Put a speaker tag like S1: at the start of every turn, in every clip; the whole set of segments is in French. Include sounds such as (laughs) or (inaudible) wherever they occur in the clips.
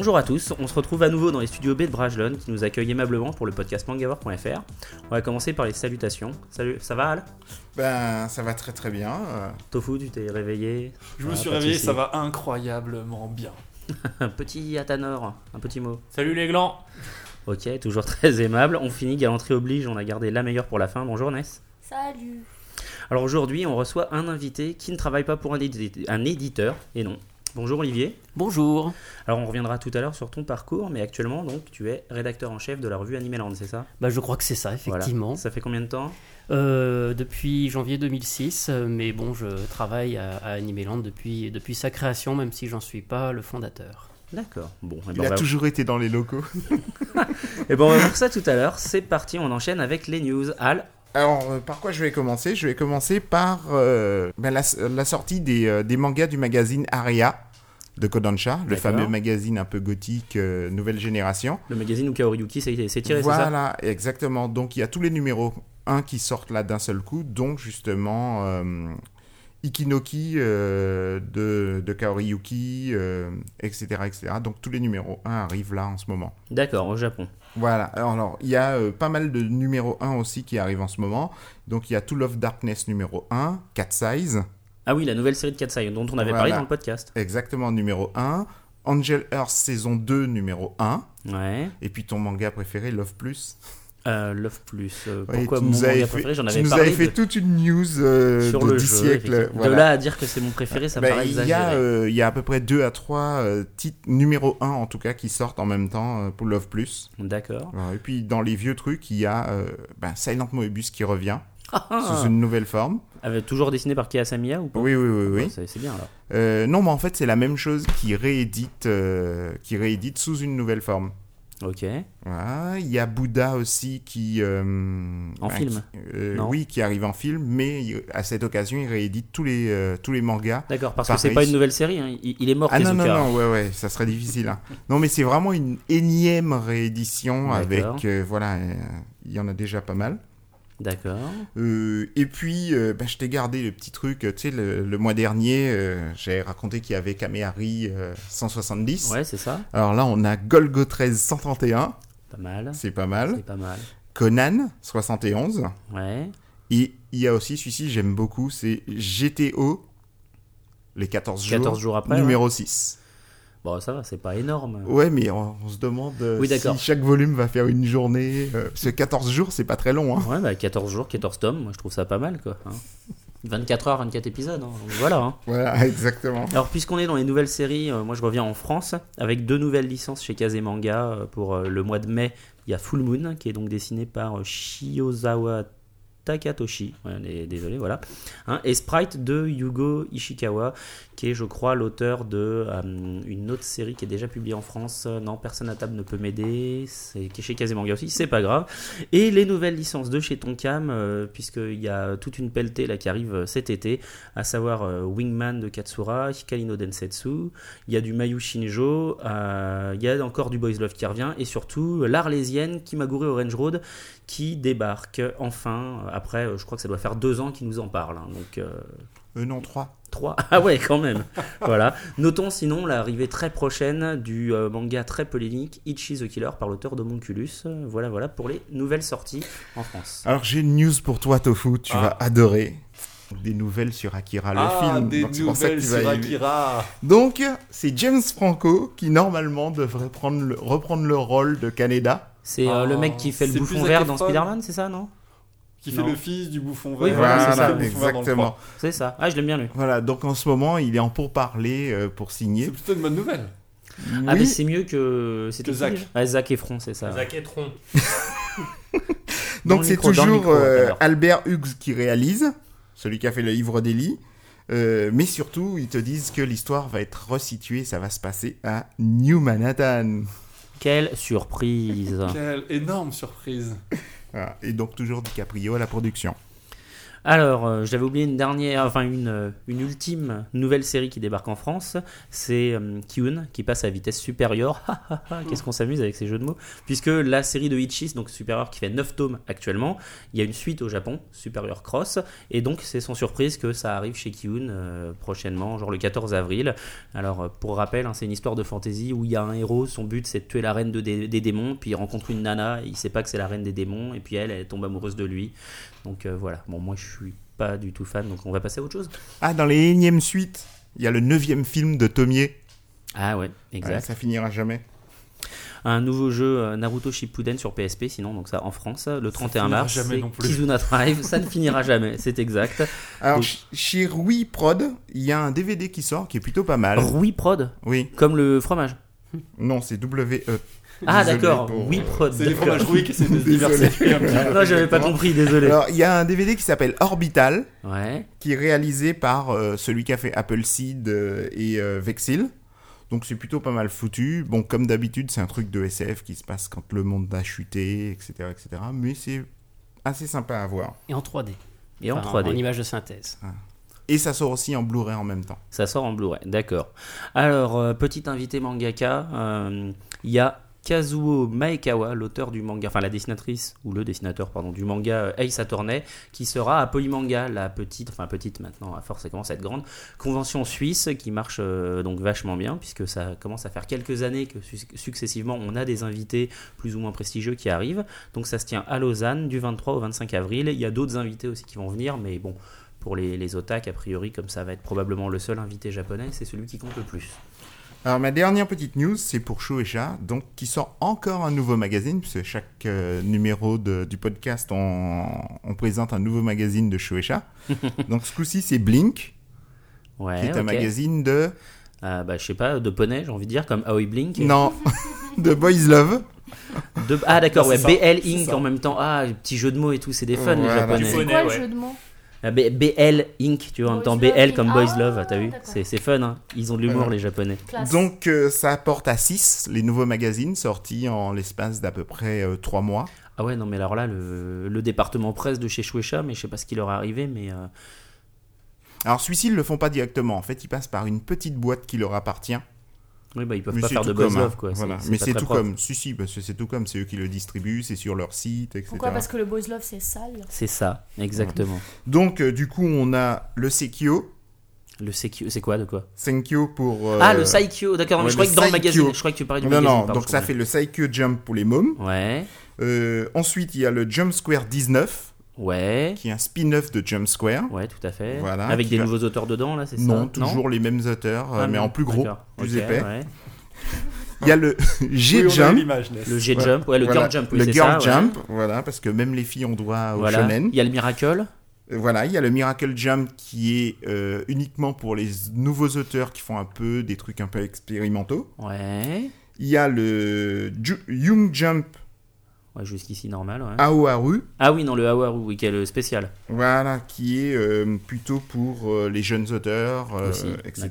S1: Bonjour à tous, on se retrouve à nouveau dans les studios B de Brajlon qui nous accueille aimablement pour le podcast mangavore.fr. On va commencer par les salutations. Salut, ça va Al?
S2: Ben, ça va très très bien. euh.
S1: Tofu, tu t'es réveillé?
S3: Je me
S1: Ah,
S3: suis réveillé, ça va incroyablement bien. (laughs)
S1: Un petit Atanor, un petit mot.
S3: Salut les glands
S1: Ok, toujours très aimable. On finit, galanterie oblige, on a gardé la meilleure pour la fin. Bonjour Ness.
S4: Salut.
S1: Alors aujourd'hui, on reçoit un invité qui ne travaille pas pour un éditeur, et non. Bonjour Olivier.
S5: Bonjour.
S1: Alors on reviendra tout à l'heure sur ton parcours, mais actuellement donc tu es rédacteur en chef de la revue Animeland, c'est ça?
S5: Bah, je crois que c'est ça,
S1: Voilà.
S5: effectivement.
S1: Ça fait combien de temps?
S5: Euh, depuis janvier 2006, euh, mais bon, je travaille à, à Animeland depuis, depuis sa création, même si j'en suis pas le fondateur.
S1: D'accord. Bon, eh ben,
S2: Il
S1: on
S2: a
S1: va-
S2: toujours été dans les locaux. (laughs)
S1: eh ben, on va voir ça tout à l'heure. C'est parti, on enchaîne avec les news. Al,
S2: Alors, euh, par quoi je vais commencer? Je vais commencer par euh, ben, la, la sortie des, euh, des mangas du magazine Aria de Kodansha, le fameux magazine un peu gothique, nouvelle génération.
S1: le magazine où Kaoriyuki s'est tiré, c'est ça?
S2: Voilà, exactement. Donc, il y a tous les numéros 1 qui sortent là d'un seul coup, donc justement Ikinoki de, de Kaoriyuki, etc., etc. Donc, tous les numéros 1 arrivent là en ce moment.
S1: D'accord, au Japon.
S2: Voilà, alors il y a euh, pas mal de numéro 1 aussi qui arrivent en ce moment. Donc il y a Tool of Darkness numéro 1, Cat Size,
S1: Ah oui, la nouvelle série de Katsai dont on avait
S2: Voilà.
S1: parlé dans le podcast.
S2: exactement numéro 1, Angel Earth saison 2 numéro 1,
S1: Ouais.
S2: et puis ton manga préféré Love Plus.
S1: Euh, Love Plus. euh,
S2: Oui,
S1: pourquoi
S2: tu
S1: mon manga
S2: fait-
S1: préféré J'en
S2: tu
S1: avais
S2: nous
S1: parlé
S2: avais fait
S1: de-
S2: toute une news euh,
S1: sur
S2: de
S1: le
S2: 10
S1: jeu.
S2: siècles. voilà.
S1: De là à dire que c'est mon préféré, ça me
S2: Ben,
S1: paraît exagéré.
S2: euh, il y a à peu près 2 à 3 titres numéro 1 en tout cas qui sortent en même temps pour Love Plus.
S1: D'accord.
S2: Et puis dans les vieux trucs, il y a ben, Silent Moebius qui revient
S1: Ah,
S2: sous
S1: ah.
S2: une nouvelle forme.
S1: Avait toujours dessiné par Kei Asamiya ou pas?
S2: Oui, oui, oui, oui.
S1: Ouais, C'est c'est bien alors.
S2: Euh, non, mais en fait, c'est la même chose qui réédite, euh, qui réédite sous une nouvelle forme.
S1: Ok.
S2: Voilà. Il y a Bouddha aussi qui. euh,
S1: En film
S2: qui- euh. Oui, qui arrive en film, mais il- à cette occasion, il réédite tous les, euh, tous les mangas.
S1: D'accord, parce que c'est pas une nouvelle série. hein. Il, il est mort,
S2: Ah non, non, non, ouais, ouais, ça serait difficile. hein. Non, mais c'est vraiment une énième réédition avec. Euh, voilà, euh, il y en a déjà pas mal.
S1: D'accord.
S2: Euh, et puis, euh, ben, je t'ai gardé le petit truc, euh, tu sais, le, le mois dernier, euh, j'ai raconté qu'il y avait Kamehari euh, 170.
S1: Ouais, c'est ça.
S2: Alors là, on a Golgo 13 131,
S1: Pas mal.
S2: c'est pas mal.
S1: C'est pas mal.
S2: Conan 71.
S1: Ouais.
S2: Et il y a aussi celui-ci, j'aime beaucoup, c'est GTO, les 14 jours,
S1: 14 jours après.
S2: numéro 6.
S1: Bon, ça va, c'est pas énorme.
S2: Ouais, mais on, on se demande euh,
S1: Oui,
S2: si chaque volume va faire une journée. euh, parce que 14 jours, c'est pas très long. Hein.
S1: Ouais, bah 14 jours, 14 tomes, moi je trouve ça pas mal quoi. hein. 24 heures, 24 épisodes, hein. Voilà. hein.
S2: Voilà, (laughs) exactement.
S1: Alors puisqu'on est dans les nouvelles séries, euh, moi je reviens en France avec deux nouvelles licences chez Kazemanga euh, pour le mois de mai. Il y a Full Moon qui est donc dessiné par Shiozawa Takatoshi, désolé, voilà. Hein, et Sprite de Yugo Ishikawa, qui est, je crois, l'auteur de euh, une autre série qui est déjà publiée en France. Euh, Non, personne à table ne peut m'aider. C'est chez Kazemanga aussi, c'est pas grave. Et les nouvelles licences de chez Tonkam, euh, puisqu'il y a toute une pelletée là qui arrive euh, cet été, à savoir Wingman de Katsura, Hikari no Densetsu, il y a du Mayu Shinjo, il y a encore du Boys Love qui revient, et surtout l'Arlésienne Kimagure Orange Road qui débarque enfin. Après, euh, je crois que ça doit faire deux ans qu'ils nous en parlent. hein, donc. euh,
S2: Euh, non, 3.
S1: 3. (laughs) Ah ouais, quand même. (laughs) voilà. Notons sinon l'arrivée très prochaine du euh, manga très polémique Ichi the Killer par l'auteur d'Homunculus. Euh, Voilà, voilà pour les nouvelles sorties en France.
S2: Alors j'ai une news pour toi, Tofu, tu
S3: Ah.
S2: vas adorer. Des nouvelles sur Akira, le
S3: ah,
S2: film.
S3: des
S2: Donc,
S3: nouvelles sur Akira
S2: Donc, c'est James Franco qui normalement devrait prendre le- reprendre le rôle de Kaneda.
S1: C'est euh, le
S3: Ah,
S1: mec qui fait le
S3: c'est
S1: bouffon vert dans
S3: Efron.
S1: Spider-Man, c'est ça, non
S3: Qui fait
S1: Non.
S3: le fils du bouffon vert.
S1: Oui, voilà, c'est ça.
S2: exactement.
S1: C'est ça. Ah, je l'aime bien lui.
S2: Voilà, donc en ce moment, il est en pourparlers euh, pour signer.
S3: C'est plutôt une bonne nouvelle.
S1: Ah, mais
S2: Oui,
S1: c'est mieux que. C'était
S3: Que
S1: qui,
S3: Zac.
S1: déjà Ah, Zac Efron, c'est ça.
S6: Zac Etron. (laughs)
S1: Dans
S2: donc c'est toujours
S1: micro,
S2: euh. Albert Hughes qui réalise, celui qui a fait le livre d'Eli. Euh, mais surtout, ils te disent que l'histoire va être resituée, ça va se passer à New Manhattan.
S1: Quelle surprise.
S3: Quelle énorme surprise.
S2: Voilà. Et donc toujours DiCaprio à la production.
S1: Alors, euh, j'avais oublié une dernière, enfin une, euh, une ultime nouvelle série qui débarque en France. C'est euh, Kyun qui passe à vitesse supérieure. (laughs) Ha, ha, ha, Qu'est-ce qu'on s'amuse avec ces jeux de mots Puisque la série de Hitchis, donc supérieure, qui fait 9 tomes actuellement, il y a une suite au Japon, Superior Cross. Et donc, c'est sans surprise que ça arrive chez Kyun euh, prochainement, genre le 14 avril. Alors, pour rappel, hein, c'est une histoire de fantasy où il y a un héros, son but c'est de tuer la reine de des démons, puis il rencontre une nana, il sait pas que c'est la reine des démons, et puis elle, elle tombe amoureuse de lui. Donc euh, voilà, bon, moi je suis pas du tout fan, donc on va passer à autre chose.
S2: Ah, dans les énièmes suites, il y a le neuvième film de Tomier.
S1: Ah ouais,
S2: Ouais,
S1: exact.
S2: ça finira jamais.
S1: Un nouveau jeu euh, Naruto Shippuden sur PSP, sinon, donc ça en France, le 31
S3: finira
S1: mars.
S3: jamais non plus.
S1: Kizuna Drive, ça ne finira jamais, c'est exact. (laughs)
S2: Alors,
S1: Donc-
S2: chez Rui Prod, il y a un DVD qui sort qui est plutôt pas mal.
S1: Rui Prod,
S2: Oui,
S1: comme le fromage.
S2: non, c'est W-E.
S1: Ah d'accord,
S2: pour-
S1: Wii Prod.
S3: C'est les fromages Rouy qui essaient de se (laughs)
S2: Désolé.
S3: diversifier un (laughs) petit peu.
S1: Non, j'avais pas compris, désolé.
S2: Alors, il y a un DVD qui s'appelle Orbital,
S1: Ouais,
S2: qui est réalisé par euh, celui qui a fait Appleseed euh, et euh, Vexil. Donc c'est plutôt pas mal foutu. Bon, comme d'habitude, c'est un truc de SF qui se passe quand le monde a chuté, etc. etc. Mais c'est assez sympa à voir.
S5: Et en 3D.
S1: et en
S5: Enfin,
S1: 3D.
S5: En image de synthèse.
S2: Et ça sort aussi en Blu-ray en même temps.
S1: Ça sort en Blu-ray, d'accord. Alors, euh, petit invité mangaka, euh, il y a Kazuo Maekawa, l'auteur du manga, enfin la dessinatrice, ou le dessinateur, pardon, du manga euh, Ace Attorney, qui sera à Polymanga, la petite, enfin petite maintenant, à force, ça commence à être grande, convention suisse qui marche euh, donc vachement bien, puisque ça commence à faire quelques années que su- successivement on a des invités plus ou moins prestigieux qui arrivent. Donc ça se tient à Lausanne du 23 au 25 avril. Il y a d'autres invités aussi qui vont venir, mais bon, pour les, les otak, a priori, comme ça va être probablement le seul invité japonais, c'est celui qui compte le plus.
S2: Alors ma dernière petite news, c'est pour Shueisha, donc qui sort encore un nouveau magazine, puisque chaque euh, numéro de- du podcast, on, on présente un nouveau magazine de Shueisha. (laughs) donc ce coup-ci, c'est Blink,
S1: Ouais,
S2: qui est un magazine de...
S1: Ah, bah, je sais pas, de poney, j'ai envie de dire, comme Aoi Blink.
S2: Non, (laughs) de Boys Love.
S1: De- Ah, d'accord,
S3: Non,
S1: ouais,
S3: ça,
S1: BL Inc. en même temps. Ah, les petits jeux de mots et tout, c'est des fun, les japonais.
S4: C'est quoi le
S3: ouais.
S4: jeu de mots?
S1: Ah, BL Inc. Tu vois, en même temps, BL comme. Boys
S4: Ah,
S1: Love, t'as vu. C'est c'est fun, hein. Ils ont de l'humour, les japonais.
S4: Classe.
S2: Donc euh, ça apporte à 6 les nouveaux magazines sortis en l'espace d'à peu près 3 mois.
S1: Ah ouais, non, mais alors là, le, le département presse de chez Shueisha, mais je sais pas ce qui leur est arrivé, mais. euh,
S2: Alors celui-ci, ils le font pas directement. En fait, ils passent par une petite boîte qui leur appartient.
S1: Oui, bah, ils peuvent
S2: Mais
S1: pas faire de Boys
S2: comme, hein.
S1: Love, quoi.
S2: Voilà.
S1: C'est-
S2: Mais c'est tout
S1: propre.
S2: comme. Si, si, parce que c'est tout comme. C'est eux qui le distribuent, c'est sur leur site, etc.
S4: Pourquoi? Parce que le Boys Love c'est sale.
S1: C'est ça, exactement.
S2: Donc, euh, du coup, on a le Seikyo.
S1: Le Seikyo, c'est quoi, de quoi?
S2: Senkyo pour. euh,
S1: Ah, le Saikyo, d'accord, mais
S2: ouais,
S1: je croyais que dans le magazine, je croyais que tu parlais du
S2: Non,
S1: magazine.
S2: non,
S1: pardon,
S2: donc ça fait le Saikyo Jump pour les mômes.
S1: Ouais,
S2: Euh, ensuite, il y a le Jump Square 19,
S1: ouais,
S2: qui est un spin-off de Jump Square.
S1: ouais, tout à fait.
S2: Voilà,
S1: Avec des
S2: va-
S1: nouveaux auteurs dedans, là, c'est ça?
S2: Non, toujours les mêmes auteurs, euh,
S1: Ah,
S2: mais
S1: non,
S2: en plus gros, plus épais.
S1: ouais.
S2: Il y a le (laughs)
S3: Oui,
S2: G
S3: on a eu
S2: Jump.
S3: l'image, Ness.
S1: Le Jet
S2: Ouais,
S1: Jump, ouais, le
S2: Voilà,
S1: Girl Jump, oui,
S2: le Girl
S1: ça, ouais.
S2: Jump, voilà, parce que même les filles ont droit au
S1: Voilà.
S2: shonen.
S1: Il y a le Miracle.
S2: Euh, Voilà, il y a le Miracle Jump qui est euh, uniquement pour les nouveaux auteurs qui font un peu des trucs un peu expérimentaux.
S1: Ouais.
S2: Il y a le Ju- Young Jump
S1: Ouais, jusqu'ici normal, ouais.
S2: Aoharu,
S1: Ah oui, non, le Hawaru, oui, qui est le spécial.
S2: voilà, qui est euh, plutôt pour euh, les jeunes auteurs, euh,
S1: aussi.
S2: etc.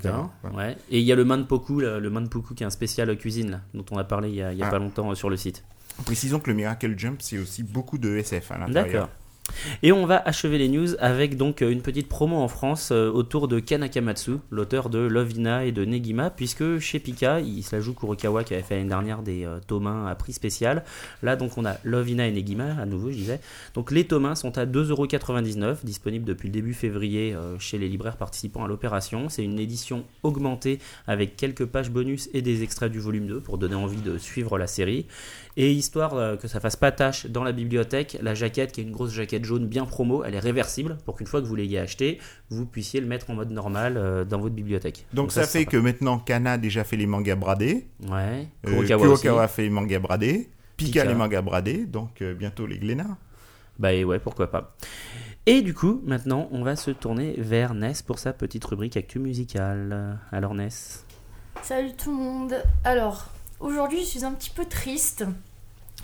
S1: Ouais. Et il y a le Manpoku, là, le Manpoku qui est un spécial cuisine, là, dont on a parlé il y a, il y a
S2: Ah.
S1: pas longtemps euh, sur le site.
S2: Précisons que le Miracle Jump, c'est aussi beaucoup de SF à l'intérieur.
S1: D'accord. Et on va achever les news avec donc euh, une petite promo en France euh, autour de Kanakamatsu, l'auteur de Lovina et de Negima, puisque chez Pika, il se joue Kurokawa qui avait fait l'année dernière des euh, tomes à prix spécial. Là donc on a Lovina et Negima, à nouveau je disais. Donc les tomes sont à 2,99€, disponibles depuis le début février chez les libraires participants à l'opération. C'est une édition augmentée avec quelques pages bonus et des extraits du volume 2 pour donner envie de suivre la série. Et histoire euh, que ça fasse pas tâche dans la bibliothèque, la jaquette, qui est une grosse jaquette jaune bien promo, elle est réversible pour qu'une fois que vous l'ayez acheté, vous puissiez le mettre en mode normal euh, dans votre bibliothèque.
S2: Donc, ça, fait
S1: sympa.
S2: que maintenant Kana a déjà fait les mangas bradés,
S1: Ouais,
S2: euh,
S1: Kurokawa
S2: Kurokawa a
S1: aussi.
S2: fait les mangas bradés, Pika,
S1: Pika.
S2: les mangas bradés, donc euh, bientôt les Glénat.
S1: Bah et ouais, pourquoi pas. Et du coup, maintenant, on va se tourner vers Ness pour sa petite rubrique actu musicale. Alors Ness
S4: Salut tout le monde. Alors, aujourd'hui je suis un petit peu triste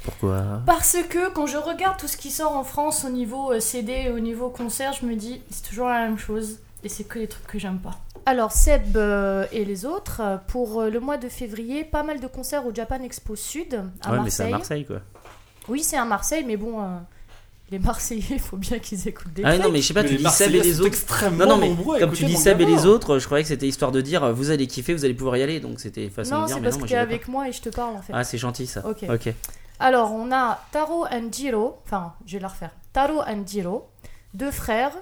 S1: Pourquoi
S4: parce que quand je regarde tout ce qui sort en France au niveau euh, CD et au niveau concert, je me dis c'est toujours la même chose et c'est que les trucs que j'aime pas. Alors Seb euh, et les autres, euh, pour le mois de février, pas mal de concerts au Japan Expo Sud à
S1: Ouais, mais c'est à
S4: Marseille.
S1: Marseille quoi.
S4: Oui, c'est à Marseille, mais bon, euh, les Marseillais, il (laughs) faut bien qu'ils écoutent des
S1: Ah
S4: trucs.
S1: non, mais je sais pas,
S3: Mais
S1: tu dis Seb et les autres.
S3: extrêmement
S1: Non, non, mais
S3: nombreux
S1: comme tu dis Seb et les autres, je croyais que c'était histoire de dire vous allez kiffer, vous allez pouvoir y aller. Donc c'était façon
S4: Non,
S1: de dire,
S4: c'est
S1: mais
S4: parce
S1: non,
S4: que t'es avec moi et je te parle en fait.
S1: Ah, c'est gentil ça.
S4: Ok.
S1: Ok.
S4: Alors, on a Taro and Jiro, enfin, je vais la refaire. Taro and Jiro, deux frères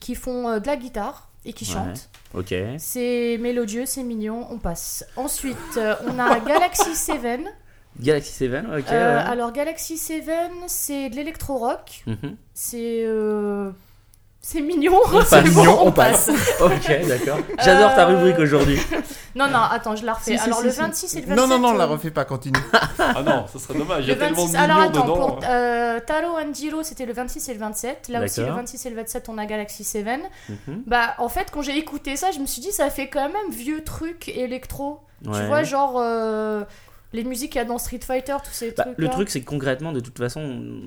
S4: qui font euh, de la guitare et qui chantent.
S1: Ok.
S4: C'est mélodieux, c'est mignon, on passe. Ensuite, euh, on a (laughs) Galaxy 7.
S1: Galaxy 7, ok.
S4: Euh. Alors, Galaxy 7, c'est de l'électro-rock.
S1: Mhm.
S4: C'est. euh, C'est mignon, (laughs) c'est bon,
S2: Mignon,
S4: on,
S2: on
S4: passe. (laughs)
S1: Ok, d'accord. J'adore ta
S4: Euh,
S1: rubrique aujourd'hui. (laughs)
S4: Non, non, attends, je la refais.
S1: Si, si,
S4: Alors,
S1: si,
S4: le
S1: si.
S4: 26 et le 27.
S2: Non, non, non, la
S4: euh,
S2: refais pas, continue.
S3: Ah non, ça serait dommage. Il y a
S4: Le
S3: tellement
S4: 26,
S3: de
S4: alors attends,
S3: dedans.
S4: pour euh, Taro and Jiro, c'était le 26 et le 27. Là aussi, le
S1: D'accord.
S4: 26 et le 27, on a Galaxy 7.
S1: Mhm.
S4: Bah, en fait, quand j'ai écouté ça, je me suis dit, ça fait quand même vieux truc électro. Tu
S1: Ouais.
S4: vois, genre euh, les musiques qu'il y a dans Street Fighter, tous ces
S1: Bah,
S4: trucs.
S1: le truc, c'est que concrètement, de toute façon,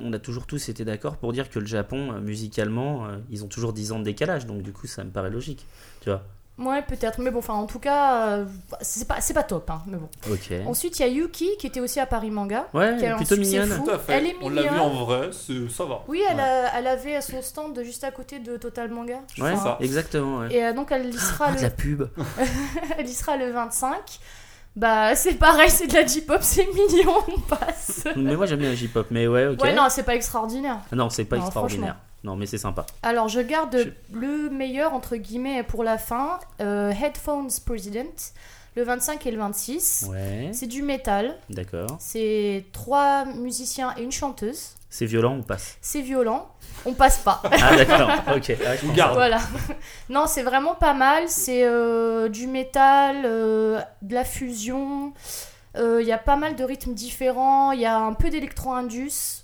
S1: on a toujours tous été d'accord pour dire que le Japon, euh, musicalement, euh, ils ont toujours 10 ans de décalage, donc du coup, ça me paraît logique. Tu vois
S4: Ouais, peut-être. Mais bon, enfin, en tout cas, euh, c'est pas, c'est pas top. Hein, mais bon.
S1: Ok.
S4: Ensuite, il y a Yuki qui était aussi à Paris Manga.
S1: Ouais,
S4: qui a
S1: plutôt mignonne.
S4: fou.
S3: Tout à fait.
S4: Elle est
S3: On l'a vu
S4: mignonne.
S3: en vrai, ça va.
S4: Oui, elle, a- elle avait son stand juste à côté de Total Manga.
S1: Ouais,
S3: ça.
S1: exactement. Ouais.
S4: Et euh, donc, elle y sera
S1: Ah,
S4: le
S1: de la pub. (laughs)
S4: Elle y sera le 25. Bah, c'est pareil, c'est de la J-pop, c'est mignon, on passe.
S1: mais moi, j'aime bien la J-pop. Mais ouais, ok.
S4: Ouais, non, c'est pas extraordinaire.
S1: Ah non, c'est pas
S4: Non,
S1: extraordinaire. Non, mais c'est sympa.
S4: Alors, je garde
S1: Je-
S4: le meilleur, entre guillemets, pour la fin. Euh, Headphones President, le 25 et le 26.
S1: Ouais,
S4: C'est du métal.
S1: d'accord.
S4: C'est trois musiciens et une chanteuse.
S1: C'est violent, on passe.
S4: C'est violent. On passe pas.
S1: Ah, d'accord. (laughs) ok. Ah,
S3: On garde.
S4: voilà. Non, c'est vraiment pas mal. C'est euh, du métal, euh, de la fusion. Euh, Il y a pas mal de rythmes différents. Il y a un peu d'électro-indus.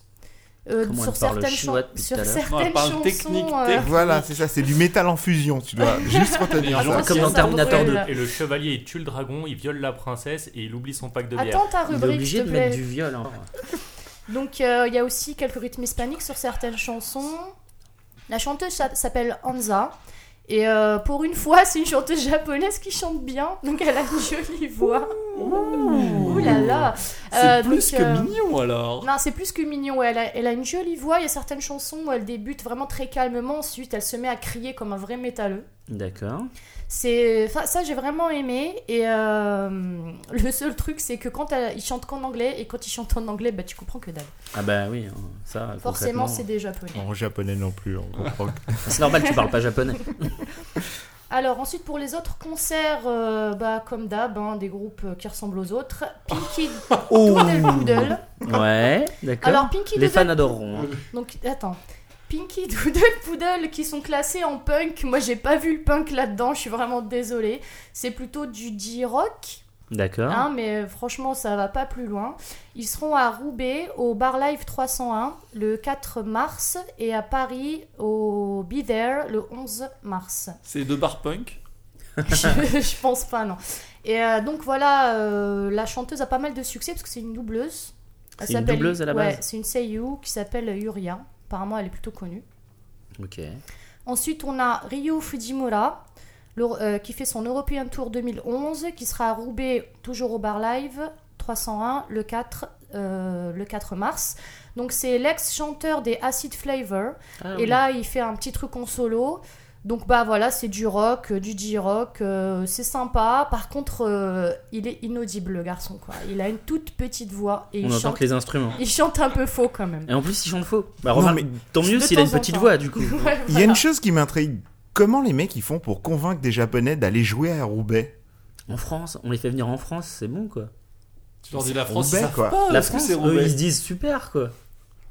S4: Euh,
S1: Comment
S4: sur certaines,
S1: depuis
S4: sur.
S3: Non,
S4: certaines
S3: parle
S4: chansons.
S3: technique,
S4: euh,
S3: technique.
S2: Voilà, c'est ça, c'est du métal en fusion, tu dois (laughs) juste retenir
S3: Et
S2: ça.
S1: Comme dans Terminator
S4: brûle.
S1: 2.
S6: Et le chevalier il tue le dragon, il viole la princesse et il oublie son pack de bière.
S4: Attends ta
S1: Il est
S4: rubrique,
S1: obligé
S4: te
S1: de mettre du viol. hein. (laughs)
S4: Donc euh, il y a aussi quelques rythmes hispaniques sur certaines chansons. La chanteuse s'a- s'appelle Hanza. Et euh, pour une fois, c'est une chanteuse japonaise qui chante bien. Donc elle a une jolie voix. Ouh là là.
S3: C'est
S4: Euh,
S3: plus
S4: donc,
S3: que
S4: euh,
S3: mignon alors.
S4: Non, c'est plus que mignon. ouais. Elle a, elle a une jolie voix. Il y a certaines chansons où elle débute vraiment très calmement. Ensuite, elle se met à crier comme un vrai métalleux.
S1: D'accord.
S4: C'est enfin, ça, j'ai vraiment aimé. Et euh, le seul truc, c'est que quand elle- il chante qu'en anglais et quand il chante en anglais, bah tu comprends que dalle.
S1: Ah bah oui, hein, ça.
S4: Forcément, c'est des japonais.
S2: En japonais non plus, on comprend. que- (laughs)
S1: C'est normal, tu parles pas japonais. (laughs)
S4: Alors ensuite pour les autres concerts, euh, bah comme d'hab, hein, des groupes euh, qui ressemblent aux autres. Pinky (laughs) Doodle Poodle.
S1: Ouais, d'accord.
S4: Alors Pinky
S1: Les fans
S4: Doodle
S1: adoreront. hein.
S4: Donc attends. Pinky Doodle Poodle qui sont classés en punk. Moi j'ai pas vu le punk là-dedans, je suis vraiment désolée. C'est plutôt du J-rock,
S1: D'accord.
S4: hein, mais euh, franchement ça va pas plus loin. Ils seront à Roubaix au Bar Live 301 le 4 mars et à Paris au Be There le 11 mars.
S3: C'est de bar punk? (laughs)
S4: je, je pense pas, non. Et euh, donc voilà, euh, la chanteuse a pas mal de succès parce que c'est une doubleuse.
S1: C'est une doubleuse à la
S4: Ouais,
S1: base
S4: c'est une seiyuu qui s'appelle Yuria. Apparemment, elle est plutôt connue.
S1: Ok.
S4: Ensuite, on a Ryo Fujimura euh, qui fait son European Tour 2011, qui sera à Roubaix, toujours au Bar Live 301, le 4, euh, le 4 mars. Donc, c'est l'ex-chanteur des Acid Flavor.
S1: Ah,
S4: Et
S1: oui.
S4: là, il fait un petit truc en solo. Donc bah voilà, c'est du rock, euh, du J-rock, euh, c'est sympa. Par contre, euh, il est inaudible le garçon quoi. Il a une toute petite voix et
S1: on
S4: il
S1: entend
S4: chante,
S1: que les instruments. (laughs)
S4: il chante un peu faux quand même.
S1: Et en plus, il chante faux. Bah,
S2: mais-
S1: tant mieux s'il a une petite voix, du (laughs) coup.
S4: Ouais,
S2: Il y a une chose qui m'intrigue. Comment les mecs ils font pour convaincre des Japonais d'aller jouer à Roubaix?
S1: En France, on les fait venir en France, c'est bon quoi.
S3: Tu leur dis la France,
S2: Roubaix, quoi.
S3: pas.
S1: La France, eux,
S3: Roubaix
S1: ils se disent super quoi.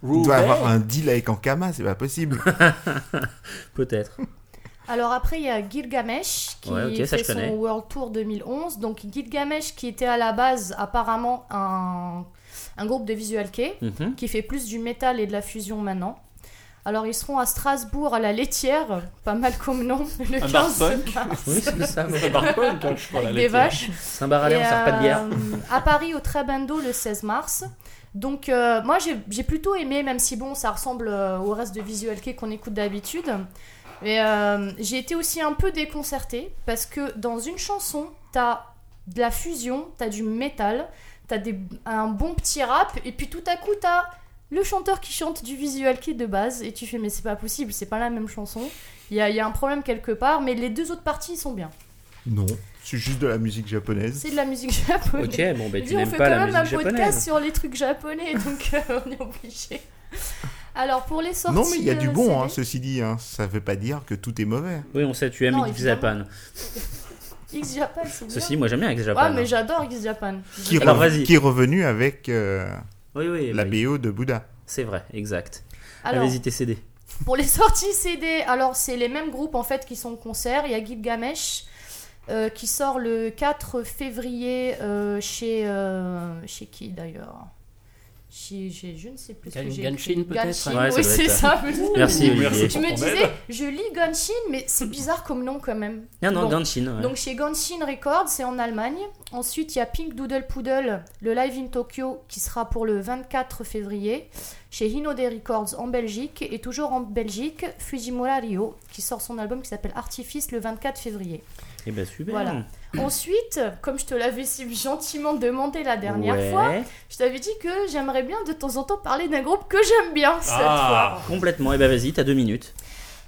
S2: Il doit
S3: Roubaix
S2: avoir un deal avec Ankama, c'est pas possible. (laughs)
S1: Peut-être.
S4: Alors après, il y a Gilgamesh qui
S1: Ouais, ok, ça,
S4: fait
S1: connais.
S4: son World Tour 2011. Donc Gilgamesh qui était à la base apparemment un, un groupe de visual kei
S1: Mhm.
S4: qui fait plus du métal et de la fusion maintenant. Alors ils seront à Strasbourg à la laitière, pas mal comme nom, le
S3: Un
S4: 15
S3: bar punk.
S4: mars. (laughs)
S1: Oui, c'est ça.
S3: C'est un bar punk, hein, je à la
S4: des vaches.
S1: Saint-Baralais, on
S4: Et,
S1: sert pas de bière.
S4: euh, à Paris au Trabendo le 16 mars. Donc euh, moi j'ai j'ai plutôt aimé, même si bon ça ressemble euh, au reste de Visual Kei qu'on écoute d'habitude. Mais euh, j'ai été aussi un peu déconcertée parce que dans une chanson, t'as de la fusion, t'as du métal, t'as des- un bon petit rap et puis tout à coup t'as le chanteur qui chante du visual kit de base, et tu fais, mais c'est pas possible, c'est pas la même chanson. Il y a, il y a un problème quelque part, mais les deux autres parties sont bien.
S2: Non, c'est juste de la musique japonaise.
S4: C'est de la musique japonaise.
S1: Ok, bon, bah tu
S4: dis, on fait
S1: pas
S4: quand même un podcast
S1: japonaise.
S4: sur les trucs japonais, donc euh, (laughs) on est obligé. Alors pour les sorties.
S2: Non, mais il y a du bon, hein,
S4: CD,
S2: ceci dit. Hein. Ça veut pas dire que tout est mauvais.
S1: Oui, on sait, tu aimes
S4: Non,
S1: X. Japan. (laughs)
S4: X Japan, c'est bien.
S1: Ceci, moi j'aime bien X Japan.
S4: Ouais, mais j'adore X Japan.
S2: Qui,
S1: Alors,
S2: rev-
S1: vas-y.
S2: qui est revenu avec euh,
S1: Oui, oui,
S2: la
S1: oui.
S2: BO de Bouddha.
S1: C'est vrai, exact.
S4: Alors,
S1: Allez-y, tes CD.
S4: pour les sorties CD, alors c'est les mêmes groupes en fait qui sont au concert. Il y a Gilgamesh euh, qui sort le 4 février euh, chez euh, chez qui d'ailleurs? Je ne sais plus ce que j'ai
S5: Ganshin,
S4: écrit.
S5: peut-être
S1: Ouais, ça
S4: oui c'est
S1: être
S4: ça.
S1: Merci,
S3: Ouh,
S1: Olivier.
S4: Je me disais,
S3: aide.
S4: je lis Ganshin, mais c'est bizarre comme nom quand même.
S1: Non, non,
S4: Bon.
S1: Ganshin. ouais.
S4: Donc chez Ganshin Records, c'est en Allemagne. Ensuite, il y a Pink Doodle Poodle, le live in Tokyo, qui sera pour le 24 février. Chez Hinode Records en Belgique. Et toujours en Belgique, Fujimura Rio, qui sort son album qui s'appelle Artifice le 24 février.
S1: Eh ben super.
S4: Voilà. Ensuite, comme je te l'avais si gentiment demandé la dernière
S1: Ouais.
S4: fois, je t'avais dit que j'aimerais bien de temps en temps parler d'un groupe que j'aime bien cette
S3: Ah.
S4: fois.
S1: Complètement. Eh ben vas-y, t'as deux minutes.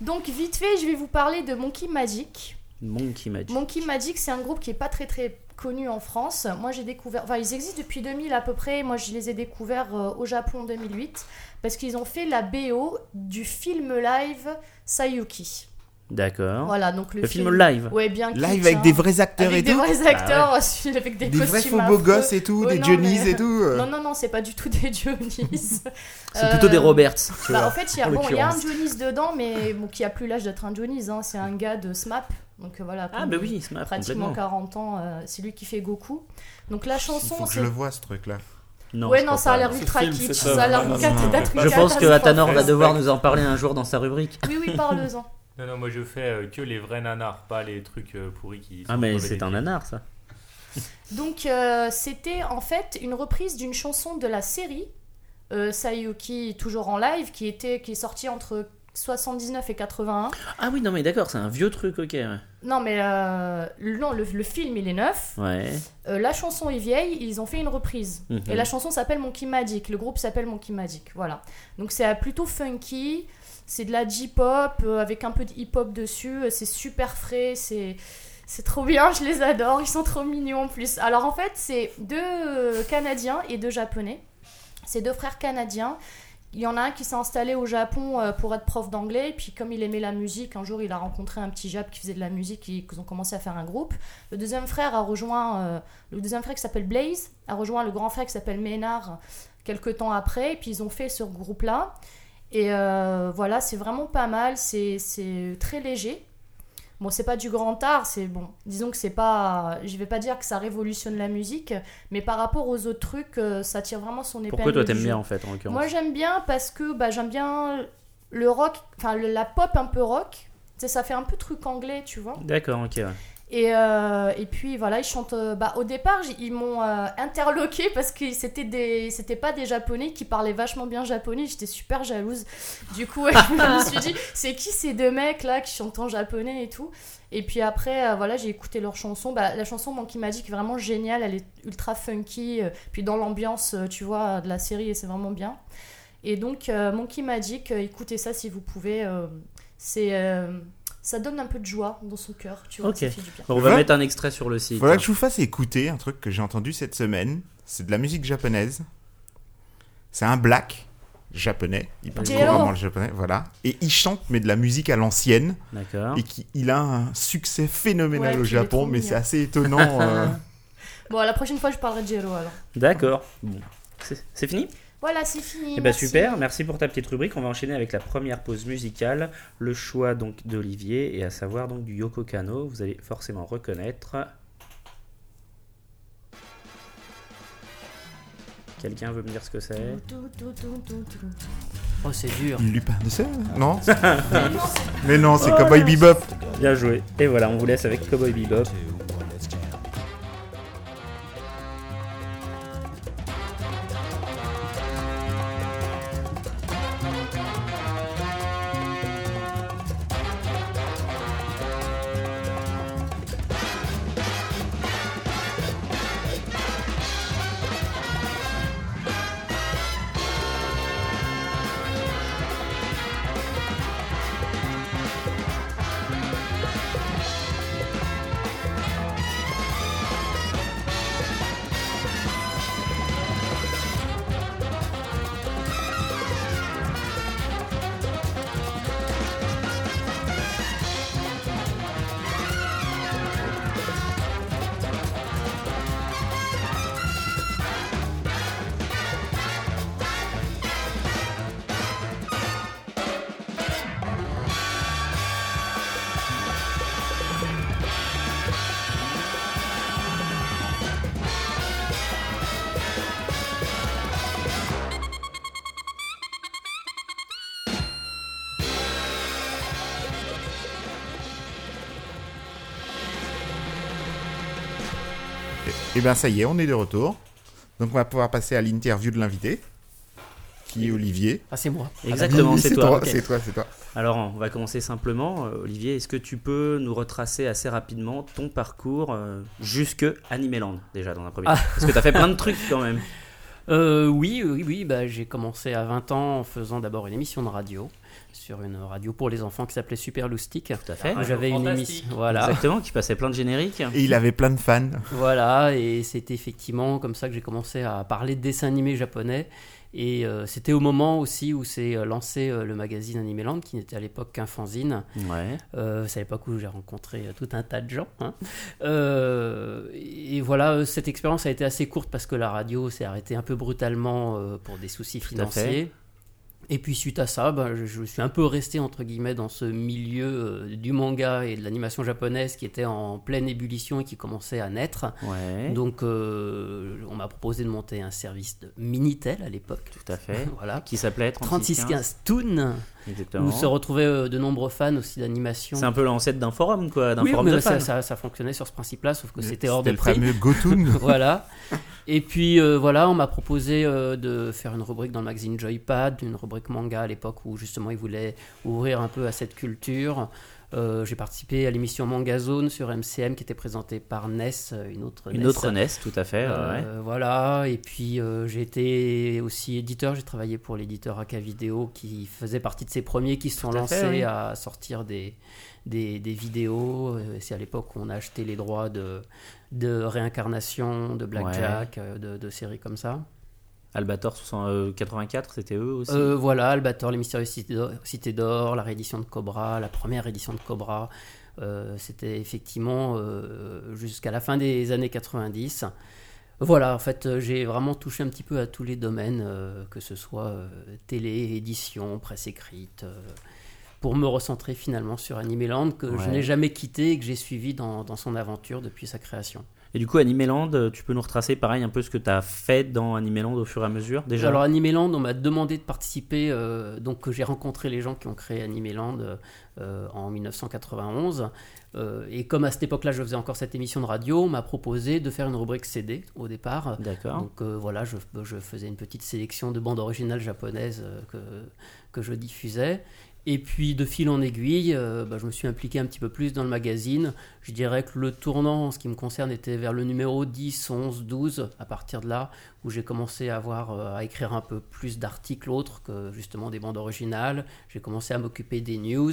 S4: Donc vite fait, je vais vous parler de Monkey Magic.
S1: Monkey Magic.
S4: Monkey Magic, c'est un groupe qui est pas très très connu en France. Moi, j'ai découvert, enfin, ils existent depuis 2000 à peu près. Moi, je les ai découverts euh, au Japon en 2008 parce qu'ils ont fait la BO du film live Sayuki.
S1: D'accord.
S4: Voilà, donc le,
S1: Le film live.
S4: Ouais, bien
S2: Live avec
S4: hein.
S2: des vrais acteurs
S4: avec
S2: et
S4: des
S2: tout.
S4: vrais acteurs, (laughs) celui avec des,
S2: Des vrais
S4: costumes
S2: faux beaux gosses et tout,
S4: Ouais,
S2: des
S4: non,
S2: Johnny's
S4: mais-
S2: et tout. euh.
S4: Non, non, non, c'est pas du tout des (laughs) Johnny's. (laughs)
S1: C'est plutôt des
S4: Euh,
S1: Roberts. tu
S4: Bah,
S1: vois,
S4: en fait, il y a,
S1: en
S4: bon, il y a un. Johnny's dedans, mais bon, qui a plus l'âge d'être un Johnny's. Hein. C'est un gars de SMAP. Donc euh, voilà.
S1: Ah, bah oui, Smap,
S4: pratiquement
S1: complètement.
S4: 40 ans, euh, c'est lui qui fait Goku. Donc la
S2: Il
S4: chanson,
S2: faut que
S4: c'est.
S2: je le vois, ce truc-là.
S1: Non,
S4: ouais, non, ça a l'air ultra kitsch,
S3: ça.
S4: a l'air ultra
S1: Je pense que. Atanor va devoir nous en parler un jour dans sa rubrique.
S4: Oui, oui, parle-en.
S6: Non, non, moi je fais euh, que les vrais nanars, pas les trucs euh, pourris qui.
S1: Ah,
S6: sont
S1: mais c'est un nanar ça. (laughs)
S4: Donc euh, c'était en fait une reprise d'une chanson de la série euh, Sayuki, toujours en live, qui, était, qui est sortie entre 79 et 81.
S1: Ah oui, non, mais d'accord, c'est un vieux truc, ok. ouais.
S4: Non, mais euh, non, le, le film il est neuf.
S1: Ouais.
S4: Euh, la chanson est vieille, ils ont fait une reprise.
S1: Mhm.
S4: Et la chanson s'appelle Monkey Magic, le groupe s'appelle Monkey Magic, voilà. Donc c'est plutôt funky, c'est de la J-pop euh, avec un peu de hip-hop dessus, euh, c'est super frais, c'est c'est trop bien, je les adore, ils sont trop mignons en plus. Alors en fait, c'est deux euh, Canadiens et deux Japonais. C'est deux frères canadiens. Il y en a un qui s'est installé au Japon pour être prof d'anglais, et puis comme il aimait la musique, un jour il a rencontré un petit Jap qui faisait de la musique, et ils ont commencé à faire un groupe. Le deuxième frère a rejoint, le deuxième frère qui s'appelle Blaze, a rejoint le grand frère qui s'appelle Ménard quelques temps après, et puis ils ont fait ce groupe-là. Et euh, voilà, c'est vraiment pas mal, c'est c'est très léger. Bon, c'est pas du grand art, c'est bon. Disons que c'est pas. Je vais pas dire que ça révolutionne la musique, mais par rapport aux autres trucs, euh, ça tire vraiment son épingle.
S1: Pourquoi toi t'aimes bien en fait en l'occurrence
S4: Moi j'aime bien parce que bah, j'aime bien le rock, enfin la pop un peu rock. Ça fait un peu truc anglais, tu vois.
S1: D'accord, ok. ouais.
S4: Et, euh, et puis voilà, ils chantent. euh, bah, au départ, ils m'ont euh, interloqué parce que c'était des, pas des japonais qui parlaient vachement bien japonais. J'étais super jalouse. Du coup, (laughs) je me suis dit, c'est qui ces deux mecs là qui chantent en japonais et tout? Et puis après, euh, voilà, j'ai écouté leur chanson. Bah, la chanson Monkey Magic est vraiment géniale. Elle est ultra funky. puis dans l'ambiance, tu vois, de la série, c'est vraiment bien. Et donc, Monkey Magic, écoutez ça si vous pouvez. c'est, ça donne un peu de joie dans son cœur, tu vois.
S1: Ok.
S4: Ça fait du bien.
S1: On va mettre un extrait sur le site.
S2: Faudrait que je vous fasse écouter un truc que j'ai entendu cette semaine. C'est de la musique japonaise. C'est un black japonais. Il parle couramment le japonais, voilà. Et il chante, mais de la musique à l'ancienne.
S1: D'accord.
S2: Et qui, il a un succès phénoménal
S4: Ouais,
S2: au Japon, mais c'est assez étonnant. (laughs) euh.
S4: Bon, la prochaine fois, je parlerai de Jello alors.
S1: D'accord. Bon. C'est fini?
S4: Voilà, c'est fini.
S1: Eh ben
S4: merci.
S1: super, merci pour ta petite rubrique. On va enchaîner avec la première pause musicale, le choix donc d'Olivier et à savoir donc du Yoko Kano. Vous allez forcément reconnaître. Quelqu'un veut me dire ce que c'est?
S5: Oh, c'est dur.
S2: Lupin de Sèvres Non? (laughs) Mais non, c'est Cowboy Bebop.
S1: Bien joué. Et voilà, on vous laisse avec Cowboy Bebop.
S2: Bien ça y est, on est de retour. Donc on va pouvoir passer à l'interview de l'invité, qui est Olivier.
S5: Ah, c'est moi.
S1: Exactement, c'est toi.
S2: C'est toi, c'est toi.
S1: Alors, on va commencer simplement. Euh, Olivier, est-ce que tu peux nous retracer assez rapidement ton parcours euh, jusque Animeland, déjà, dans un premier
S5: Ah.
S1: temps? Parce que tu as fait plein de trucs quand même.
S5: Euh, oui, oui, oui. Bah, j'ai commencé à 20 ans en faisant d'abord une émission de radio sur une radio pour les enfants qui s'appelait Super Loustic.
S1: Tout à fait.
S6: Ah,
S5: J'avais une émission. Voilà.
S1: Exactement, qui passait plein de génériques.
S2: Et il avait plein de fans.
S5: Voilà, et c'était effectivement comme ça que j'ai commencé à parler de dessins animés japonais. Et euh, c'était au moment aussi où s'est euh, lancé euh, le magazine Animeland, qui n'était à l'époque qu'un fanzine.
S1: Ouais.
S5: Euh, c'est à l'époque où j'ai rencontré euh, tout un tas de gens. hein. Euh, et voilà, euh, cette expérience a été assez courte parce que la radio s'est arrêtée un peu brutalement euh, pour des soucis
S1: Tout à fait.
S5: financiers. Et puis suite à ça, ben, je, je suis un peu resté entre guillemets dans ce milieu euh, du manga et de l'animation japonaise qui était en pleine ébullition et qui commençait à naître.
S1: Ouais.
S5: Donc euh, on m'a proposé de monter un service de Minitel à l'époque.
S1: Tout à fait. (laughs)
S5: Voilà.
S1: Qui s'appelait 3615.
S5: 3615 Toon,
S1: Exactement.
S5: où se retrouvaient euh, de nombreux fans aussi d'animation.
S1: C'est un peu l'ancêtre d'un forum, quoi, d'un
S5: Oui,
S1: forum
S5: mais
S1: de
S5: ça,
S1: fans.
S5: ça, ça fonctionnait sur ce principe-là, sauf que c'était hors de
S2: le
S5: prix.
S2: fameux Gotoon. (laughs)
S5: voilà. (laughs) Et puis euh, voilà, on m'a proposé euh, de faire une rubrique dans le magazine Joypad, une rubrique manga à l'époque où justement ils voulaient ouvrir un peu à cette culture. Euh, J'ai participé à l'émission Manga Zone sur MCM qui était présentée par Ness, une autre
S1: Une
S5: Ness.
S1: autre NES, tout à fait. ouais, ouais.
S5: Voilà, et puis euh, j'ai été aussi éditeur, j'ai travaillé pour l'éditeur AK Vidéo qui faisait partie de ces premiers qui se sont
S1: à
S5: lancés
S1: fait, oui.
S5: à sortir des, des, des vidéos. Euh, C'est à l'époque où on a acheté les droits de, de réincarnation, de Blackjack, euh, de, de séries comme ça.
S1: Albator 60, euh, 84, c'était eux aussi.
S5: Euh, voilà, Albator, les mystérieuses cités d'or- la réédition de Cobra, la première édition de Cobra. Euh, C'était effectivement euh, jusqu'à la fin des années 90. Voilà, en fait, j'ai vraiment touché un petit peu à tous les domaines, que ce soit télé, édition, presse écrite, pour me recentrer finalement sur Animeland, que je n'ai jamais quitté et que j'ai suivi dans, dans son aventure depuis sa création.
S1: Et du coup, Animeland, euh, tu peux nous retracer pareil un peu ce que tu as fait dans Animeland au fur et à mesure déjà?
S5: Alors Animeland, on m'a demandé de participer, euh, donc j'ai rencontré les gens qui ont créé Animeland euh, euh, en 1991. euh, et comme à cette époque-là, je faisais encore cette émission de radio, on m'a proposé de faire une rubrique CD au départ.
S1: D'accord.
S5: Donc euh, voilà, je, je faisais une petite sélection de bandes originales japonaises euh, que, que je diffusais. Et puis de fil en aiguille, euh, bah, je me suis impliqué un petit peu plus dans le magazine. Je dirais que le tournant, en ce qui me concerne, était vers le numéro 10, 11, 12, à partir de là, où j'ai commencé à, avoir, euh, à écrire un peu plus d'articles autres que justement des bandes originales. J'ai commencé à m'occuper des news,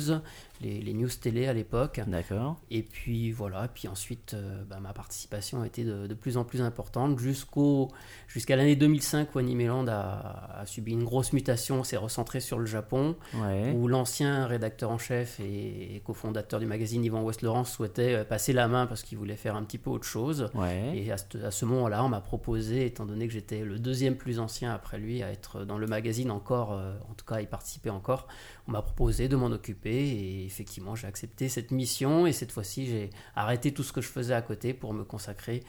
S5: les, les news télé à l'époque.
S1: D'accord.
S5: Et puis voilà, puis ensuite euh, bah, ma participation a été de, de plus en plus importante jusqu'au jusqu'à l'année 2005 où Animeland a, a subi une grosse mutation, s'est recentré sur le Japon,
S1: Ouais.
S5: où l'ancien rédacteur en chef et, et cofondateur du magazine Yvan West-Laurent souhaitait euh, passer la main parce qu'il voulait faire un petit peu autre chose.
S1: Ouais.
S5: Et à ce, à ce moment-là, on m'a proposé, étant donné que j'étais le deuxième plus ancien après lui à être dans le magazine encore, euh, en tout cas à y participer encore, on m'a proposé de m'en occuper et effectivement j'ai accepté cette mission et cette fois-ci j'ai arrêté tout ce que je faisais à côté pour me consacrer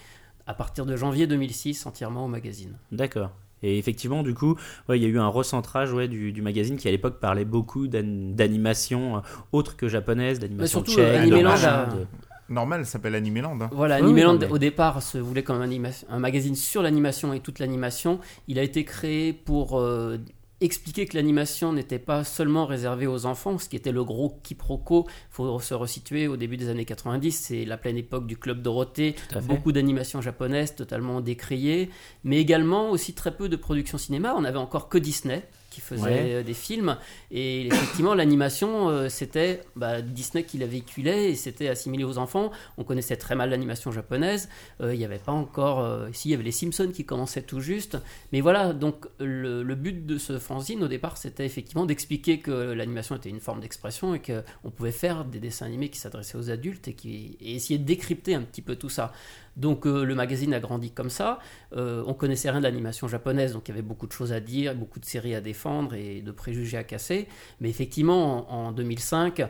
S5: à partir de janvier 2006 entièrement au magazine.
S1: D'accord. Et effectivement, du coup, ouais, il y a eu un recentrage ouais, du, du magazine qui à l'époque parlait beaucoup d'an- d'animation euh, autre que japonaise, d'animation tchèque, machin, de-
S2: Normal, ça s'appelle Animeland. hein.
S5: Voilà,
S1: Oui,
S5: Animeland
S1: oui, mais-
S5: au départ se voulait comme un, un magazine sur l'animation et toute l'animation. Il a été créé pour euh, expliquer que l'animation n'était pas seulement réservée aux enfants, ce qui était le gros quiproquo. Il faut se resituer au début des années 90, c'est la pleine époque du Club Dorothée, beaucoup d'animations japonaises totalement décriées, mais également aussi très peu de productions cinéma. On n'avait encore que Disney qui faisait
S1: Ouais.
S5: euh, des films. Et effectivement l'animation euh, c'était bah, Disney qui la véhiculait et c'était assimilé aux enfants. On connaissait très mal l'animation japonaise. Euh, il n'y avait pas encore euh, ici il y avait les Simpsons qui commençaient tout juste. Mais voilà donc le, le but de ce fanzine au départ c'était effectivement d'expliquer que l'animation était une forme d'expression et qu'on pouvait faire des dessins animés qui s'adressaient aux adultes et qui et essayer de décrypter un petit peu tout ça donc euh, le magazine a grandi comme ça. Euh, on connaissait rien de l'animation japonaise, donc il y avait beaucoup de choses à dire, beaucoup de séries à défendre et de préjugés à casser. Mais effectivement, en, en 2005,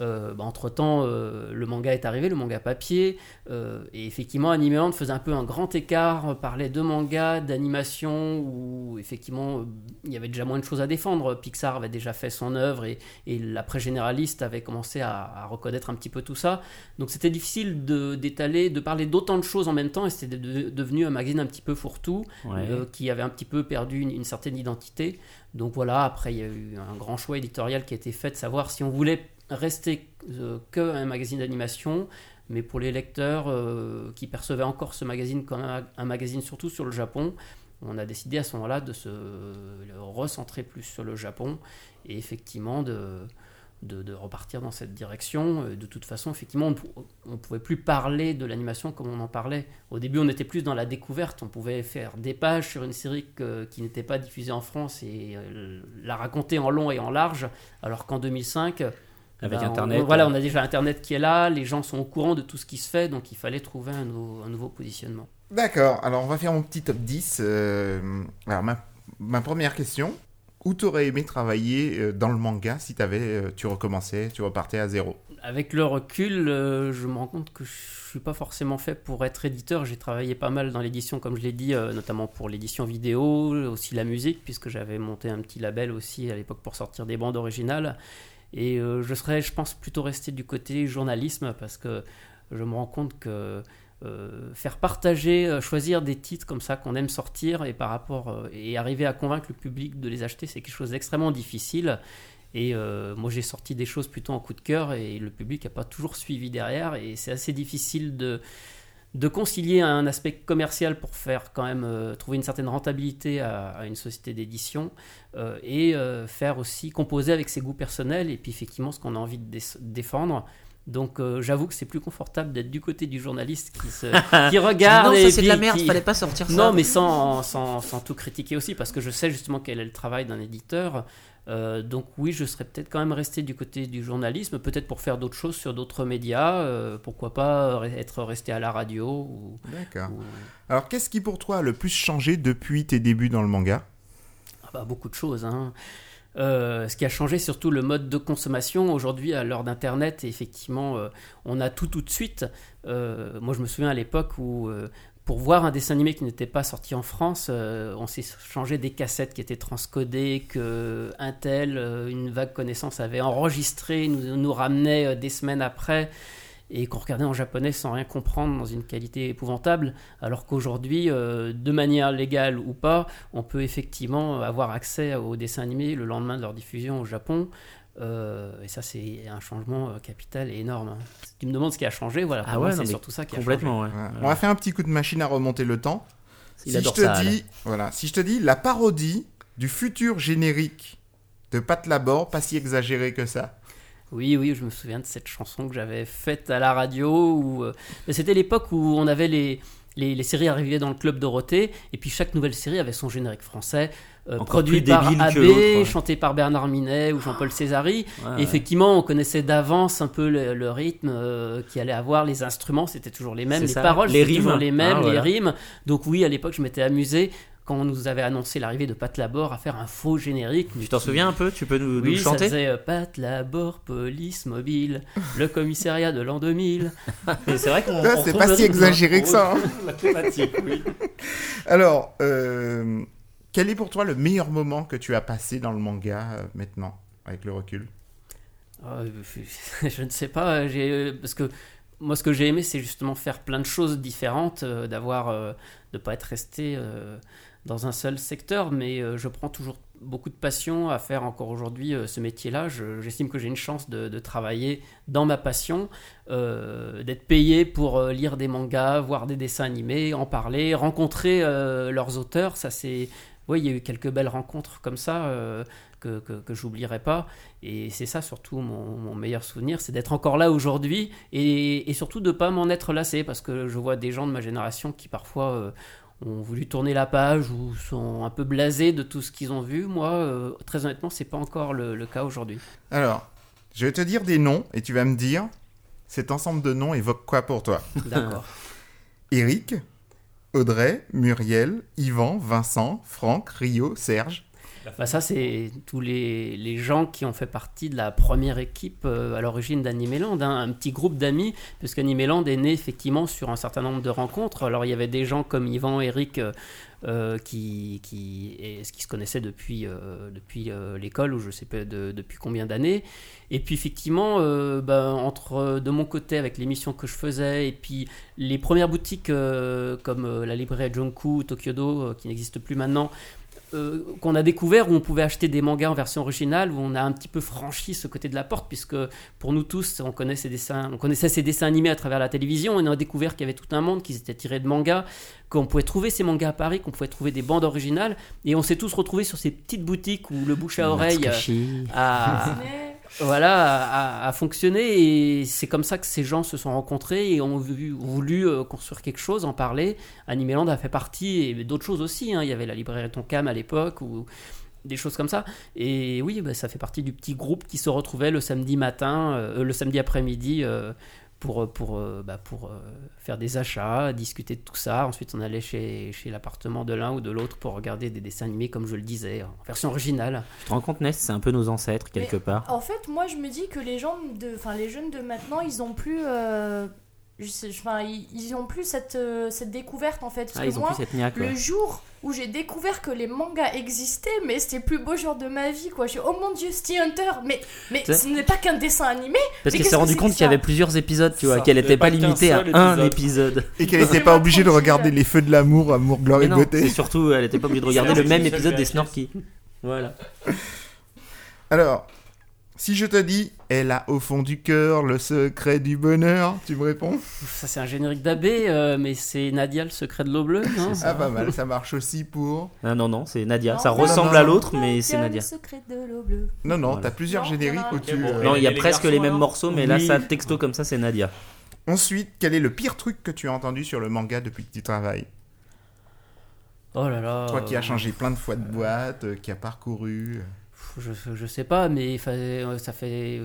S5: Euh, bah, entre-temps, euh, le manga est arrivé, le manga papier, euh, et effectivement, Animeland faisait un peu un grand écart, euh, parlait de manga, d'animation, où effectivement, il y avait déjà moins de choses à défendre. Pixar avait déjà fait son œuvre, et, et l'après-généraliste avait commencé à, à reconnaître un petit peu tout ça. Donc c'était difficile d'étaler, de, parler d'autant de choses en même temps, et c'était de- devenu un magazine un petit peu fourre-tout,
S1: Ouais.
S5: qui avait un petit peu perdu une, une certaine identité. Donc voilà, après il y a eu un grand choix éditorial qui a été fait de savoir si on voulait rester euh, que un magazine d'animation, mais pour les lecteurs euh, qui percevaient encore ce magazine comme un, magazine surtout sur le Japon, on a décidé à ce moment-là de se recentrer plus sur le Japon et effectivement de, de, repartir dans cette direction. De toute façon, effectivement, on ne pouvait plus parler de l'animation comme on en parlait. Au début, on était plus dans la découverte. On pouvait faire des pages sur une série qui n'était pas diffusée en France et euh, la raconter en long et en large, alors qu'en 2005...
S1: Avec
S5: on-
S1: Internet,
S5: voilà,
S1: euh.
S5: on a déjà Internet qui est là, les gens sont au courant de tout ce qui se fait, donc il fallait trouver un nouveau, un nouveau positionnement.
S2: D'accord, alors on va faire mon petit top 10. euh, alors ma, ma première question, où t'aurais aimé travailler euh, dans le manga si t'avais, euh, tu recommençais, tu repartais à zéro?
S5: Avec le recul, euh, je me rends compte que je suis pas forcément fait pour être éditeur. J'ai travaillé pas mal dans l'édition, comme je l'ai dit, euh, notamment pour l'édition vidéo, aussi la musique, puisque j'avais monté un petit label aussi à l'époque pour sortir des bandes originales. Et euh, je serais, je pense, plutôt resté du côté journalisme, parce que je me rends compte que euh, faire partager, euh, choisir des titres comme ça qu'on aime sortir et par rapport et arriver à convaincre le public de les acheter, c'est quelque chose d'extrêmement difficile. Et moi, j'ai sorti des choses plutôt en coup de cœur et le public n'a pas toujours suivi derrière. Et c'est assez difficile de, de concilier un aspect commercial pour faire quand même euh, trouver une certaine rentabilité à, à une société d'édition euh, et euh, faire aussi composer avec ses goûts personnels et puis effectivement ce qu'on a envie de dé- défendre. Donc j'avoue que c'est plus confortable d'être du côté du journaliste qui, se, (laughs) qui regarde
S1: non, ça c'est de la merde,
S5: qui-
S1: fallait pas sortir ça.
S5: non, mais sans, sans, sans tout critiquer aussi, parce que je sais justement quel est le travail d'un éditeur. Euh, donc oui, je serais peut-être quand même resté du côté du journalisme, peut-être pour faire d'autres choses sur d'autres médias, euh, pourquoi pas re- être resté à la radio. Ou,
S2: D'accord.
S5: ou-
S2: Alors qu'est-ce qui pour toi a le plus changé depuis tes débuts dans le manga?
S5: Ah bah, beaucoup de choses. hein. Euh, ce qui a changé surtout le mode de consommation aujourd'hui à l'heure d'internet et effectivement euh, on a tout tout de suite Euh, moi je me souviens à l'époque où pour voir un dessin animé qui n'était pas sorti en France, euh, on s'est changé des cassettes qui étaient transcodées, que un tel, euh, une vague connaissance avait enregistré, nous, nous ramenait euh, des semaines après, et qu'on regardait en japonais sans rien comprendre, dans une qualité épouvantable, alors qu'aujourd'hui, de manière légale ou pas, on peut effectivement avoir accès aux dessins animés le lendemain de leur diffusion au Japon. Euh, et ça, c'est un changement euh, capital et énorme. hein. Si tu me demandes ce qui a changé, voilà,
S1: Ah ouais,
S5: c'est surtout ça qui a changé.
S1: Complètement, ouais.
S2: On va faire un petit coup de machine à remonter le temps.
S1: Il
S2: si
S1: adore
S2: je te
S1: ça,
S2: dis, voilà, si je te dis la parodie du futur générique de Pat Labor, pas si exagéré que ça.
S5: Oui, oui, je me souviens de cette chanson que j'avais faite à la radio. Où, euh, C'était l'époque où on avait les, les, les séries arrivaient dans le club Dorothée, et puis chaque nouvelle série avait son générique français, euh,
S1: Encore
S5: produit par AB,
S1: ouais.
S5: chanté par Bernard Minet ou Jean-Paul Césari.
S1: Ouais,
S5: Et
S1: ouais.
S5: effectivement, on connaissait d'avance un peu le, le rythme euh, qui allait avoir, les instruments, c'était toujours les mêmes, les
S1: ça,
S5: paroles,
S1: les
S5: c'était toujours
S1: rimes.
S5: les mêmes,
S1: Ah,
S5: les rimes. Donc oui, à l'époque, je m'étais amusé quand on nous avait annoncé l'arrivée de Pat Labor à faire un faux générique.
S1: Tu t'en souviens un peu? Tu peux nous, nous
S5: Oui,
S1: le
S5: ça
S1: chanter
S5: faisait euh, Pat Labor, police mobile, le commissariat de l'an 2000. (laughs)
S1: Mais C'est vrai qu'on.
S2: Ah,
S1: on
S2: c'est pas si
S1: hein.
S2: exagéré que ça. hein. (laughs)
S3: La thématique, oui.
S2: Alors, euh, quel est pour toi le meilleur moment que tu as passé dans le manga euh, maintenant, avec le recul?
S5: Euh, (laughs) je, ne sais pas, j'ai, euh, parce que moi, ce que j'ai aimé, c'est justement faire plein de choses différentes, euh, d'avoir, euh, de pas être resté euh, dans un seul secteur, mais euh, je prends toujours beaucoup de passion à faire encore aujourd'hui euh, ce métier-là. Je- j'estime que j'ai une chance de, travailler dans ma passion, euh, d'être payé pour euh, lire des mangas, voir des dessins animés, en parler, rencontrer euh, leurs auteurs. Ça, c'est, oui, il y a eu quelques belles rencontres comme ça. euh, que, que, que j'oublierai pas. Et c'est ça surtout mon, mon meilleur souvenir, c'est d'être encore là aujourd'hui et, et surtout de pas m'en être lassé parce que je vois des gens de ma génération qui parfois euh, ont voulu tourner la page ou sont un peu blasés de tout ce qu'ils ont vu. Moi, euh, très honnêtement, c'est pas encore le, le cas aujourd'hui.
S2: Alors, je vais te dire des noms et tu vas me dire cet ensemble de noms évoque quoi pour toi?
S5: D'accord.
S2: Eric, Audrey, Muriel, Yvan, Vincent, Franck, Rio, Serge.
S5: Bah ça, c'est tous les, les gens qui ont fait partie de la première équipe euh, à l'origine d'Animeland, hein, un petit groupe d'amis, parce qu'Animeland est né effectivement sur un certain nombre de rencontres. Alors il y avait des gens comme Yvan, Eric, euh, euh, qui, qui, se connaissaient depuis, depuis l'école, ou je sais pas de- depuis combien d'années. Et puis effectivement, ben, entre de mon côté avec l'émission que je faisais, et puis les premières boutiques euh, comme euh, la librairie Jonku, Tokyodo, euh, qui n'existe plus maintenant, euh, qu'on a découvert où on pouvait acheter des mangas en version originale, où on a un petit peu franchi ce côté de la porte, puisque pour nous tous, on, connaît ces dessins, on connaissait ces dessins animés à travers la télévision, et on a découvert qu'il y avait tout un monde qui étaient tirés de mangas, qu'on pouvait trouver ces mangas à Paris, qu'on pouvait trouver des bandes originales, et on s'est tous retrouvés sur ces petites boutiques où le bouche à oreille a, (laughs) voilà, a, a fonctionné et c'est comme ça que ces gens se sont rencontrés et ont voulu euh, construire quelque chose, en parler. Animeland a fait partie et d'autres choses aussi. hein. Il y avait la librairie Tonkam à l'époque ou des choses comme ça. Et oui, bah, ça fait partie du petit groupe qui se retrouvait le samedi matin, euh, le samedi après-midi. euh, pour, pour, euh, bah, pour euh, faire des achats, discuter de tout ça. Ensuite, on allait chez, chez l'appartement de l'un ou de l'autre pour regarder des dessins animés, comme je le disais, en version originale.
S1: Tu te rends compte, Nest, c'est un peu nos ancêtres, quelque part.
S4: En fait, moi, je me dis que les gens de, enfin, les jeunes de maintenant, ils ont plus, euh, je sais- enfin, ils, ils ont plus cette, euh, cette découverte en fait. Parce
S1: Ah,
S4: que
S1: ils ont plus cette niaque.
S4: le
S1: ouais.
S4: jour où j'ai découvert que les mangas existaient, mais c'était le plus beau jour de ma vie, quoi. Je suis, oh mon dieu, Steve Hunter, mais, ce n'est pas qu'un dessin animé.
S1: Parce
S4: qu'est-ce
S1: s'est rendu compte qu'il y avait plusieurs épisodes, tu vois, qu'elle n'était pas limitée à un
S3: épisode. (laughs)
S2: Et qu'elle n'était pas obligée de regarder les feux de l'amour, amour, gloire et
S1: non,
S2: beauté.
S1: c'est surtout, elle n'était pas obligée de regarder le même épisode des. Snorky. Voilà.
S2: Alors, si je te dis, elle a au fond du cœur le secret du bonheur, tu me réponds?
S5: Ça, c'est un générique d'Abbé, euh, mais c'est Nadia, le secret de l'eau bleue, non?
S2: Ah, pas mal, ça marche aussi pour.
S1: Ah non, non, c'est Nadia.
S4: Non,
S1: Ça
S4: non,
S1: ressemble
S2: non,
S1: à l'autre, mais c'est
S4: Nadia, le secret de l'eau bleue.
S2: Non, non,
S1: Voilà.
S2: t'as plusieurs génériques où tu. Euh,
S1: Non, il y a
S3: les
S1: presque
S3: garçons,
S1: les mêmes morceaux, mais là, ça texto comme ça, c'est Nadia.
S2: Ensuite, quel est le pire truc que tu as entendu sur le manga depuis que tu travailles?
S5: Oh là là.
S2: Toi qui as
S5: euh,
S2: changé plein de fois de boîte, euh, qui a parcouru.
S5: Je, je sais pas, mais euh, ça fait.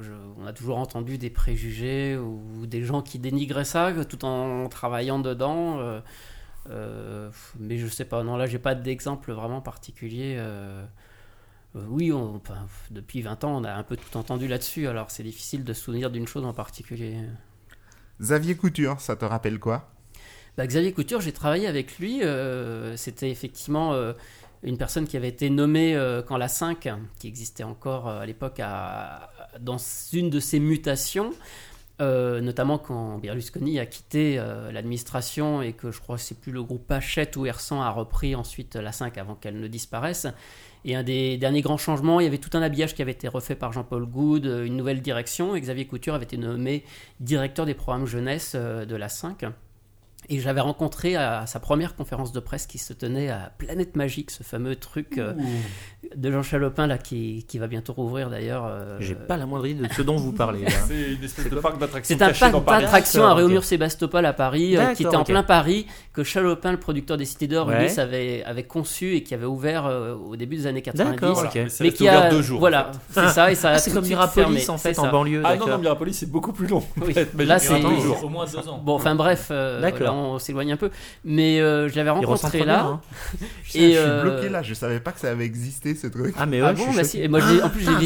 S5: je- on a toujours entendu des préjugés ou des gens qui dénigraient ça tout en travaillant dedans. euh, euh, mais je sais pas, non, là j'ai pas d'exemple vraiment particulier. euh, oui, on- depuis 20 ans, on a un peu tout entendu là-dessus, alors c'est difficile de se souvenir d'une chose en particulier.
S2: Xavier Couture, ça te rappelle quoi?
S5: Bah, Xavier Couture, j'ai travaillé avec lui. euh, C'était effectivement euh, une personne qui avait été nommée euh, quand la 5, qui existait encore euh, à l'époque, dans une de ses mutations. euh, notamment quand Berlusconi a quitté l'administration et que je crois que c'est plus le groupe Hachette ou Ersan a repris ensuite la 5 avant qu'elle ne disparaisse. Et un des derniers grands changements, il y avait tout un habillage qui avait été refait par Jean-Paul Goud, une nouvelle direction, et Xavier Couture avait été nommé directeur des programmes jeunesse de la 5. Et je l'avais rencontré à sa première conférence de presse qui se tenait à Planète Magique, ce fameux truc euh, de Jean Chalopin là, qui, qui va bientôt rouvrir d'ailleurs. euh,
S1: J'ai pas la moindre idée de ce dont vous parlez. (laughs)
S3: C'est une espèce de parc d'attractions.
S5: C'est un parc d'attractions à. Réaumur-Sébastopol à Paris, euh, qui était en plein Paris, que Chalopin, le producteur des Cités d'Or,
S1: Ouais.
S5: Ulysse, avait, avait conçu et qui avait ouvert euh, au début des années 90.
S1: D'accord,
S3: Voilà. Mais
S5: qui a
S3: ouvert deux jours.
S5: voilà, c'est ça et ça a
S1: Ah, c'est comme Mirapolis en
S5: c'est
S1: fait en banlieue.
S3: Ah non. Mirapolis, c'est beaucoup plus long.
S5: Là, c'est.
S6: Au moins deux ans.
S5: Bon, enfin bref,
S1: D'accord.
S5: On s'éloigne un peu. Mais euh, je l'avais rencontré là.
S1: bien, hein. (laughs)
S2: Putain,
S5: Et,
S2: Je suis
S5: euh,
S2: bloqué là, je savais pas que ça avait existé ce truc.
S1: Ah, mais ouais,
S5: Ah
S1: je
S5: bon, bah
S1: choqué.
S5: si. Et moi, je l'ai- en plus, je l'ai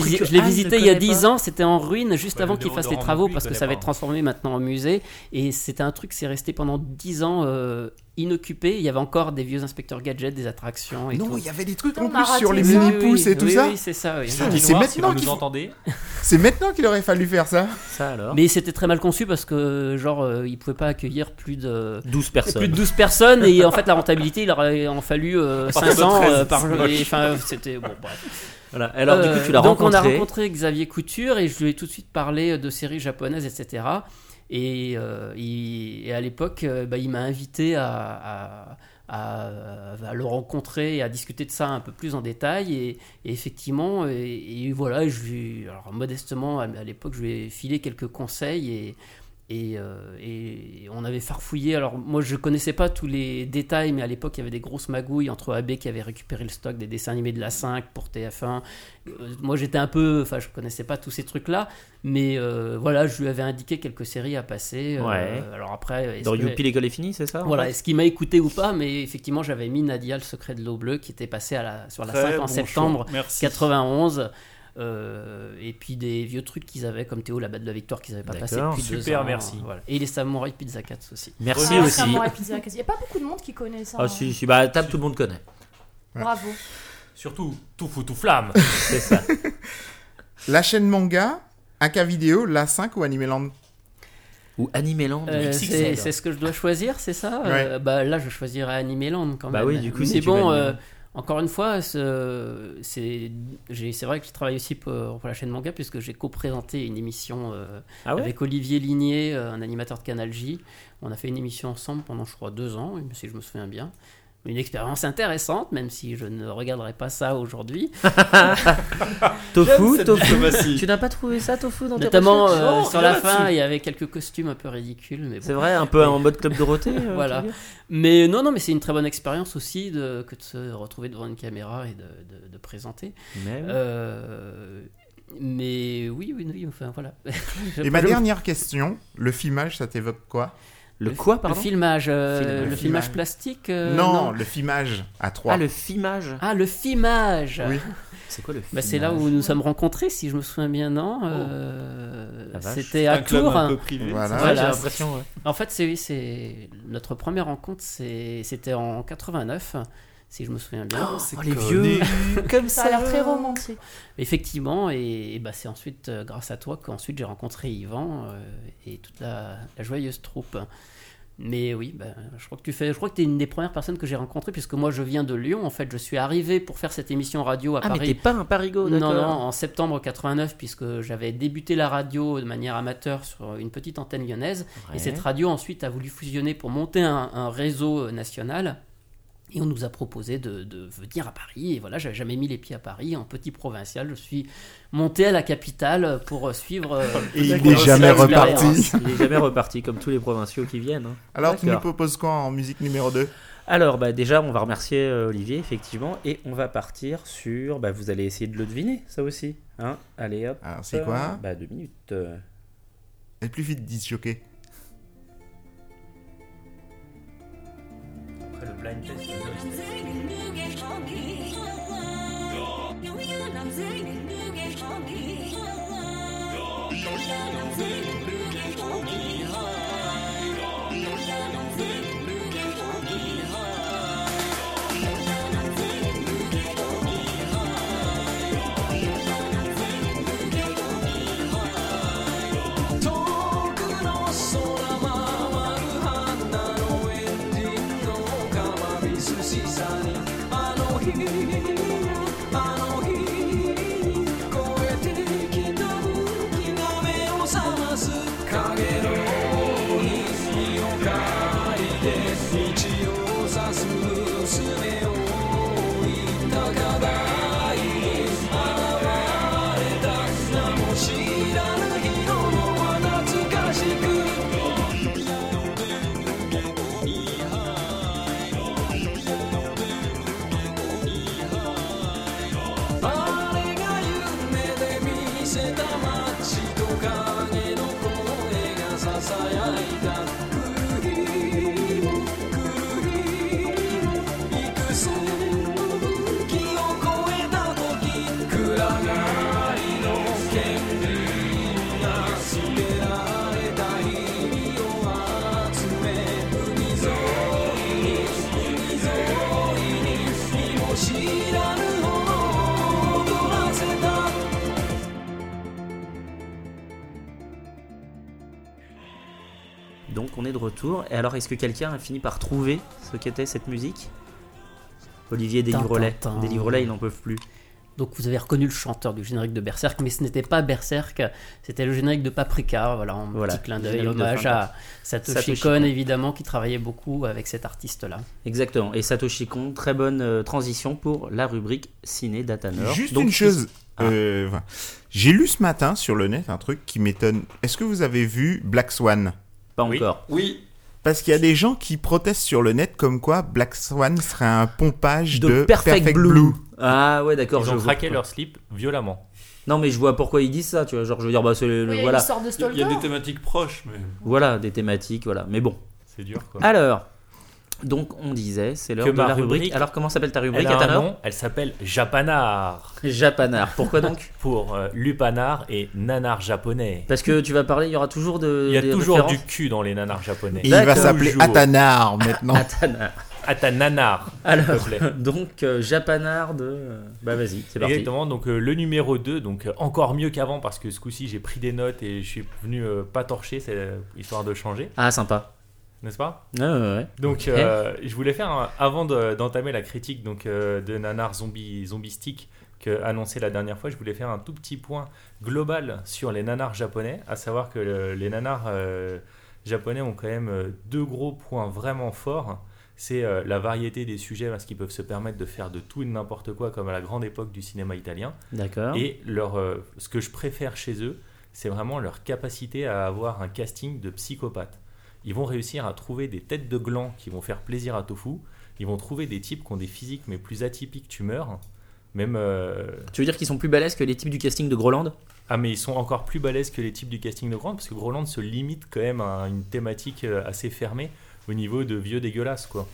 S1: Ah,
S5: je visité il y a
S1: connaît
S5: 10 ans. C'était en ruine, juste
S6: Bah,
S5: avant qu'il fasse les travaux, parce que ça va être transformé maintenant en musée. Et c'était un truc, c'est resté pendant 10 ans euh, inoccupé. Il y avait encore des vieux inspecteurs gadgets, des attractions et
S2: Non,
S5: tout.
S2: il y avait des trucs en plus sur les mini-pousses et tout
S5: oui,
S2: ça.
S5: Oui, c'est ça, oui.
S2: C'est maintenant
S6: vous
S2: qu'il faut-. (laughs) C'est maintenant qu'il aurait fallu faire ça.
S1: Ça alors
S5: Mais c'était très mal conçu parce que, genre, euh, ils pouvaient pas accueillir plus de.
S1: 12
S5: Plus
S1: personnes.
S5: de 12 personnes et en fait la rentabilité il aurait en fallu euh,
S3: partir de
S5: 500 euh,
S3: 13,
S5: par jour. Enfin c'était bon bref.
S1: Voilà. Alors, du coup,
S5: Euh,
S1: tu l'as
S5: donc on a
S1: rencontré.
S5: rencontré Xavier Couture et je lui ai tout de suite parlé de séries japonaises, etc. Et, euh, et à l'époque, euh, bah, il m'a invité à, le rencontrer et à discuter de ça un peu plus en détail. Et, effectivement, et, voilà, je modestement, à, l'époque, je lui ai filé quelques conseils Et, euh, et on avait farfouillé. Alors, moi, je connaissais pas tous les détails, mais à l'époque, il y avait des grosses magouilles entre AB qui avait récupéré le stock des dessins animés de la 5 pour TF1. Euh, moi, j'étais un peu. Enfin, je connaissais pas tous ces trucs-là, mais euh, voilà, je lui avais indiqué quelques séries à passer. euh,
S1: Ouais.
S5: alors après.
S1: Dans
S5: que-
S1: Youpi, l'école est finie, c'est ça
S5: Voilà, est-ce qu'il m'a écouté ou pas Mais effectivement, j'avais mis Nadia, le secret de l'eau bleue, qui était passé à la, sur la 5
S3: Très
S5: en
S3: bon
S5: septembre
S3: choix. Merci.
S5: 91. Euh, et puis des vieux trucs qu'ils avaient, comme Théo, la batte de la victoire, qu'ils n'avaient pas passé deux
S7: Super,
S5: ans.
S7: merci.
S5: Voilà. Et les samouraïs Pizza Cats aussi.
S1: Merci
S4: Ah,
S1: aussi.
S4: Pizza. Il n'y a pas beaucoup de monde qui connaît ça.
S1: Ah,
S4: hein.
S1: si, si, bah, table, tout le monde connaît.
S4: Bravo.
S7: Surtout, tout fout, tout flamme. (laughs)
S1: C'est ça.
S2: La chaîne manga, Aka Vidéo, La 5 ou Animeland?
S1: Ou Animeland.
S5: Euh, c'est c'est ce que je dois choisir, c'est ça? Euh, bah, Là, je choisirais Animeland quand
S1: Bah
S5: même.
S1: oui, du coup,
S5: Mais
S1: si
S5: bon. Encore une fois, ce- c'est vrai que je travaille aussi pour, pour la chaîne Manga, puisque j'ai co-présenté une émission euh,
S1: Ah ouais?
S5: avec Olivier Ligné, euh, un animateur de Canal J. On a fait une émission ensemble pendant, je crois, deux ans, si je me souviens bien. Une expérience intéressante, même si je ne regarderai pas ça aujourd'hui. (laughs)
S1: Tofu, Tofu. Tu n'as pas trouvé ça, Tofu, dans tes
S5: Notamment
S1: recherches
S5: euh, sur la fin, il y avait quelques costumes un peu ridicules. Mais bon.
S1: C'est vrai, un peu en mode Club Dorothée euh,
S5: Voilà. Mais non, non, mais c'est une très bonne expérience aussi de, que de se retrouver devant une caméra et de, de- de présenter.
S1: Mais oui.
S5: Euh, mais oui, oui, oui, enfin voilà. (laughs)
S2: Et ma dernière question, le filmage, ça t'évoque quoi?
S1: Le quoi, pardon
S5: Le filmage, euh,
S1: Film-
S5: le,
S2: le
S5: filmage plastique euh,
S2: non, le filmage à 3.
S1: Ah, le filmage.
S5: Ah, le filmage
S2: Oui. (laughs)
S1: C'est quoi le filmage
S5: Bah, c'est là où nous nous sommes rencontrés, si je me souviens bien, non? Euh,
S1: La vache.
S5: C'était
S3: Un
S5: à
S3: club
S5: Tours.
S3: un peu privé.
S2: Voilà.
S1: Ouais,
S5: Voilà.
S1: j'ai l'impression, ouais.
S5: En fait, c'est oui, c'est notre première rencontre, c'est- c'était en 89, si je me souviens bien.
S1: Oh, les vieux (laughs) Comme
S4: Ça a l'air très romantique.
S5: Effectivement, et, et bah, c'est ensuite euh, grâce à toi qu'ensuite j'ai rencontré Yvan euh, et toute la, la joyeuse troupe. Mais oui, bah, je crois que tu fais, je crois que es une des premières personnes que j'ai rencontrées puisque moi je viens de Lyon. En fait, je suis arrivé pour faire cette émission radio à
S1: Ah, mais
S5: Paris.
S1: t'es pas un parigo,
S5: Non,
S1: d'accord.
S5: non, en septembre 89, puisque j'avais débuté la radio de manière amateur sur une petite antenne lyonnaise.
S1: Ouais.
S5: Et cette radio ensuite a voulu fusionner pour monter un, un réseau euh, national. Et on nous a proposé de, de venir à Paris. Et voilà, j'avais jamais mis les pieds à Paris, en petit provincial. Je suis monté à la capitale pour euh, suivre. euh,
S2: Et il n'est jamais reparti.
S1: Il est jamais reparti, comme tous les provinciaux qui viennent. hein.
S2: Alors, tu nous proposes quoi en musique numéro 2
S1: Alors, bah, déjà, on va remercier euh, Olivier, effectivement, et on va partir sur. Bah, vous allez essayer de le deviner, ça aussi. Hein allez, hop.
S2: Alors, c'est quoi?
S1: Bah, deux minutes. euh.
S2: Et plus vite, dit
S7: blind test, le
S1: on est de retour. Et alors, est-ce que quelqu'un a fini par trouver ce qu'était cette musique? Olivier,
S5: tin.
S1: Délivre-les, ils n'en peuvent plus.
S5: Donc vous avez reconnu le chanteur du générique de Berserk, mais ce n'était pas Berserk, c'était le générique de Paprika, voilà, en
S1: Voilà,
S5: petit clin d'œil, hommage à Satoshi,
S1: Satoshi
S5: Kon,
S1: Kon.
S5: évidemment, qui travaillait beaucoup avec cet artiste-là.
S1: Exactement. Et Satoshi Kon, très bonne euh, transition pour la rubrique Ciné Datanor.
S2: Juste
S1: Donc,
S2: une chose.
S1: Ah.
S2: euh. J'ai lu ce matin sur le net un truc qui m'étonne. Est-ce que vous avez vu Black Swan?
S1: Pas
S6: Oui.
S1: encore.
S3: Oui.
S2: Parce qu'il y a des gens qui protestent sur le net comme quoi Black Swan serait un pompage de,
S1: De Perfect, Blue. Ah ouais, d'accord.
S6: Ils ont craqué leur slip violemment.
S1: Non, mais je vois pourquoi ils disent ça, tu vois. Genre, je veux dire, bah, c'est le-
S4: Oui, il y a
S1: voilà.
S3: il y a des thématiques proches, mais.
S1: Voilà, des thématiques, voilà. Mais bon.
S6: C'est dur quoi.
S1: Alors, donc on disait, c'est l'heure de
S6: ma
S1: la rubrique.
S6: rubrique-
S1: Alors, comment s'appelle ta rubrique,
S6: elle a un
S1: Atanor
S6: nom, elle s'appelle Japanar
S1: Japanar. Pourquoi donc (laughs)
S6: pour euh, lupanar et nanar japonais.
S1: Parce que tu vas parler, il y aura toujours de.
S6: Il y a
S1: des
S6: toujours
S1: références
S6: du cul dans les nanars japonais.
S2: Et il va s'appeler. Atanar maintenant.
S1: Atanar.
S6: À ta nanar.
S1: Alors,
S6: plaît. (laughs)
S1: donc euh, Japanar de. euh, Bah vas-y, c'est parti.
S6: Exactement, donc euh, le numéro 2, donc euh, encore mieux qu'avant parce que ce coup-ci j'ai pris des notes et je suis venu euh, pas torcher, c'est euh, histoire de changer,
S1: Ah sympa.
S6: N'est-ce pas
S1: Ouais, ouais, ouais.
S6: Donc euh, je voulais faire, un- avant de- d'entamer la critique donc, euh, de Nanar Zombie, Zombistique que annoncé la dernière fois, je voulais faire un tout petit point global sur les nanars japonais, à savoir que le- les nanars euh, japonais ont quand même euh, deux gros points vraiment forts. C'est euh, la variété des sujets parce qu'ils peuvent se permettre de faire de tout et de n'importe quoi comme à la grande époque du cinéma italien.
S1: D'accord.
S6: Et leur, euh, ce que je préfère chez eux, c'est vraiment leur capacité à avoir un casting de psychopathes. Ils vont réussir à trouver des têtes de gland qui vont faire plaisir à Tofu. Ils vont trouver des types qui ont des physiques mais plus atypiques tumeurs. Même euh,
S1: Tu veux dire qu'ils sont plus balèzes que les types du casting de Groland?
S6: Ah mais ils sont encore plus balèzes que les types du casting de Groland parce que Groland se limite quand même à une thématique euh, assez fermée au niveau de vieux dégueulasses quoi.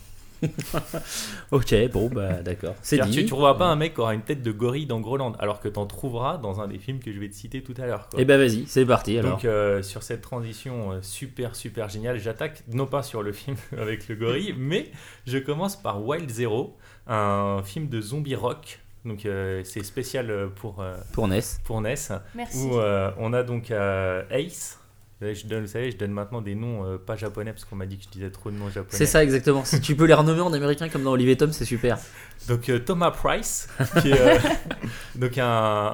S6: (laughs)
S1: Ok, bon bah d'accord. C'est dit.
S6: Tu, tu trouveras pas un mec qui aura une tête de gorille dans Groland alors que t'en trouveras dans un des films que je vais te citer tout à l'heure. quoi.
S1: Et bah vas-y, c'est parti alors.
S6: Donc euh, sur cette transition euh, super super géniale, j'attaque non pas sur le film (laughs) avec le gorille, mais je commence par Wild Zero, un film de zombie rock. Donc euh, c'est spécial pour euh,
S1: Pour Ness.
S6: pour Ness
S4: Merci.
S6: où euh, on a donc euh, Ace. Je donne, vous savez, je donne maintenant des noms euh, pas japonais parce qu'on m'a dit que je disais trop de noms japonais.
S1: C'est ça exactement. si tu peux les renommer en américain comme dans Olivier Tom, c'est super. (laughs)
S6: Donc euh, Thomas Price, qui est euh, (laughs) donc un,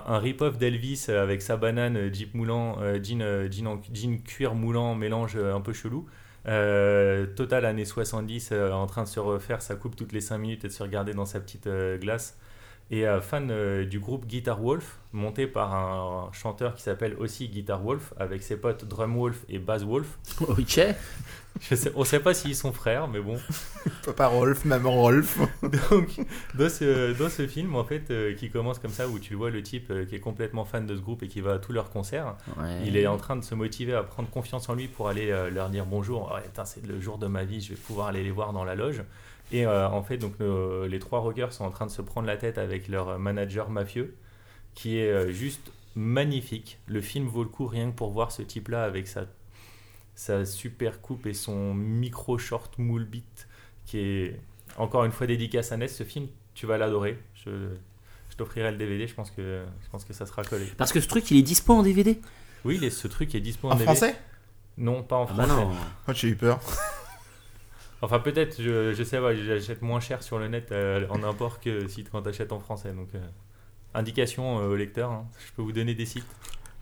S6: un rip-off d'Elvis avec sa banane, Jeep moulant, jean, jean, en- jean cuir moulant, mélange un peu chelou. Total années 70, euh, en train de se refaire sa coupe toutes les 5 minutes et de se regarder dans sa petite glace. Et euh, fan euh, du groupe Guitar Wolf, monté par un, chanteur qui s'appelle aussi Guitar Wolf, avec ses potes Drum Wolf et Bass Wolf. (laughs)
S1: Ok. (laughs)
S6: Je sais, on sait pas s'ils sont frères, mais bon. (laughs)
S2: Papa Rolf, maman Rolf.
S6: Donc, dans ce, dans ce film, en fait, euh, qui commence comme ça, où tu vois le type euh, qui est complètement fan de ce groupe et qui va à tous leurs concerts,
S1: Ouais.
S6: il est en train de se motiver à prendre confiance en lui pour aller euh, leur dire bonjour. Putain, c'est le jour de ma vie, je vais pouvoir aller les voir dans la loge. Et euh, en fait, donc, nos- les trois rockers sont en train de se prendre la tête avec leur manager mafieux, qui est euh, juste magnifique. Le film vaut le coup rien que pour voir ce type-là avec sa, sa super coupe et son micro short moule beat, qui est encore une fois dédicace à Ness. Ce film, tu vas l'adorer. Je, je t'offrirai le DVD, je pense, que, je pense que ça sera collé.
S1: Parce que ce truc, il est dispo en DVD.
S6: Oui, les- ce truc est dispo en,
S2: En
S6: DVD.
S2: français?
S6: Non, pas en
S1: Ah bah
S6: français.
S1: non.
S2: Oh, j'ai eu peur. (laughs)
S6: Enfin, peut-être, je, je sais pas, j'achète moins cher sur le net euh, en import que si quand t'achètes en français. Donc, euh, indication euh, au lecteur, hein. je peux vous donner des sites.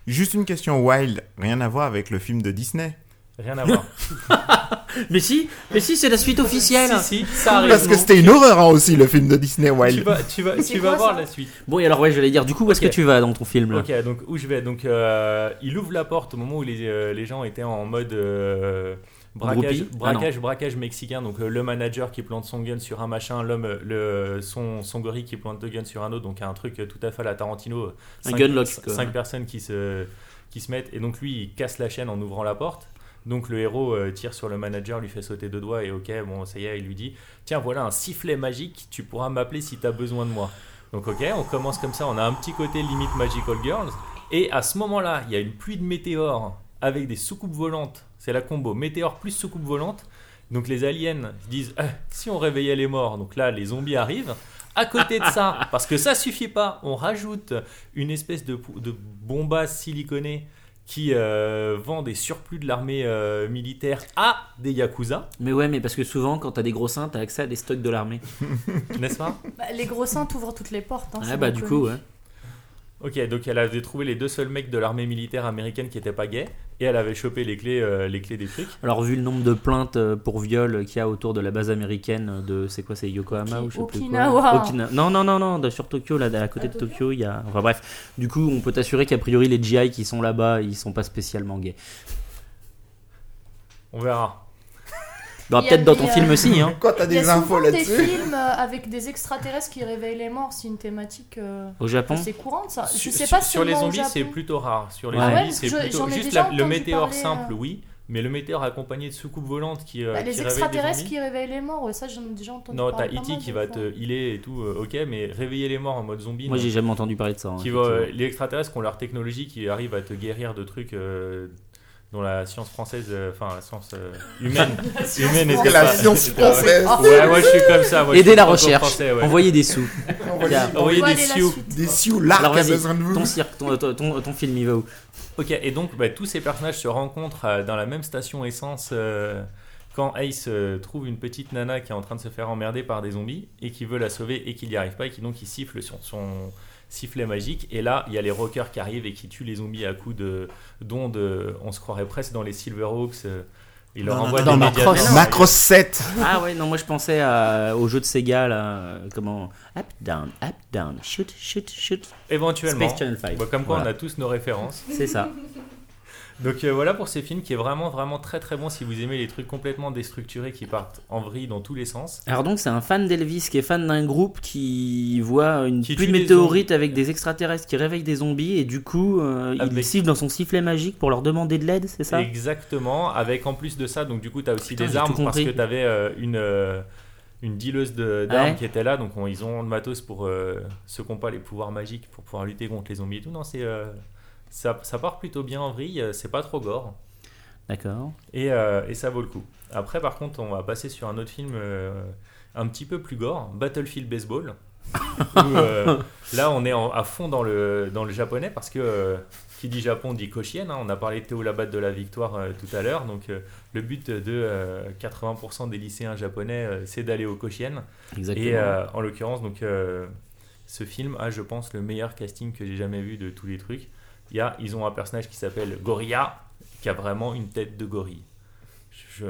S2: Juste une question wild, rien à voir avec le film de Disney.
S6: Rien à voir. (laughs)
S1: Mais si, mais si, c'est la suite officielle.
S6: si, si, ça arrive.
S2: Parce que c'était une horreur hein, aussi le film de Disney
S6: Tu
S2: Wild.
S6: vas, tu vas, tu vas voir la suite.
S1: Bon, et alors ouais, j'allais dire, du coup, où est-ce que tu vas dans ton film là
S6: Ok, donc où je vais? Donc, euh, il ouvre la porte au moment où les, euh, les gens étaient en mode braquage,
S1: Ah,
S6: braquage, braquage mexicain. Donc, euh, le manager qui plante son gun sur un machin, l'homme, euh, le, son, son gorille qui plante deux guns sur un autre. Donc, un truc euh, tout à fait à la Tarantino.
S1: Un
S6: Cinq-
S1: gunlock,
S6: c-
S1: quoi.
S6: Cinq personnes qui se, qui se mettent. Et donc, lui, il casse la chaîne en ouvrant la porte. Donc le héros tire sur le manager, lui fait sauter deux doigts et ok, bon ça y est, il lui dit Tiens, voilà un sifflet magique, tu pourras m'appeler si tu as besoin de moi. Donc ok, on commence comme ça, on a un petit côté limite Magical Girls. Et à ce moment-là, il y a une pluie de météores avec des soucoupes volantes. C'est la combo météore plus soucoupe volante. Donc les aliens se disent Eh, si on réveillait les morts, donc là les zombies arrivent. À côté de ça, (laughs) parce que ça suffit pas, on rajoute une espèce de, de bombasse siliconée qui euh, vend des surplus de l'armée euh, militaire à des yakuza,
S1: Mais ouais, mais parce que souvent, quand t'as des gros seins, t'as accès à des stocks de l'armée. (laughs)
S6: n'est-ce pas?
S4: Bah, les gros seins t'ouvrent toutes les portes. hein, c'est
S1: bah du
S4: connu.
S1: coup, ouais.
S6: Ok, donc elle avait trouvé les deux seuls mecs de l'armée militaire américaine qui étaient pas gays, et elle avait chopé les clés, euh, les clés des trucs.
S1: Alors, vu le nombre de plaintes euh, pour viol qu'il y a autour de la base américaine de. C'est quoi C'est Yokohama ou je sais plus quoi
S4: Okinawa.
S1: Okina- Non, non, non, non, de- sur Tokyo, là, à côté
S4: À
S1: de
S4: Tokyo
S1: Tokyo, il y a. Enfin bref, du coup, on peut t'assurer qu'a priori, les GI qui sont là-bas, ils sont pas spécialement gays.
S6: On verra.
S1: Bah,
S4: Il
S1: peut-être dans
S4: des,
S1: ton
S4: euh,
S1: film aussi, hein. (laughs)
S2: Quoi, t'as
S4: Il y a
S2: des infos
S4: souvent des
S2: là-dessus
S4: films euh, avec des extraterrestres qui réveillent les morts. C'est une thématique euh,
S1: Au Japon.
S4: assez courante, ça. Je
S6: Sur-
S4: sais pas
S6: sur les zombies, c'est plutôt rare. Sur les zombies, c'est plutôt juste le météore
S4: parler,
S6: simple,
S4: euh.
S6: oui, mais le météore accompagné de soucoupes volantes qui,
S4: Bah,
S6: qui
S4: les
S6: des
S4: extraterrestres qui réveillent les morts, ça j'en ai déjà entendu
S6: Non, t'as
S4: parler. pas
S6: E.T.
S4: mal
S6: qui va
S4: fois.
S6: te healer et tout, euh, ok, mais réveiller les morts en mode zombie.
S1: Moi,
S6: non.
S1: j'ai jamais entendu parler de ça. hein,
S6: qui va, euh,
S1: effectivement.
S6: les extraterrestres qui ont leur technologie qui arrive à te guérir de trucs euh, dont la science française, euh, enfin la science euh, (laughs) humaine,
S2: la
S6: pas-
S2: science française,
S6: Ouais, moi je suis comme ça. moi,
S1: Aider la recherche,
S6: ouais.
S1: envoyer des sous. (laughs)
S6: Envoyer des
S4: la
S6: sioux.
S2: des sioux, l'arc
S1: Alors
S2: a
S1: vas-y,
S2: besoin de vous.
S1: ton cirque, ton, ton, ton- ton film, il va où
S6: Ok, et donc bah, tous ces personnages se rencontrent euh, dans la même station essence euh, quand Ace euh, trouve une petite nana qui est en train de se faire emmerder par des zombies et qui veut la sauver et qui n'y arrive pas et qui donc il siffle sur son sifflet magique. Et là, il y a les rockers qui arrivent et qui tuent les zombies à coups de d'ondes. euh, On se croirait presque dans les Silverhawks. euh, il leur
S2: Non, non,
S6: envoie médias-
S1: Macross.
S2: Macross 7
S1: Ah ouais, non, moi je pensais à- au jeu de Sega, là. euh, Comment Up, down, up, down, shoot, shoot, shoot.
S6: Éventuellement.
S1: Space Channel 5.
S6: Bah, comme quoi,
S1: Voilà.
S6: on a tous nos références.
S1: C'est ça.
S6: Donc euh, voilà pour ces films qui est vraiment vraiment très très bon si vous aimez les trucs complètement déstructurés qui partent en vrille dans tous les sens.
S1: Alors donc c'est un fan d'Elvis qui est fan d'un groupe qui voit une
S6: Qui
S1: pluie de météorites avec des extraterrestres qui réveillent des zombies et du coup euh, il
S6: Avec-
S1: siffle dans son sifflet magique pour leur demander de l'aide, c'est ça?
S6: Exactement, avec en plus de ça, donc du coup tu as aussi
S1: Putain,
S6: des armes parce que tu avais une, euh, une dealeuse de- d'armes
S1: Ouais.
S6: qui était là, donc on- ils ont le matos pour euh, ceux qui n'ont pas les pouvoirs magiques pour pouvoir lutter contre les zombies et tout. Non, c'est euh, ça, ça part plutôt bien en vrille, euh, c'est pas trop gore
S1: D'accord.
S6: et, euh, et ça vaut le coup. Après, par contre, on va passer sur un autre film euh, un petit peu plus gore, Battlefield Baseball. (laughs) où, euh, là, on est en- à fond dans le, dans le japonais parce que qui dit Japon dit Koshien. hein. on a parlé de Théo Labat de la victoire tout à l'heure. Donc, le but de euh, 80% des lycéens japonais, c'est d'aller au Koshien.
S1: Exactement.
S6: Et en l'occurrence, donc, ce film a, je pense, le meilleur casting que j'ai jamais vu de tous les trucs. Il y a, ils ont un personnage qui s'appelle Gorilla, qui a vraiment une tête de gorille. Je,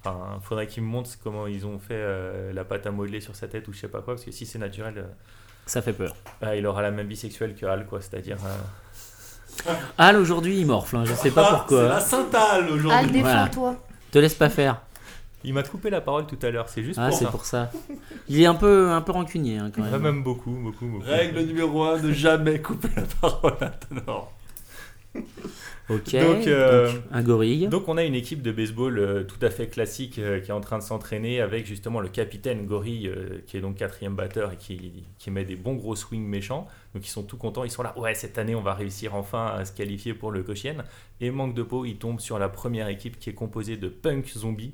S6: enfin, faudrait qu'ils me montrent comment ils ont fait euh, la pâte à modeler sur sa tête ou je sais pas quoi, parce que si c'est naturel, euh,
S1: Ça fait peur.
S6: bah, il aura la même bisexuelle que Hal, quoi. C'est-à-dire, euh,
S1: Al aujourd'hui il morfle, hein, je sais pas
S3: Ah, C'est
S1: pourquoi.
S3: la Sainte-Halle
S4: Al,
S3: aujourd'hui.
S1: Voilà.
S4: défends-toi.
S1: Te laisse pas faire.
S6: Il m'a coupé la parole tout à l'heure. C'est juste
S1: Ah
S6: pour
S1: c'est
S6: ça.
S1: pour ça. Il est un peu un peu rancunier hein, quand même.
S6: même beaucoup, beaucoup, beaucoup.
S3: Règle numéro 1, ne jamais couper la parole à Tanor.
S1: Ok.
S6: Donc, euh,
S1: donc, un gorille.
S6: Donc on a une équipe de baseball euh, tout à fait classique euh, qui est en train de s'entraîner avec justement le capitaine Gorille euh, qui est donc quatrième batteur et qui, qui met des bons gros swings méchants. Donc ils sont tout contents, ils sont là, ouais cette année on va réussir enfin à se qualifier pour le Koshien. Et manque de peau, ils tombent sur la première équipe qui est composée de punk zombies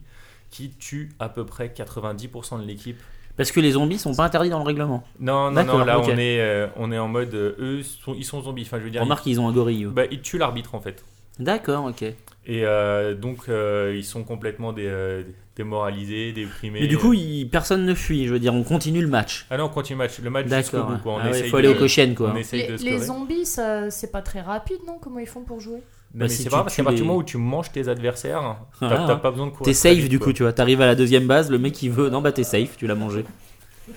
S6: qui tue à peu près 90% de l'équipe.
S1: Parce que les zombies sont pas interdits dans le règlement.
S6: Non, non, non, là on, est, euh, on est en mode, euh, eux sont, ils sont zombies, enfin je veux dire,
S1: Remarque ils ont un gorille.
S6: bah, ils tuent l'arbitre en fait.
S1: D'accord, ok.
S6: Et euh, donc, euh, ils sont complètement dé- euh, démoralisés, déprimés.
S1: Mais du coup, il- personne ne fuit. Je veux dire, on continue le match.
S6: Ah non, on continue le match. Le match jusqu'au bout. Quoi. On
S1: Ah ouais,
S6: essaye
S1: faut aller
S6: de-
S1: au Cochin, quoi.
S6: On
S4: Les,
S6: de
S4: les zombies, ça, c'est pas très rapide, non Comment ils font pour jouer?
S1: Bah,
S6: mais
S1: si
S6: c'est pas parce qu'à partir du moment où tu manges tes adversaires, t'as
S1: Ah,
S6: t'as pas besoin de courir.
S1: T'es safe
S6: vite,
S1: du
S6: quoi.
S1: coup, tu vois. T'arrives à la deuxième base, le mec il veut. Non, bah t'es safe, tu l'as mangé.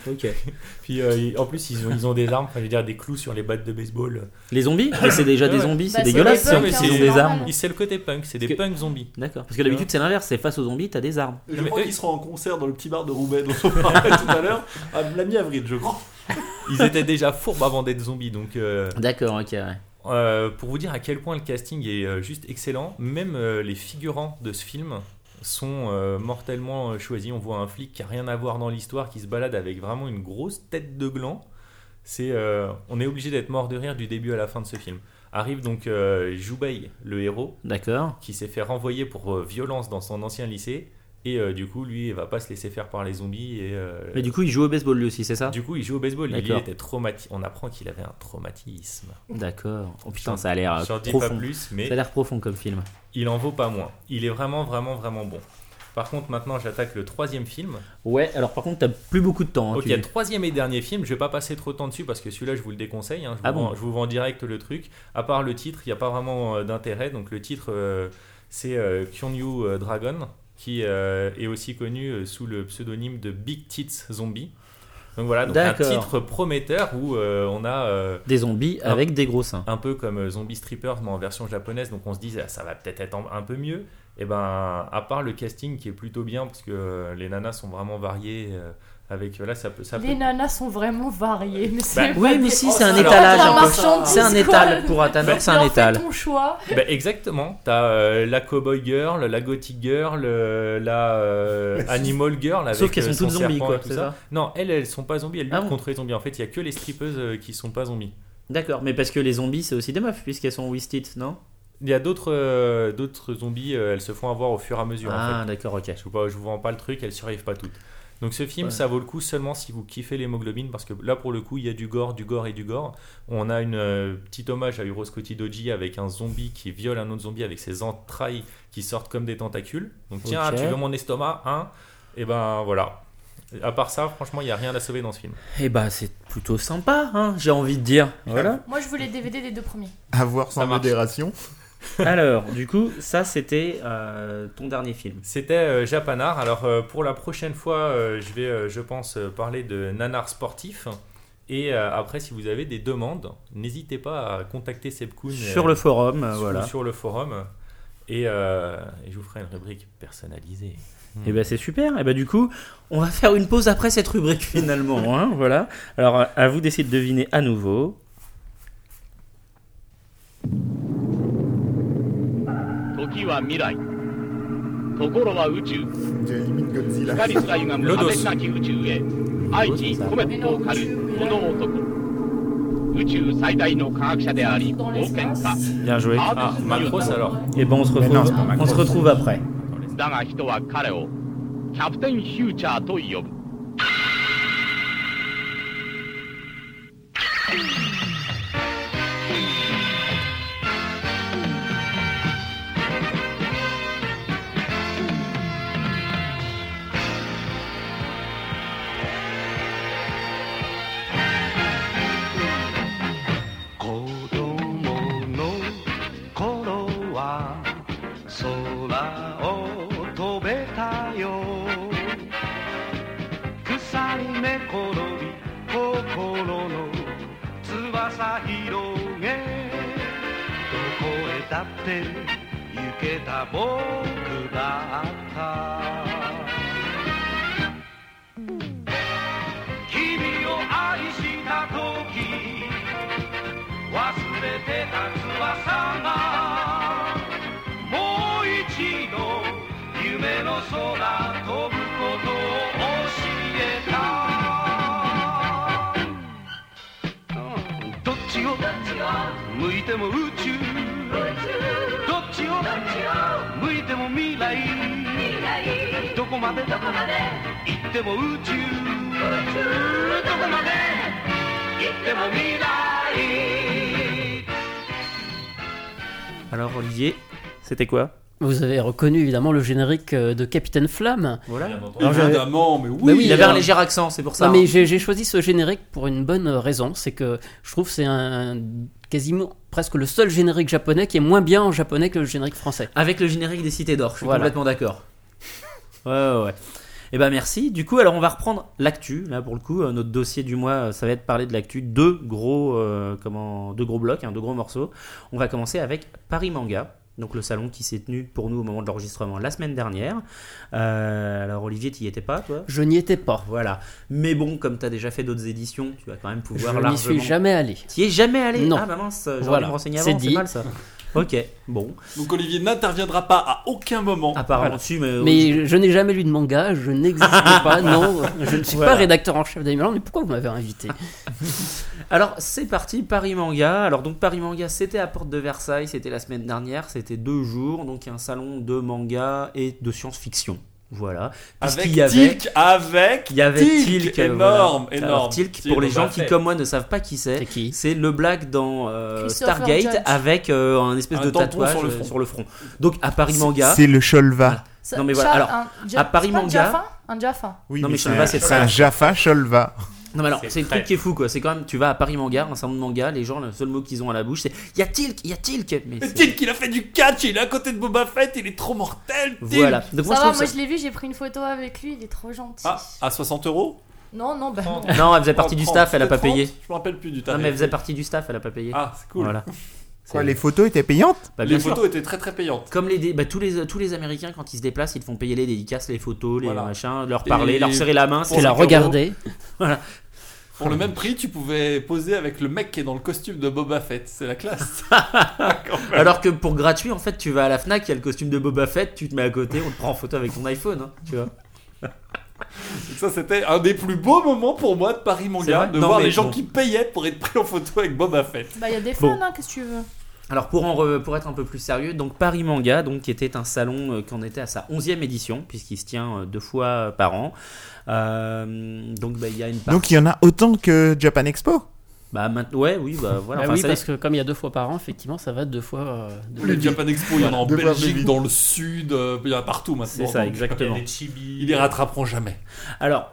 S1: Ok. (laughs)
S6: Puis euh, en plus, ils ont, ils ont des armes, enfin, je veux dire, des clous sur les battes de baseball.
S1: Les zombies Mais c'est déjà des zombies,
S4: Bah,
S1: c'est
S4: c'est
S1: dégueulasse
S4: des
S1: si en plus
S6: hein,
S1: ils ont
S6: c'est
S1: des armes.
S6: C'est le côté punk, c'est des
S1: que-
S6: punks zombies.
S1: D'accord. Parce que d'habitude c'est l'inverse, c'est face aux zombies, t'as des armes.
S3: Je crois
S6: eux-
S3: qu'ils seront en concert dans le petit bar de Roubaix dont on parlait tout à l'heure, à la mi-avril, je crois.
S6: Ils étaient déjà fourbes avant d'être zombies, donc. euh,
S1: D'accord, ok. ouais.
S6: Euh, pour vous dire à quel point le casting est euh, juste excellent, même euh, les figurants de ce film sont euh, mortellement choisis. On voit un flic qui a rien à voir dans l'histoire, qui se balade avec vraiment une grosse tête de gland. C'est, euh, on est obligé d'être mort de rire du début à la fin de ce film. Arrive donc Joubei, le héros,
S1: D'accord.
S6: qui s'est fait renvoyer pour violence dans son ancien lycée. Et euh, du coup, lui, il va pas se laisser faire par les zombies. Et, euh,
S1: Mais du coup, il joue au baseball lui aussi, c'est ça?
S6: Du coup, il joue au baseball. Il, était traumatisé. On apprend qu'il avait un traumatisme.
S1: D'accord. Oh putain, ça a l'air
S6: J'en dis pas
S1: profond.
S6: plus, mais
S1: Ça a l'air profond comme film.
S6: il en vaut pas moins. Il est vraiment, vraiment, vraiment bon. Par contre, maintenant, j'attaque le troisième film.
S1: Ouais, alors par contre, t'as plus beaucoup de temps. hein,
S6: Ok,
S1: tu-
S6: troisième et dernier film, je vais pas passer trop de temps dessus parce que celui-là, je vous le déconseille. hein. Je, vous
S1: Ah bon
S6: vends, je vous vends direct le truc. À part le titre, il n'y a pas vraiment euh, d'intérêt. Donc le titre, euh, c'est euh, euh, Dragon, qui euh, est aussi connu euh, sous le pseudonyme de Big Tits Zombie. Donc voilà, donc un titre prometteur où euh, on a euh,
S1: Des zombies avec des gros seins.
S6: un peu comme Zombie Strippers mais en version japonaise. Donc on se dit ah, ça va peut-être être un peu mieux. Et ben à part le casting qui est plutôt bien parce que les nanas sont vraiment variées. euh, avec là ça peut ça peut
S4: Les nanas sont vraiment variées, mais c'est
S1: Oui,
S4: pas
S1: mais si, c'est un étalage C'est un étal pour Atanor, c'est un étal.
S4: ton choix.
S6: Bah, exactement. T'as euh, la cowboy girl, la gothic girl, euh, la euh, (laughs) animal girl. Avec,
S1: Sauf qu'elles sont toutes zombies, quoi,
S6: tout
S1: ça
S6: Non, elles, elles sont pas zombies. Elles luttent
S1: Ah bon
S6: contre les zombies. En fait, il y a que les strippeuses euh, qui sont pas zombies.
S1: D'accord, mais parce que les zombies, c'est aussi des meufs, puisqu'elles sont Wisted, non?
S6: Il y a d'autres euh, d'autres zombies. euh, elles se font avoir au fur et à mesure. en
S1: Ah,
S6: fait.
S1: d'accord, ok.
S6: Je vous, je vous vends pas le truc. Elles survivent pas toutes. Donc ce film,
S1: Ouais.
S6: ça vaut le coup seulement si vous kiffez l'hémoglobine parce que là pour le coup il y a du gore, du gore et du gore. On a une euh, petite hommage à Hiroshiki Doji avec un zombie qui viole un autre zombie avec ses entrailles qui sortent comme des tentacules. Donc tiens, tu veux mon estomac, hein? Et ben voilà. À part ça, franchement, il y a rien à sauver dans ce film.
S1: Eh bah, c'est plutôt sympa, hein, j'ai envie de dire. Voilà.
S4: Moi, je les DVD des deux premiers.
S2: À voir sans modération. (laughs)
S1: Alors, du coup, ça, c'était euh, ton dernier film.
S6: C'était euh. Alors euh, pour la prochaine fois, euh, je vais, je pense, parler de nanar sportif. Et après, si vous avez des demandes, n'hésitez pas à contacter Sepkoun
S1: Sur le forum,
S6: sur,
S1: voilà.
S6: sur le forum. Et, et je vous ferai une rubrique personnalisée.
S1: Et ben c'est super. Et ben du coup, on va faire une pause après cette rubrique finalement. (laughs) hein, voilà. Alors, à- à vous d'essayer de deviner à nouveau.
S7: 時は未来ところは宇宙.光すら歪む果てしなき宇宙へ愛知コメットを狩るこの男宇宙最大の科学者であり冒険家
S1: Bien joué.
S6: Ah, Macross alors.
S1: Et ben on se
S2: non,
S1: retrouve,
S2: pas Macross.
S1: on se retrouve après.
S7: だが人は彼をキャプテンフューチャーと呼ぶ
S1: c'était quoi?
S5: Vous avez reconnu évidemment le générique euh, de Capitaine Flamme.
S1: Voilà.
S3: Évidemment, mais oui.
S5: Bah oui,
S1: Il avait un léger accent, c'est pour ça.
S5: Non, mais
S1: hein.
S5: j'ai choisi ce générique pour une bonne raison, c'est que je trouve que c'est un quasiment presque le seul générique japonais qui est moins bien en japonais que le générique français.
S1: Avec le générique des Cités d'Or, je suis
S5: Voilà.
S1: complètement d'accord. Ouais, ouais, ouais. Eh ben merci. Du coup, alors on va reprendre l'actu. Là, pour le coup, euh, notre dossier du mois, euh, ça va être parler de l'actu. Deux gros, euh, comment, deux gros blocs, hein, deux gros morceaux. On va commencer avec Paris Manga. Donc le salon qui s'est tenu pour nous au moment de l'enregistrement la semaine dernière. Euh, alors Olivier, tu y étais pas, toi?
S5: Je n'y étais pas.
S1: Voilà. Mais bon, comme tu as déjà fait d'autres éditions, tu vas quand même
S5: Je
S1: pouvoir
S5: n'y
S1: largement...
S5: suis jamais allé.
S1: Tu y es jamais allé?
S5: Non.
S1: Ah bah mince, j'aurais
S5: Voilà.
S1: me renseigner avant, c'est mal ça. Ok, bon.
S3: Donc Olivier n'interviendra pas à aucun moment.
S1: Apparemment
S5: Voilà.
S1: mais...
S5: Mais je n'ai jamais lu de manga, je n'existe pas, (laughs) non, je ne suis
S1: Voilà.
S5: pas rédacteur en chef d'Animaland, mais pourquoi vous m'avez invité? (laughs)
S1: Alors c'est parti, Paris Manga. Alors donc Paris Manga, c'était à Porte de Versailles, c'était la semaine dernière, c'était deux jours, donc un salon de manga et de science-fiction. Voilà.
S3: Avec
S1: Puisqu'il y avait-
S3: Tilk, avec
S1: Il y avait Tilk, euh,
S3: énorme,
S1: voilà.
S3: énorme.
S1: Alors, Tilk,
S3: Tilk,
S1: pour les
S6: on
S1: gens qui, comme moi, ne savent pas qui
S5: C'est
S1: c'est,
S5: qui
S1: c'est le black dans euh, Stargate avec euh, un espèce
S3: Un
S1: de tatouage
S3: sur le
S1: euh,
S3: front.
S1: sur le front. Donc à Paris Manga,
S2: C'est le Cholva.
S1: Voilà.
S4: Ça-
S1: Non, mais voilà, alors,
S4: un
S1: à Paris Manga-
S4: Jaffa Un Jaffa.
S2: Oui,
S1: Non, mais
S2: c'est
S1: Sholva,
S2: un-
S1: c'est
S2: un Jaffa Sholva.
S1: Non mais alors,
S6: C'est
S1: le truc qui est fou quoi. C'est quand même, tu vas à Paris Manga, un salon de manga, les gens, le seul mot qu'ils ont à la bouche, c'est y a Tilk, y a Tilk. Mais
S3: Tilk, il a fait du catch, il est à côté de Boba Fett, il est trop mortel. Tilk.
S1: Voilà. Donc moi,
S4: ça
S1: je
S4: va, moi
S1: ça-
S4: je l'ai vu, j'ai pris une photo avec lui, il est trop gentil.
S3: Ah, à 60 euros?
S4: Non, non, bah non.
S1: Non, elle faisait partie du
S3: 30,
S1: staff, elle a pas
S3: c'était 30,
S1: payé.
S3: Je me rappelle plus du
S1: Non
S3: tarif.
S1: mais elle faisait partie du staff, elle a pas payé.
S3: Ah, c'est cool.
S1: Voilà. (laughs)
S2: Quoi, les photos étaient payantes?
S1: Bah,
S3: les
S1: bien sûr.
S3: photos étaient très très payantes.
S1: Comme les, dé- bah, tous les tous les Américains quand ils se déplacent, ils te font payer les dédicaces, les photos, les
S3: Voilà.
S1: machins, leur
S3: Et-
S1: parler, leur serrer la main. c'est
S5: Tu
S3: la euros. (laughs) Pour le même prix, tu pouvais poser avec le mec qui est dans le costume de Boba Fett. C'est la classe. (laughs)
S1: Alors que pour gratuit, en fait, tu vas à la Fnac, il y a le costume de Boba Fett, tu te mets à côté, on te prend en photo avec ton iPhone, hein, tu vois.
S3: Donc (laughs) ça, c'était un des plus beaux moments pour moi de Paris Manga, de
S1: Non,
S3: voir les gens
S1: bon.
S3: qui payaient pour être pris en photo avec Boba Fett.
S4: Bah il y a des
S1: Bon.
S4: fans, hein, qu'est-ce que tu veux?
S1: Alors pour, en re- pour être un peu plus sérieux, donc Paris Manga, donc, qui était un salon euh, qui en était à sa 11e édition, puisqu'il se tient euh, deux fois par an. Euh, donc bah, il y a une.
S2: Donc il y en a autant que Japan Expo?
S1: Bah, maintenant- ouais, oui, bah voilà.
S5: Bah
S1: Enfin,
S5: oui,
S1: ça
S5: parce que comme il y a deux fois par an, effectivement, ça va deux fois. euh, deux
S3: Le. Japan Expo, il y en a en Belgique, dans le sud, euh, il y en a partout maintenant.
S1: C'est ça,
S3: Donc,
S1: exactement. (laughs)
S6: Des chibis.
S3: Ils les rattraperont jamais.
S1: Alors,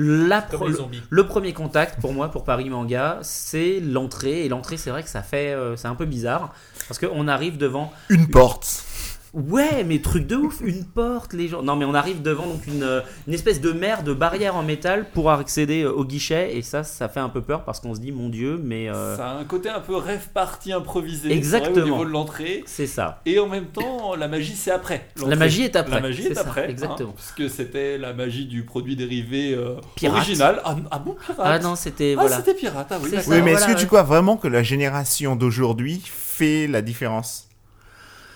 S1: la pro- le premier contact pour moi, pour Paris Manga, c'est l'entrée. Et l'entrée, c'est vrai que ça fait... euh, c'est un peu bizarre. Parce qu'on arrive devant...
S2: Une porte.
S1: Ouais, mais truc de ouf, une porte, les gens. Non, mais on arrive devant donc une, euh, une espèce de mer de barrière en métal pour accéder euh, au guichet, et ça, ça fait un peu peur parce qu'on se dit, mon Dieu, mais euh,
S3: Ça a un côté un peu rêve party improvisé. vrai,
S1: Exactement.
S3: au niveau de l'entrée.
S1: c'est ça.
S3: Et en même temps, la magie, c'est après.
S1: La magie est après.
S3: La magie est
S1: ça,
S3: après.
S1: exactement.
S3: hein, puisque c'était la magie du produit dérivé euh,
S1: Pirate.
S3: original. Ah, ah bon, pirate
S1: Ah non, c'était
S3: Ah,
S1: voilà.
S3: c'était pirate. Ah oui.
S2: Oui, mais est-ce
S1: voilà,
S2: que tu crois vraiment que la génération d'aujourd'hui fait la différence?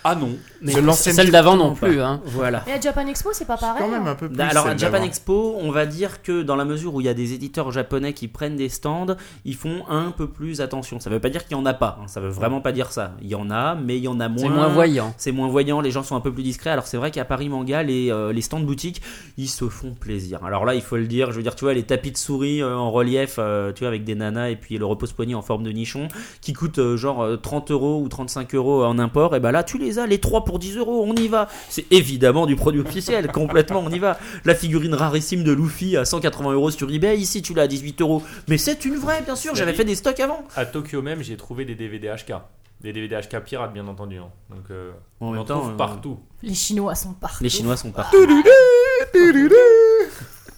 S3: Ah non.
S1: Mais
S5: Celle d'avant non plus. Hein.
S1: Voilà.
S4: Et à Japan Expo, c'est pas pareil.
S2: Quand même
S4: hein.
S2: un peu plus.
S1: Bah, Alors à Japan. Expo, on va dire que dans la mesure où il y a des éditeurs japonais qui prennent des stands, ils font un peu plus attention. Ça veut pas dire qu'il y en a pas, hein. ça veut vraiment pas dire ça. Il y en a, mais il y en a moins.
S5: C'est moins voyant.
S1: C'est moins voyant, les gens sont un peu plus discrets. Alors c'est vrai qu'à Paris Manga, les, euh, les stands boutiques, ils se font plaisir. Alors là, il faut le dire, je veux dire, tu vois, les tapis de souris euh, en relief, euh, tu vois, avec des nanas et puis le repose-poignet en forme de nichon, qui coûtent euh, genre euh, 30 euros ou 35 euros en import, et ben là, tu les as, les 3 pour 10 euros, on y va. C'est évidemment du produit officiel, (laughs) complètement, on y va. La figurine rarissime de Luffy à 180 euros sur eBay, ici tu l'as à 18 euros. Mais c'est une vraie, bien sûr, j'avais fait des stocks avant.
S6: À Tokyo même, j'ai trouvé des DVD HK. Des DVD HK pirates, bien entendu. hein. Donc, euh,
S1: En
S6: on
S1: même
S6: en
S1: temps,
S6: trouve
S1: euh,
S6: partout.
S4: Les Chinois sont partout.
S1: Les Chinois sont partout.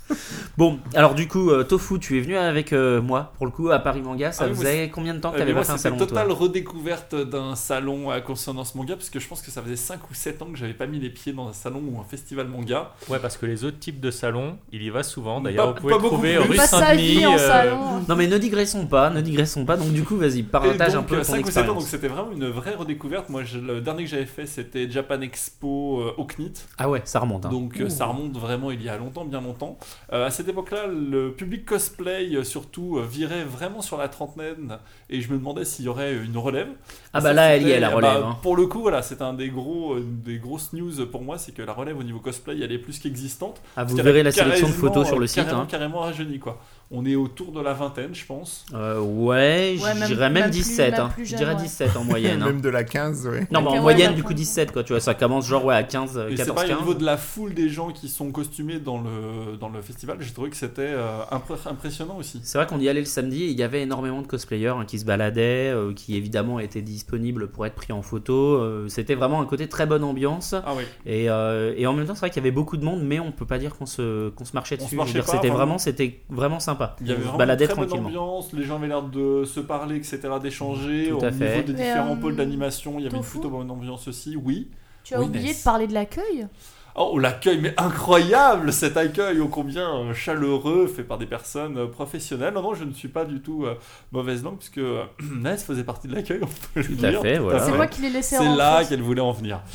S1: (laughs) Bon, alors du coup, euh, Tofu, tu es venu avec euh, moi pour le coup à Paris Manga. Ça
S3: Ah oui,
S1: faisait combien de temps que
S3: Euh,
S1: t'avais
S3: mais moi,
S1: pas fait un
S3: c'était
S1: salon toi
S3: totale redécouverte d'un salon à consonance manga, parce que je pense que ça faisait 5 ou 7 ans que j'avais pas mis les pieds dans un salon ou un festival manga.
S6: Ouais, parce que les autres types de salons, il y va souvent.
S3: Pas-
S6: D'ailleurs, vous pouvez trouver rue Saint-Denis. euh,
S4: salon.
S1: Non mais ne digressons pas, ne digressons pas. Donc du coup, vas-y,
S3: Et
S1: partage
S3: donc,
S1: un peu
S3: euh,
S1: ton
S3: 5 ou 7 ans, donc c'était vraiment une vraie redécouverte. Moi, je- le dernier que j'avais fait, c'était Japan Expo euh, au CNIT.
S1: Ah ouais, ça remonte. hein.
S3: Donc ça remonte vraiment il y a longtemps, bien longtemps. Euh, à cette époque-là, le public cosplay euh, surtout euh, virait vraiment sur la trentaine et je me demandais s'il y aurait une relève.
S1: Ah bah là, elle y est, la
S3: bah,
S1: relève. hein.
S3: Pour le coup, voilà, c'est un des gros, des grosses news pour moi, c'est que la relève au niveau cosplay, elle est plus qu'existante.
S1: Ah, vous verrez la sélection de photos sur le site.
S3: Carrément,
S1: hein.
S3: carrément rajeuni quoi. On est autour de la vingtaine, je pense.
S1: Euh, ouais,
S4: Ouais,
S1: je
S4: même-
S1: dirais même,
S4: même plus-
S1: 17.
S4: même
S1: hein. Je dirais
S4: ouais.
S1: 17 en moyenne. hein.
S2: Même de la 15, ouais.
S1: Non, mais en moyenne, du coup,
S4: ouais.
S1: 17, quoi. Tu vois, ça commence genre ouais, à 15,
S3: Et c'est
S1: 14,
S3: pareil, au
S1: 15.
S3: niveau de la foule des gens qui sont costumés dans le, dans le festival, j'ai trouvé que c'était euh, impressionnant aussi.
S1: C'est vrai qu'on y allait le samedi, et il y avait énormément de cosplayers hein, qui se baladaient, euh, qui évidemment étaient disponibles pour être pris en photo. Euh, C'était vraiment un côté très bonne ambiance.
S3: Ah oui.
S1: Et, euh, et en même temps, c'est vrai qu'il y avait beaucoup de monde, mais on peut pas dire qu'on se, qu'on se marchait
S3: On se
S1: dessus.
S3: marchait pas,
S1: C'était vraiment, c'était vraiment sympa.
S3: Il y avait vraiment une très bonne ambiance, les gens avaient l'air de se parler, etc., d'échanger. Au
S1: fait.
S3: niveau des
S4: Mais,
S3: différents
S4: euh,
S3: pôles d'animation, il y avait une
S4: Tofu
S3: plutôt bonne ambiance aussi, oui.
S4: Tu as
S3: Oui,
S4: oublié de parler de l'accueil?
S3: Oh, l'accueil, mais incroyable cet accueil, ô combien euh, chaleureux, fait par des personnes euh, professionnelles. Non, non, je ne suis pas du tout euh, mauvaise langue, puisque euh, (clears throat) Ness faisait partie de l'accueil, on peut le
S1: Tout à
S3: dire.
S1: fait, voilà.
S4: C'est
S1: ouais.
S4: moi qui l'ai laissé
S3: C'est là qu'elle voulait en venir. (laughs)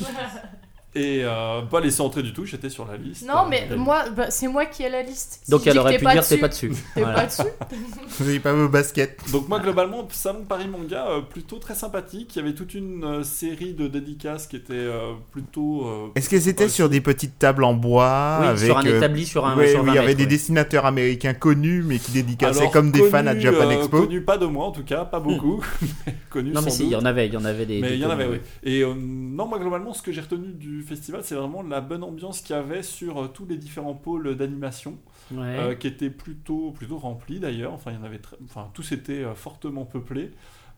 S3: Et euh, pas laisser entrer du tout, j'étais sur la liste.
S4: Non, mais
S3: Euh,
S4: moi, bah, c'est moi qui ai la liste. Si
S1: Donc
S4: je dis
S1: elle
S4: que
S1: aurait
S4: t'es
S1: pu dire t'es pas dessus.
S4: T'es
S1: Voilà.
S4: pas dessus (laughs)
S2: Vous n'avez pas vos baskets.
S3: Donc moi globalement salon Paris Manga euh, plutôt très sympathique. Il y avait toute une euh, série de dédicaces qui étaient euh, plutôt. euh,
S2: Est-ce que c'était
S3: Ouais,
S2: sur des petites tables en bois
S1: Oui,
S2: avec,
S1: sur un
S2: euh,
S1: établi, sur un.
S2: ouais,
S1: sur 20
S2: il y avait
S1: mètres,
S2: des
S1: ouais.
S2: dessinateurs américains connus mais qui dédicassaient
S3: alors,
S2: comme des fans à Japan
S3: euh,
S2: Expo.
S3: Connus pas de moi en tout cas, pas beaucoup, (laughs) mais connus
S1: Non mais
S3: sans
S1: si, il y
S3: doute.
S1: en avait, il y en avait des.
S3: Mais
S1: des
S3: il y en avait, oui. Et euh, non, moi globalement, ce que j'ai retenu du du festival, c'est vraiment la bonne ambiance qu'il y avait sur euh, tous les différents pôles d'animation,
S1: Ouais.
S3: euh, qui étaient plutôt, plutôt remplis d'ailleurs. Enfin, il y en avait très- enfin, tous étaient euh, fortement peuplés.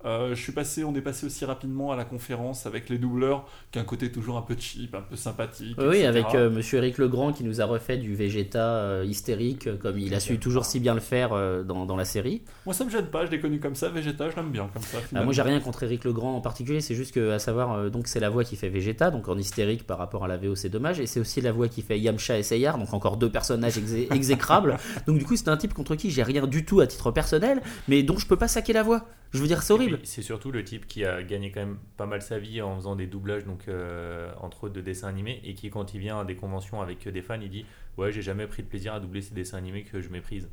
S3: Euh, je suis passé, on est passé aussi rapidement à la conférence avec les doubleurs, qui a un côté toujours un peu cheap, un peu sympathique.
S1: Oui,
S3: etc.
S1: avec euh, Monsieur Eric Legrand qui nous a refait du Vegeta euh, hystérique, comme il a su toujours si bien le faire dans, dans la série.
S3: Moi, ça me gêne pas, je l'ai connu comme ça. Vegeta, je l'aime bien comme ça.
S1: Ah,
S3: finalement.
S1: moi, j'ai rien contre Eric Legrand en particulier, c'est juste que, à savoir, donc c'est la voix qui fait Vegeta, donc en hystérique par rapport à la VO, c'est dommage, et c'est aussi la voix qui fait Yamcha et Seyar, donc encore deux personnages exé- exécrables. (laughs) donc du coup, c'est un type contre qui j'ai rien du tout à titre personnel, mais dont je peux pas saquer la voix. Je veux dire, c'est horrible.
S6: C'est surtout le type qui a gagné quand même pas mal sa vie en faisant des doublages, donc euh, entre autres de dessins animés, et qui quand il vient à des conventions avec des fans, il dit ouais j'ai jamais pris de plaisir à doubler ces dessins animés que je méprise.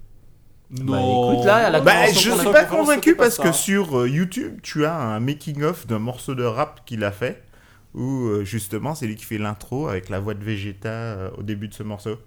S3: Non.
S1: Bah, écoute, là, à la
S2: Bah, je suis
S3: pas
S2: convaincu
S3: pas
S2: parce que sur euh, YouTube, tu as un making-of d'un morceau de rap qu'il a fait, où euh, justement c'est lui qui fait l'intro avec la voix de Vegeta euh, au début de ce morceau.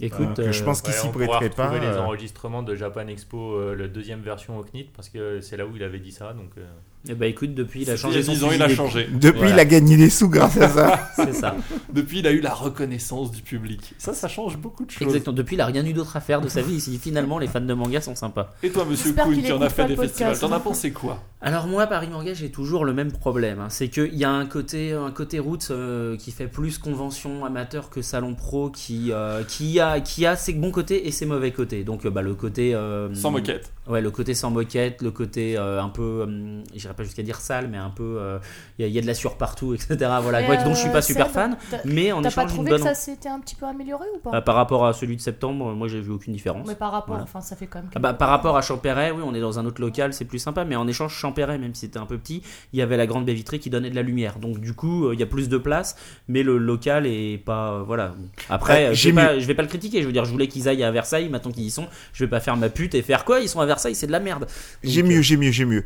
S1: Écoute,
S2: Euh, que je
S1: euh,
S2: pense qu'il s'y
S6: on pourra
S2: prêterait pas.
S6: retrouver les
S2: euh,
S6: enregistrements de Japan Expo, euh, la deuxième version au CNIT, parce que c'est là où il avait dit ça, donc euh,
S1: eh bah écoute, depuis, il a changé son
S3: 10 ans, il a changé.
S2: Depuis,
S1: Voilà.
S2: il a gagné des sous grâce à ça. (laughs)
S1: C'est ça.
S3: Depuis, il a eu la reconnaissance du public. Ça, ça change beaucoup de choses.
S1: Exactement. Depuis, il a rien eu d'autre à faire de sa vie. Si finalement les fans de manga sont sympas.
S3: Et toi, monsieur Kuhn, qui en a fait des festivals, t'en as pensé quoi?
S1: Alors moi, Paris Manga, j'ai toujours le même problème. hein. C'est qu'il y a un côté, un côté roots euh, qui fait plus convention amateur que salon pro, qui, euh, qui, a, qui a ses bons côtés et ses mauvais côtés. Donc euh, bah, le côté... euh,
S3: Sans moquette.
S1: Ouais, le côté sans moquette, le côté euh, un peu, euh, j'irais pas jusqu'à dire sale, mais un peu, euh, il y, a- il y a de la sueur partout, (laughs) etc. Voilà,
S4: Mais,
S1: dont je suis
S4: euh,
S1: pas super fan, mais en
S4: T'as pas
S1: échange
S4: trouvé
S1: bonne.
S4: que ça s'était un petit peu amélioré ou pas?
S1: Bah, par rapport à celui de septembre, moi j'ai vu aucune différence.
S4: Mais par rapport,
S1: Voilà.
S4: enfin, ça fait quand même.
S1: Ah bah, par rapport à Champéret, oui, on est dans un autre local, c'est plus sympa, mais en échange, Champéret, même si c'était un peu petit, il y avait la grande baie vitrée qui donnait de la lumière. Donc, du coup, euh, il y a plus de place, mais le local est pas. euh, voilà. Après,
S2: Euh,
S1: euh, je,
S2: j'ai
S1: vais pas, je vais pas le critiquer, je veux dire, je voulais qu'ils aillent à Versailles, maintenant qu'ils y sont, je vais pas faire ma pute et faire quoi? Ils sont à Versailles, c'est de la merde.
S2: J'ai mieux, j'ai mieux, j'ai mieux.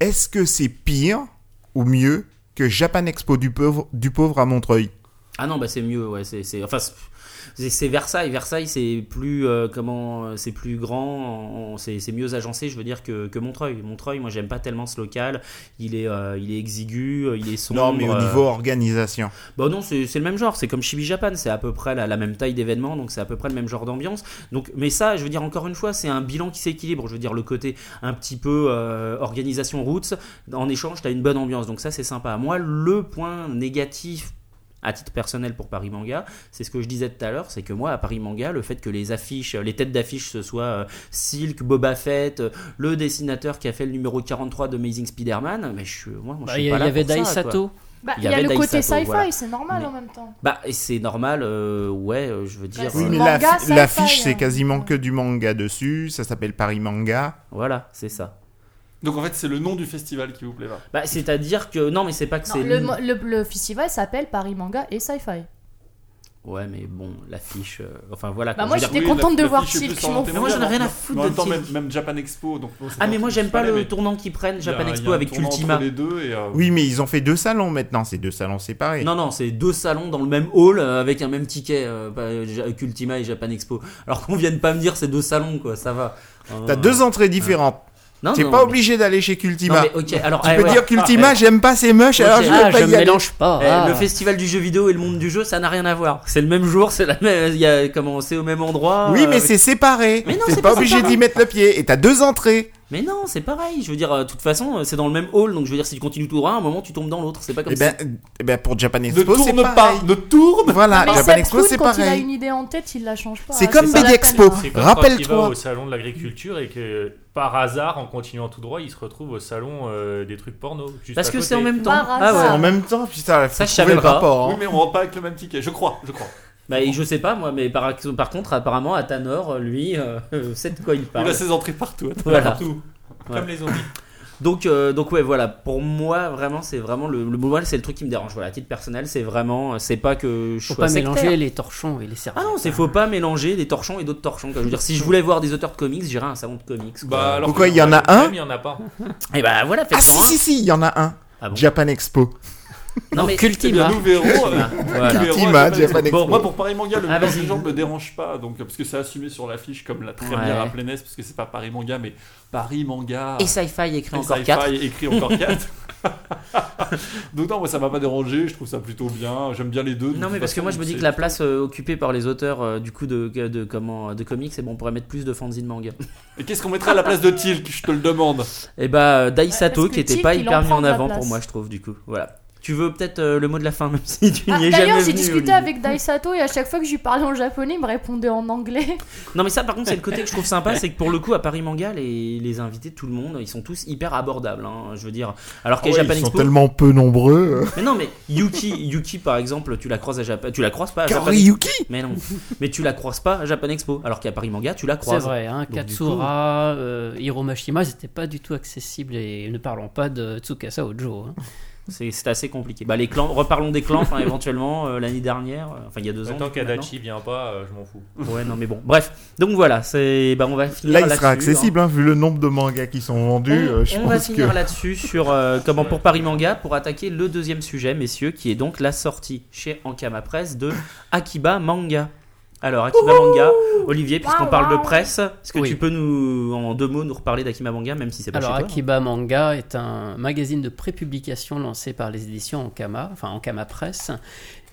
S2: Est-ce que c'est pire ou mieux que Japan Expo du pauvre, du pauvre à Montreuil?
S1: Ah non, bah c'est mieux, ouais, c'est. Enfin, c'est- Versailles. Versailles, c'est plus euh, comment, euh, c'est plus grand, c'est mieux agencé, je veux dire que, que Montreuil. Montreuil, moi, j'aime pas tellement ce local. Il est, euh, il est exigu, il est sombre.
S2: Non, mais au niveau organisation.
S1: Bah non, c'est c'est le même genre, c'est comme Chibi Japan, c'est à peu près la, la même taille d'événement, donc c'est à peu près le même genre d'ambiance. Donc, mais ça, je veux dire encore une fois, c'est un bilan qui s'équilibre. Je veux dire le côté un petit peu euh, organisation roots, en échange, t'as une bonne ambiance, donc ça c'est sympa. Moi, le point négatif à titre personnel pour Paris Manga, c'est ce que je disais tout à l'heure, c'est que moi à Paris Manga, le fait que les affiches, les têtes d'affiche ce soit euh, Silk, Boba Fett, euh, le dessinateur qui a fait le numéro 43 de Amazing Spider-Man, mais je suis moi, moi, je
S5: Bah,
S1: suis
S5: Il y,
S1: pas
S5: il y
S1: là
S5: avait
S1: pour ça,
S5: Dai
S1: quoi.
S5: Sato.
S4: Bah,
S1: Il y
S4: y, a le
S1: Dai
S4: côté sci-fi,
S1: voilà.
S4: c'est normal
S1: Mais-
S4: en même temps.
S1: Bah, c'est normal, euh, ouais, euh, je veux dire.
S4: c'est
S2: Oui, mais la- l'affiche,
S4: hein.
S2: c'est quasiment que du manga dessus. Ça s'appelle Paris Manga.
S1: Voilà, c'est ça.
S3: Donc en fait, c'est le nom du festival qui vous plaît pas.
S1: Bah, c'est-à-dire que. Non, mais c'est pas que c'est.
S4: le, le, le festival s'appelle Paris Manga et Sci-Fi.
S1: Ouais, mais bon, l'affiche. euh, Enfin, voilà.
S4: Bah,
S1: quoi,
S4: moi,
S1: je veux
S4: j'étais
S1: dire-
S4: contente
S3: la-
S4: de voir Silk,
S3: plus
S4: je m'en
S3: orientée
S4: fous.
S1: Mais moi, j'en ai rien à foutre de
S3: même temps, même,
S1: Silk.
S3: même Japan Expo. Donc, bon, c'est
S1: Ah, mais
S3: pas-
S1: moi, j'aime pas le tournant qu'ils prennent, Japan
S3: il y a- il y
S1: Expo
S3: un
S1: avec
S3: tournant
S1: Ultima.
S3: Entre les deux et, euh,
S2: Oui, mais ils ont fait deux salons maintenant. C'est deux salons séparés.
S1: Non, non, c'est deux salons dans le même hall euh, avec un même ticket, euh, Ja- et Japan Expo. Alors qu'on vienne pas me dire c'est deux salons, quoi, ça va. Euh,
S2: T'as deux entrées différentes.
S1: Non,
S2: T'es
S1: non,
S2: pas
S1: mais-
S2: obligé d'aller chez
S1: Non,
S2: Cultima.
S1: mais ok, alors.
S2: Tu
S1: ah,
S2: peux
S1: ouais.
S2: dire Cultima, j'aime pas, c'est moche, alors je vais
S5: Ah,
S2: pas
S5: je
S2: y aller.
S5: mélange pas.
S1: Eh,
S5: ah.
S1: Le festival du jeu vidéo et le monde du jeu, ça n'a rien à voir. C'est le même jour, c'est la même. Il y a comment c'est au même endroit.
S2: Oui,
S1: euh,
S2: mais
S1: avec-
S2: c'est séparé.
S1: Mais non,
S2: T'es
S1: c'est
S2: pas
S1: pas
S2: obligé
S1: séparé.
S2: d'y mettre le pied. Et t'as deux entrées.
S1: Mais non, c'est pareil. Je veux dire, euh, de toute façon, euh, c'est dans le même hall, donc je veux dire, si tu continues tout droit, à un moment, tu tombes dans l'autre. C'est pas comme
S2: Et
S1: ça.
S2: ben, eh ben, pour Japan
S3: Ne
S2: Expo, c'est
S3: tourne pas,
S2: pareil.
S3: ne tourne
S2: Voilà,
S4: mais
S2: Japan Expo, c'est
S4: quand il a
S2: pareil.
S4: une idée en tête, il la change pas.
S2: C'est
S4: hein,
S2: comme BD Expo.
S4: hein.
S2: Rappelle-toi.
S6: au salon de l'agriculture et que par hasard, en continuant tout droit, il se retrouve au salon euh, des trucs porno. juste
S1: Parce
S6: à
S1: que c'est en même temps. Ah
S2: C'est
S1: ouais.
S2: en même temps, putain, faut
S1: Ça, je
S2: trouver
S1: savais
S2: le
S1: pas.
S2: rapport.
S3: Oui,
S2: hein.
S3: mais on rentre pas avec le même ticket. Je crois, je crois.
S1: Bah, et je sais pas, moi, mais par, par contre, apparemment, à Tanor, lui, (laughs) euh, sait de quoi il
S3: Il
S1: parle.
S3: a ses entrées partout.
S1: Voilà.
S6: Partout.
S1: Ouais.
S6: Comme les zombies.
S1: Donc, euh, donc ouais, voilà. Pour moi, vraiment, c'est vraiment le, le moi, c'est le truc qui me dérange. Voilà, à titre personnel, c'est vraiment, c'est pas que je
S5: Faut pas
S1: sectaire.
S5: mélanger les torchons et les serviettes.
S1: Ah non, c'est faut pas mélanger des torchons et d'autres torchons. quoi. Je veux dire, si je voulais voir des auteurs de comics, j'irais à un salon de comics. quoi.
S3: Bah, alors
S2: Pourquoi il y en a un
S6: il y en a pas.
S1: Et bah voilà,
S2: Ah
S1: faites-en
S2: si
S1: un.
S2: si si, il y en a un.
S1: Ah bon?
S2: Japan Expo.
S1: Non, mais
S3: Eh
S5: Cultima.
S3: nous verrons. euh,
S1: Voilà.
S3: nous verrons
S2: Ultima,
S3: à Japan
S2: Japan
S3: Expo.
S2: Expo.
S3: Moi, pour Paris Manga, le
S1: Ah, vas-y.
S3: des genres me dérange pas, donc, parce que c'est assumé sur l'affiche comme l'a très
S1: Ouais.
S3: bien rappelé Ness, parce que c'est pas Paris Manga, mais Paris Manga.
S1: Et Sci-Fi écrit
S3: et
S1: encore
S3: Sci-Fi
S1: 4.
S3: écrit encore (laughs) 4. (laughs) donc non, moi ça m'a pas dérangé, je trouve ça plutôt bien, j'aime bien les deux. de
S1: Non, mais parce que moi je me dis que la place euh, occupée par les auteurs euh, du coup de, de, comment, de comics, c'est bon, on pourrait mettre plus de fanzine manga. (laughs)
S3: Et qu'est-ce qu'on mettrait à la place de Tilk Je te le demande?
S1: Et bah, euh, Daisato qui était pas hyper mis en avant pour moi, je trouve, du coup. Voilà. Tu veux peut-être euh, le mot de la fin, (laughs) même si tu
S4: Ah,
S1: n'y es jamais
S4: D'ailleurs, j'ai discuté
S1: Olivier.
S4: avec Daisato et à chaque fois que je lui parlais en japonais, il me répondait en anglais.
S1: Non, mais ça, par contre, c'est le côté que je trouve sympa, (laughs) c'est que pour le coup, à Paris Manga, les, les invités de tout le monde, ils sont tous hyper abordables. hein, je veux dire, alors qu'à
S2: ouais,
S1: Japan
S2: ils sont tellement peu nombreux. euh.
S1: Mais non, mais Yuki, Yuki par exemple, tu la croises à Japan, tu la croises pas à Japan Expo.
S2: Yuki
S1: Mais non, mais tu la croises pas à Japan Expo, alors qu'à Paris Manga, tu la
S5: C'est
S1: croises.
S5: vrai, hein, Katsura, euh, Hiro Mashima, ils n'étaient pas du tout accessibles et ne parlons pas de Tsukasa Ojo. hein.
S1: C'est assez compliqué. Bah les clans, reparlons des clans, (laughs) éventuellement euh, l'année dernière, euh, enfin il y a deux ans.
S6: Tant qu'Adachi vient pas, euh, je m'en fous.
S1: Ouais, non mais bon. Bref, donc voilà, c'est, bah on va finir
S2: Là, il
S1: là-dessus,
S2: sera
S1: hein.
S2: accessible, hein, vu le nombre de mangas qui sont vendus.
S1: On,
S2: euh, je
S1: on va finir
S2: que.
S1: là-dessus sur euh, comment pour Paris Manga pour attaquer le deuxième sujet, messieurs, qui est donc la sortie chez Ankama Press de Akiba Manga. Alors Akiba Manga, Olivier, puisqu'on parle de presse, est-ce que
S5: Oui.
S1: tu peux nous, en deux mots, nous reparler d'Akima Manga, même si c'est pas
S5: Alors
S1: chez toi
S5: Akiba Manga est un magazine de prépublication lancé par les éditions Ankama, enfin Ankama Press.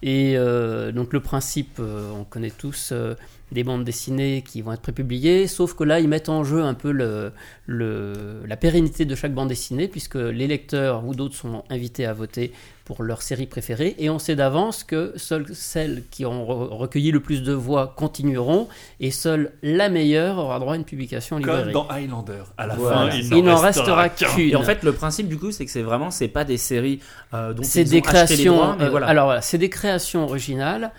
S5: Et euh, donc le principe, euh, on connaît tous euh, des bandes dessinées qui vont être prépubliées, sauf que là ils mettent en jeu un peu le, le- la pérennité de chaque bande dessinée, puisque les lecteurs ou d'autres sont invités à voter pour leur série préférée, et on sait d'avance que seules celles qui ont re- recueilli le plus de voix continueront, et seule la meilleure aura droit à une publication en
S3: Comme
S5: librairie.
S3: dans Highlander. À la
S1: Voilà.
S3: fin, il,
S5: Il
S3: n'en
S5: restera
S3: qu'un.
S5: qu'une.
S1: Et en fait, le principe du coup, c'est que c'est vraiment, c'est pas des séries euh, dont
S5: c'est
S1: ils
S5: des
S1: ont acheté les
S5: créations.
S1: droits, mais
S5: euh,
S1: voilà.
S5: Alors voilà, c'est des créations originales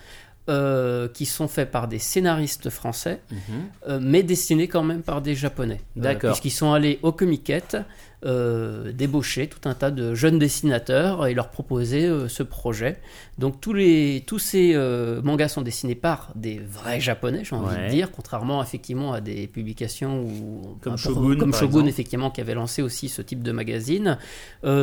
S5: euh, qui sont faites par des scénaristes français,
S1: Mhm.
S5: euh, mais dessinées quand même par des japonais.
S1: D'accord.
S5: Puisqu'ils sont allés au Comiquette euh, débaucher tout un tas de jeunes dessinateurs et leur proposer euh, ce projet. Donc tous les tous ces euh, mangas sont dessinés par des vrais japonais, j'ai envie
S1: Ouais.
S5: de dire, contrairement effectivement à des publications où,
S1: Comme Shogun,
S5: comme effectivement qui avait lancé aussi ce type de magazine.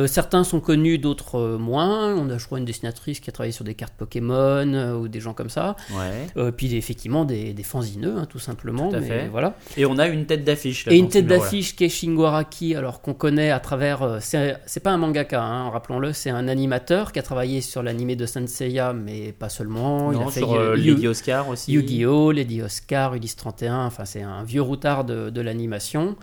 S5: Certains sont connus, d'autres moins. On a, je crois, une dessinatrice qui a travaillé sur des cartes Pokémon ou des gens comme ça.
S1: Ouais.
S5: Puis effectivement des, des fanzineux, hein, tout simplement.
S1: Tout à
S5: mais
S1: fait.
S5: Voilà.
S1: Et on a une tête d'affiche.
S5: Et une tête d'affiche qui est Shingo Araki, alors qu'on connaît à travers. euh, c'est pas un mangaka, hein, rappelons-le, c'est un animateur qui a travaillé sur l'animé de Senseiya, mais pas seulement. Il
S1: Non,
S5: a fait
S1: sur euh,
S5: Yu-
S1: Lady Oscar aussi.
S5: Yu-Gi-Oh!, Lady Oscar, Ulysse 31, enfin c'est un vieux routard de, de l'animation,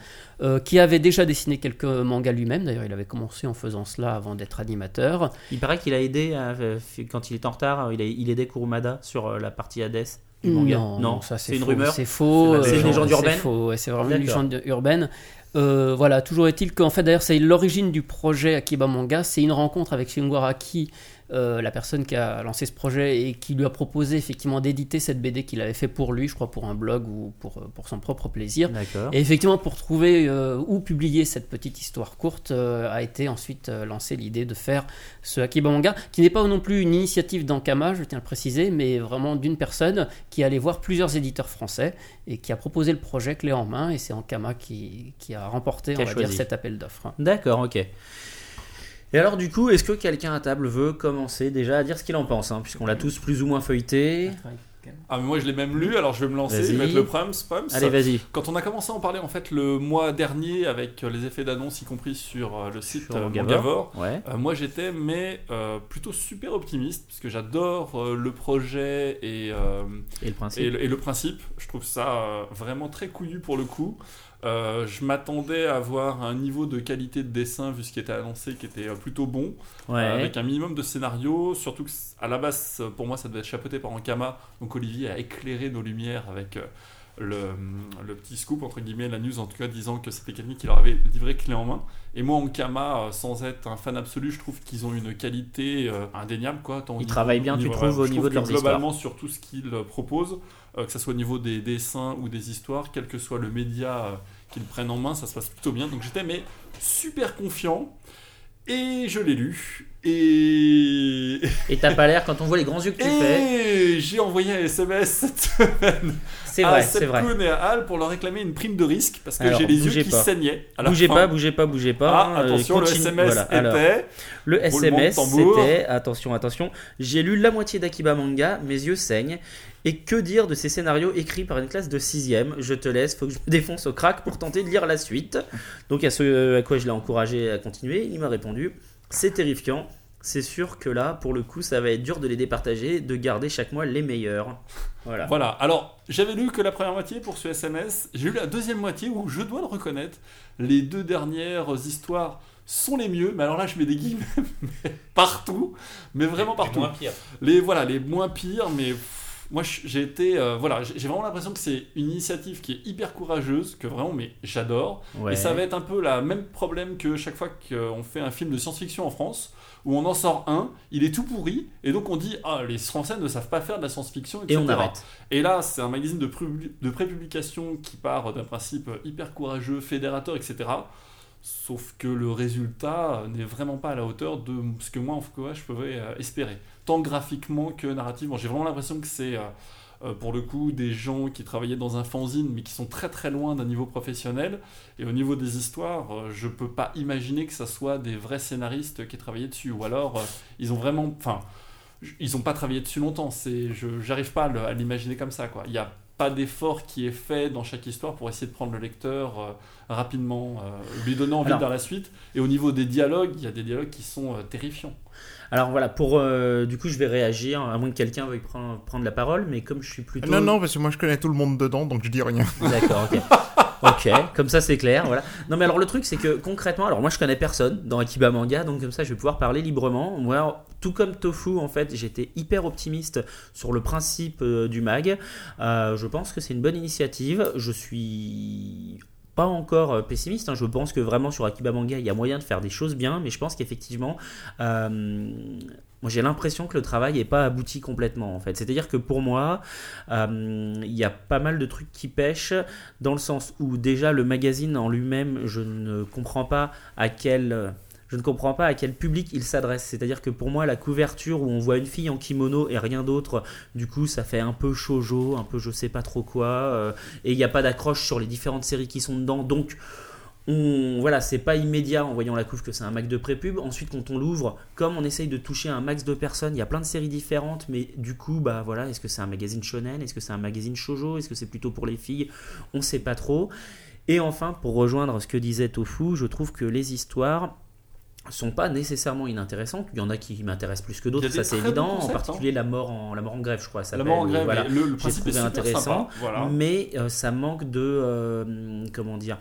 S5: euh, qui avait déjà dessiné quelques mangas lui-même, d'ailleurs il avait commencé en faisant cela avant d'être animateur.
S1: Il paraît qu'il a aidé à- euh, quand il était en retard. Il, a, il aidait Kurumada sur euh, la partie Hades du manga.
S5: Non, ça c'est
S1: une rumeur.
S5: C'est faux.
S1: C'est une
S5: euh,
S1: légende urbaine
S5: C'est faux, ouais, c'est vraiment une légende urbaine. Euh, voilà, toujours est-il qu'en fait, d'ailleurs, c'est l'origine du projet Akiba Manga. C'est une rencontre avec Shingo Araki, euh, la personne qui a lancé ce projet et qui lui a proposé effectivement d'éditer cette BD qu'il avait fait pour lui, je crois pour un blog ou pour, euh, pour son propre plaisir. Et effectivement, pour trouver euh, où publier cette petite histoire courte, euh, a été ensuite lancée l'idée de faire ce Akiba Manga, qui n'est pas non plus une initiative d'Ankama, je tiens à le préciser, mais vraiment d'une personne qui allait voir plusieurs éditeurs français et qui a proposé le projet clé en main, et c'est Ankama qui, qui a remporté,
S1: Qui
S5: on va
S1: choisi.
S5: dire, cet appel d'offres.
S1: D'accord, ok. Et alors, du coup, est-ce que quelqu'un à table veut commencer déjà à dire ce qu'il en pense hein, Puisqu'on l'a tous plus ou moins feuilleté.
S3: Ah, mais moi je l'ai même lu, alors je vais me lancer,
S1: Vas-y.
S3: je vais mettre le Prums. Prums.
S1: Allez, vas-y.
S3: Quand on a commencé à en parler en fait le mois dernier avec euh, les effets d'annonce, y compris sur euh, le site
S1: Sur
S3: euh.
S1: Mangavore, Ouais.
S3: euh, moi j'étais mais euh, plutôt super optimiste parce que j'adore euh, le projet et,
S1: Et le principe
S3: et, le, et le principe. Je trouve ça vraiment très couillu pour le coup. Euh, je m'attendais à avoir un niveau de qualité de dessin vu ce qui était annoncé qui était euh, plutôt bon.
S1: Ouais.
S3: Euh, avec un minimum de scénario, surtout que à la base, pour moi, ça devait être chapeauté par Ankama. Donc Olivier a éclairé nos lumières avec euh, le, le petit scoop, entre guillemets, la news en tout cas, disant que c'était quelqu'un qui leur avait livré clé en main. Et moi, Ankama, sans être un fan absolu, je trouve qu'ils ont une qualité indéniable. Quoi,
S1: Ils
S3: niveau-
S1: travaillent bien,
S3: au
S1: tu
S3: niveau-
S1: trouves, au
S3: je
S1: niveau de
S3: que
S1: leurs
S3: Globalement, sur tout ce qu'ils proposent, que ce soit au niveau des dessins ou des histoires, quel que soit le média euh, qu'ils prennent en main, ça se passe plutôt bien. Donc j'étais mais super confiant. Et je l'ai lu. Et,
S1: Et t'as pas l'air, quand on voit les grands yeux que tu fais,
S3: et j'ai envoyé un SMS cette semaine
S1: c'est
S3: à
S1: vrai, c'est vrai.
S3: Et à Hal pour leur réclamer une prime de risque parce que j'ai les yeux qui
S1: pas.
S3: saignaient. à la
S1: Bougez
S3: fin.
S1: pas, bougez pas, bougez pas.
S3: Ah,
S1: euh,
S3: attention, le SMS
S1: Voilà, alors,
S3: était.
S1: le SMS, c'était, attention, attention, j'ai lu la moitié d'Akiba Manga, mes yeux saignent. Et que dire de ces scénarios écrits par une classe de 6ème Je te laisse, faut que je me défonce au crack pour tenter de lire la suite. Donc à ce à quoi je l'ai encouragé à continuer, il m'a répondu C'est terrifiant. C'est sûr que là, pour le coup, ça va être dur de les départager, de garder chaque mois les meilleurs. Voilà.
S3: Voilà, alors j'avais lu que la première moitié pour ce SMS, j'ai lu la deuxième moitié où je dois le reconnaître, les deux dernières histoires sont les mieux, mais alors là je mets des guillemets (laughs) partout, mais vraiment partout.
S6: moins pire.
S3: Les voilà, les moins pires, mais pff, moi j'ai été euh, voilà, j'ai vraiment l'impression que c'est une initiative qui est hyper courageuse, que vraiment mais j'adore.
S1: Ouais.
S3: Et ça va être un peu le même problème que chaque fois qu'on fait un film de science-fiction en France, où on en sort un, il est tout pourri, et donc on dit ah les Français ne savent pas faire de la science-fiction,
S1: Et
S3: etc.
S1: on arrête.
S3: Et là, c'est un magazine de, de prépublication qui part d'un principe hyper courageux, fédérateur, etc. Sauf que le résultat n'est vraiment pas à la hauteur de ce que moi, en cas, je pouvais euh, espérer. Tant graphiquement que narrativement. J'ai vraiment l'impression que c'est, euh, euh, pour le coup, des gens qui travaillaient dans un fanzine, mais qui sont très très loin d'un niveau professionnel. Et au niveau des histoires, euh, je peux pas imaginer que ça soit des vrais scénaristes qui travaillaient dessus. Ou alors, ils ont vraiment... Enfin, ils n'ont pas travaillé dessus longtemps. C'est, je j'arrive pas à l'imaginer comme ça. Quoi. Il n'y a pas d'effort qui est fait dans chaque histoire pour essayer de prendre le lecteur rapidement, euh, lui donnant envie
S1: Alors-
S3: dans la suite. Et au niveau des dialogues, il y a des dialogues qui sont euh, terrifiants.
S1: Alors voilà, pour euh, du coup, je vais réagir, à moins que quelqu'un veuille prendre, prendre la parole, mais comme je suis plutôt.
S2: Non, non, parce que moi je connais tout le monde dedans, donc je dis rien. (laughs)
S1: D'accord, ok. Ok, comme ça c'est clair, voilà. Non mais alors le truc c'est que concrètement, alors moi je connais personne dans Akiba Manga, donc comme ça je vais pouvoir parler librement. Moi, tout comme Tofu en fait, j'étais hyper optimiste sur le principe euh, du mag. Euh, je pense que c'est une bonne initiative. Je suis pas encore euh, pessimiste. hein. Je pense que vraiment sur Akiba Manga il y a moyen de faire des choses bien, mais je pense qu'effectivement, euh, moi j'ai l'impression que le travail n'est pas abouti complètement en fait. C'est-à-dire que pour moi, euh, il y a pas mal de trucs qui pêchent dans le sens où déjà le magazine en lui-même, je ne comprends pas à quel je ne comprends pas à quel public il s'adresse. C'est-à-dire que pour moi, la couverture où on voit une fille en kimono et rien d'autre, du coup, ça fait un peu shoujo, un peu je sais pas trop quoi, euh, et il n'y a pas d'accroche sur les différentes séries qui sont dedans. Donc, on, voilà, c'est pas immédiat en voyant la couve que c'est un max de pré-pub. Ensuite, quand on l'ouvre, comme on essaye de toucher un max de personnes, il y a plein de séries différentes, mais du coup, bah voilà, est-ce que c'est un magazine shonen? Est-ce que c'est un magazine shoujo? Est-ce que c'est plutôt pour les filles? On sait pas trop. Et enfin, pour rejoindre ce que disait Tofu, je trouve que les histoires sont pas nécessairement inintéressantes. Il y en a qui m'intéressent plus que d'autres, ça c'est évident. en particulier la mort en la mort en grève, je crois. ça
S3: La mort en grève,
S1: Voilà.
S3: le, le est
S1: trouvé
S3: super
S1: intéressant,
S3: sympa. Voilà.
S1: mais euh, ça manque de euh, comment dire.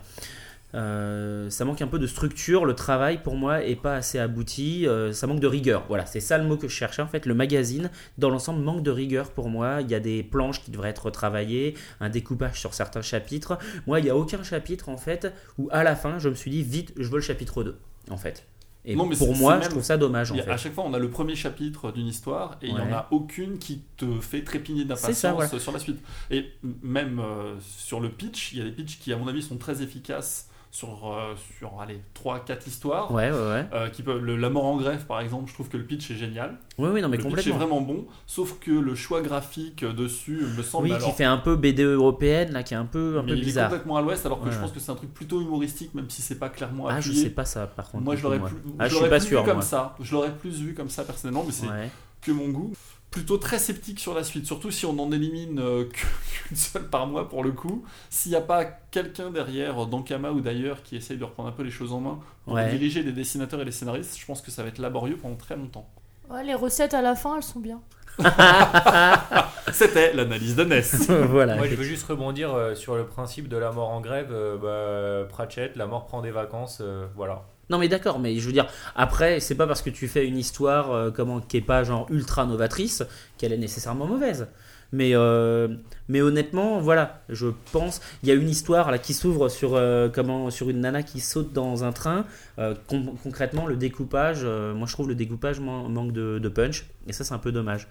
S1: euh, ça manque un peu de structure, le travail pour moi est pas assez abouti, euh, ça manque de rigueur. Voilà, c'est ça le mot que je cherchais. En fait, le magazine, dans l'ensemble, manque de rigueur pour moi. Il y a des planches qui devraient être retravaillées, un découpage sur certains chapitres. Moi, il n'y a aucun chapitre en fait où à la fin, je me suis dit vite, je veux le chapitre 2 en fait. Et
S3: Non, mais
S1: pour moi, je trouve ça dommage en
S3: a-
S1: fait.
S3: À chaque fois, on a le premier chapitre d'une histoire et il n'y en
S1: Ouais.
S3: a aucune qui te fait trépigner d'impatience
S1: voilà.
S3: sur la suite. Et même euh, sur le pitch, il y a des pitchs qui, à mon avis, sont très efficaces sur, euh, sur allez, 3-4 histoires.
S1: Ouais, ouais, ouais.
S3: Euh, qui peuvent, le, la mort en grève, par exemple, je trouve que le pitch est génial.
S1: Oui, oui, non, mais
S3: le pitch est
S1: complètement.
S3: vraiment bon, sauf que le choix graphique dessus me semble
S1: Oui,
S3: alors
S1: qui fait un peu BD européenne, là, qui est un peu, un
S3: mais
S1: peu
S3: il est
S1: bizarre.
S3: complètement à l'ouest, alors que
S1: Ouais,
S3: je pense que c'est un truc plutôt humoristique, même si c'est pas clairement
S1: Ah, je
S3: appuyé.
S1: sais pas ça, par contre.
S3: Moi, je l'aurais plus,
S1: Ah,
S3: je
S1: je suis pas
S3: plus
S1: sûr,
S3: vu comme ça. Je l'aurais plus vu comme ça personnellement, mais c'est que mon goût. Plutôt très sceptique sur la suite, surtout si on en élimine euh, (laughs) qu'une seule par mois pour le coup. S'il n'y a pas quelqu'un derrière, euh, d'Ankama ou d'ailleurs, qui essaye de reprendre un peu les choses en main pour
S1: Ouais.
S3: diriger les dessinateurs et les scénaristes, je pense que ça va être laborieux pendant très longtemps.
S4: Ouais, les recettes à la fin, elles sont bien. (laughs)
S3: C'était l'analyse de Ness. (laughs)
S1: voilà.
S6: Moi, je veux juste rebondir euh, sur le principe de la mort en grève. euh, bah, Pratchett, la mort prend des vacances, euh, voilà.
S1: Non, mais d'accord, mais je veux dire, après, c'est pas parce que tu fais une histoire euh, comment, qui est pas genre ultra novatrice qu'elle est nécessairement mauvaise. Mais, euh, mais honnêtement, voilà, je pense. Il y a une histoire là qui s'ouvre sur, euh, comment, sur une nana qui saute dans un train. Con- concrètement, le découpage, moi je trouve le découpage man- manque de, de punch. Et ça, c'est un peu dommage.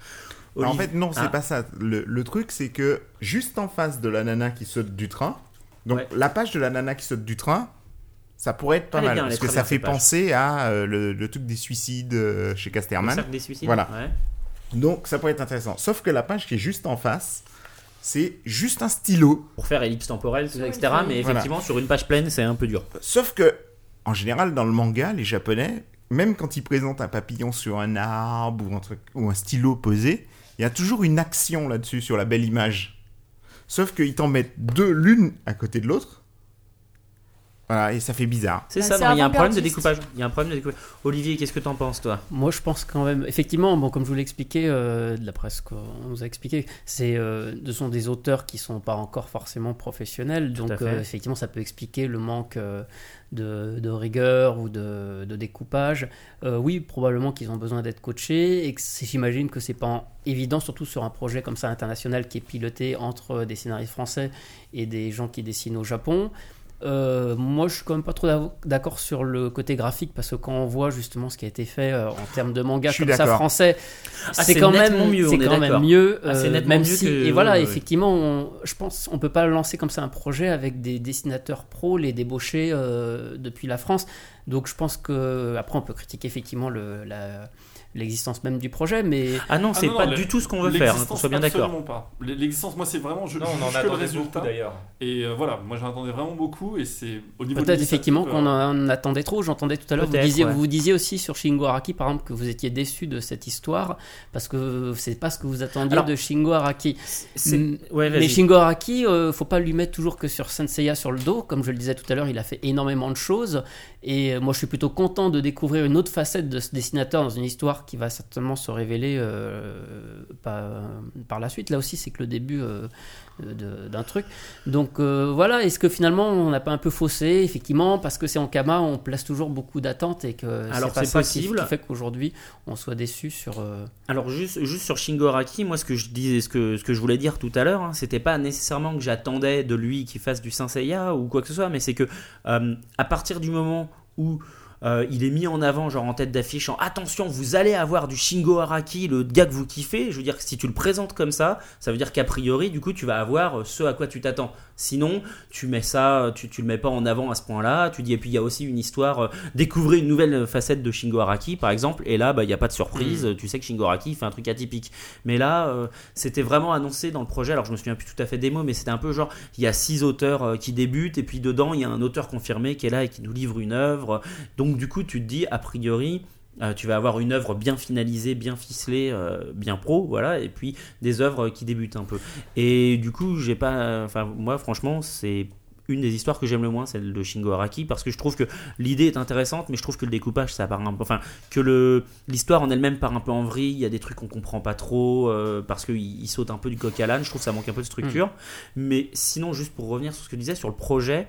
S2: En fait, non, c'est
S1: Ah.
S2: pas ça. Le, le truc, c'est que juste en face de la nana qui saute du train, donc
S1: Ouais.
S2: la page de la nana qui saute du train, Ça pourrait être pas mal
S1: bien,
S2: parce que ça fait penser à euh, le, le truc des suicides euh, chez
S1: Le
S2: Casterman.
S1: cercle des suicides
S2: Voilà.
S1: ouais.
S2: Donc ça pourrait être intéressant. Sauf que la page qui est juste en face, c'est juste un stylo.
S1: Pour faire ellipse temporelle, ça, etc.
S4: oui.
S1: Mais
S2: Voilà.
S1: effectivement, sur une page pleine, c'est un peu dur.
S2: Sauf que, en général, dans le manga, les Japonais, même quand ils présentent un papillon sur un arbre ou un, truc, ou un stylo posé, il y a toujours une action là-dessus, sur la belle image. Sauf qu'ils t'en mettent deux, l'une à côté de l'autre. Voilà, et ça fait bizarre.
S1: C'est ça, il y a un problème de découpage. Il y a un problème de découpage. Olivier, qu'est-ce que t'en penses, toi?
S5: Moi, je pense quand même, effectivement, bon, comme je vous l'ai expliqué, euh, de la presse qu'on nous a expliqué, c'est, euh, ce sont des auteurs qui sont pas encore forcément professionnels,
S1: Tout
S5: donc euh, effectivement, ça peut expliquer le manque euh, de, de rigueur ou de, de découpage. Euh, oui, probablement qu'ils ont besoin d'être coachés et j'imagine que c'est pas évident, surtout sur un projet comme ça international qui est piloté entre des scénaristes français et des gens qui dessinent au Japon. Euh, moi, je suis quand même pas trop d'accord sur le côté graphique parce que quand on voit justement ce qui a été fait euh, en termes de manga comme ça français,
S1: Ah,
S5: c'est quand même
S1: mieux,
S5: c'est quand même mieux.
S1: Ah,
S5: euh, même
S1: mieux
S5: si
S1: que-
S5: et voilà, effectivement, on- je pense on peut pas lancer comme ça un projet avec des dessinateurs pros, les débaucher euh, depuis la France. Donc je pense que après on peut critiquer effectivement le, la- l'existence même du projet, mais
S1: Ah non,
S3: Ah
S1: c'est
S3: non,
S1: pas
S3: non,
S1: du tout ce qu'on veut faire, hein, qu'on soit bien d'accord.
S3: Absolument pas. L'existence, moi, c'est vraiment. Je,
S6: Non, on en
S3: que le
S6: attendait
S3: résultat.
S6: beaucoup d'ailleurs.
S3: Et euh, voilà, moi, j'en attendais vraiment beaucoup. Et c'est au niveau de
S5: Peut-être effectivement qu'on
S3: euh,
S5: en attendait trop. J'entendais tout à l'heure, vous disiez,
S1: ouais.
S5: vous disiez aussi sur Shingo Araki, par exemple, que vous étiez déçu de cette histoire parce que c'est pas ce que vous attendiez
S1: Alors,
S5: de Shingo Araki.
S1: Ouais,
S5: Mais. Shingo Araki, euh, faut pas lui mettre toujours que sur Senseiya sur le dos. Comme je le disais tout à l'heure, il a fait énormément de choses. Et euh, moi, je suis plutôt content de découvrir une autre facette de ce dessinateur dans une histoire qui va certainement se révéler euh, par, par la suite. Là aussi, c'est que le début euh, d'un truc. Donc euh, voilà, est-ce que finalement, on n'a pas un peu faussé, effectivement, parce que c'est en Kama, on place toujours beaucoup d'attentes et que
S1: Alors,
S5: pas
S1: c'est
S5: qui-
S1: possible.
S5: qui fait qu'aujourd'hui, on soit déçu sur. euh,
S1: Alors juste, juste sur Shingo Araki, moi ce que je disais, ce que, ce que je voulais dire tout à l'heure, hein, c'était pas nécessairement que j'attendais de lui qu'il fasse du Saint Seiya ou quoi que ce soit, mais c'est que euh, à partir du moment où euh, il est mis en avant, genre en tête d'affiche, en attention, vous allez avoir du Shingo Araki, le gars que vous kiffez. Je veux dire que si tu le présentes comme ça, ça veut dire qu'a priori, du coup, tu vas avoir euh, ce à quoi tu t'attends. Sinon, tu mets ça, tu, tu le mets pas en avant à ce point-là. Tu dis, et puis il y a aussi une histoire, euh, découvrir une nouvelle facette de Shingo Araki, par exemple, et là, bah, il n'y a pas de surprise. Tu sais que Shingo Araki fait un truc atypique. Mais là, euh, c'était vraiment annoncé dans le projet. Alors, je me souviens plus tout à fait des mots, mais c'était un peu genre, il y a six auteurs euh, qui débutent, et puis dedans, il y a un auteur confirmé qui est là et qui nous livre une œuvre. Donc, du coup, tu te dis, a priori, euh, tu vas avoir une œuvre bien finalisée, bien ficelée, euh, bien pro, voilà, et puis des œuvres qui débutent un peu. Et du coup, j'ai pas. Enfin, moi, franchement, c'est une des histoires que j'aime le moins, celle de Shingo Araki, parce que je trouve que l'idée est intéressante, mais je trouve que le découpage, ça part un peu. Enfin, que le l'histoire en elle-même part un peu en vrille, il y a des trucs qu'on comprend pas trop, euh, parce qu'il il saute un peu du coq à l'âne, je trouve que ça manque un peu de structure. Mais sinon, juste pour revenir sur ce que je disais, sur le projet.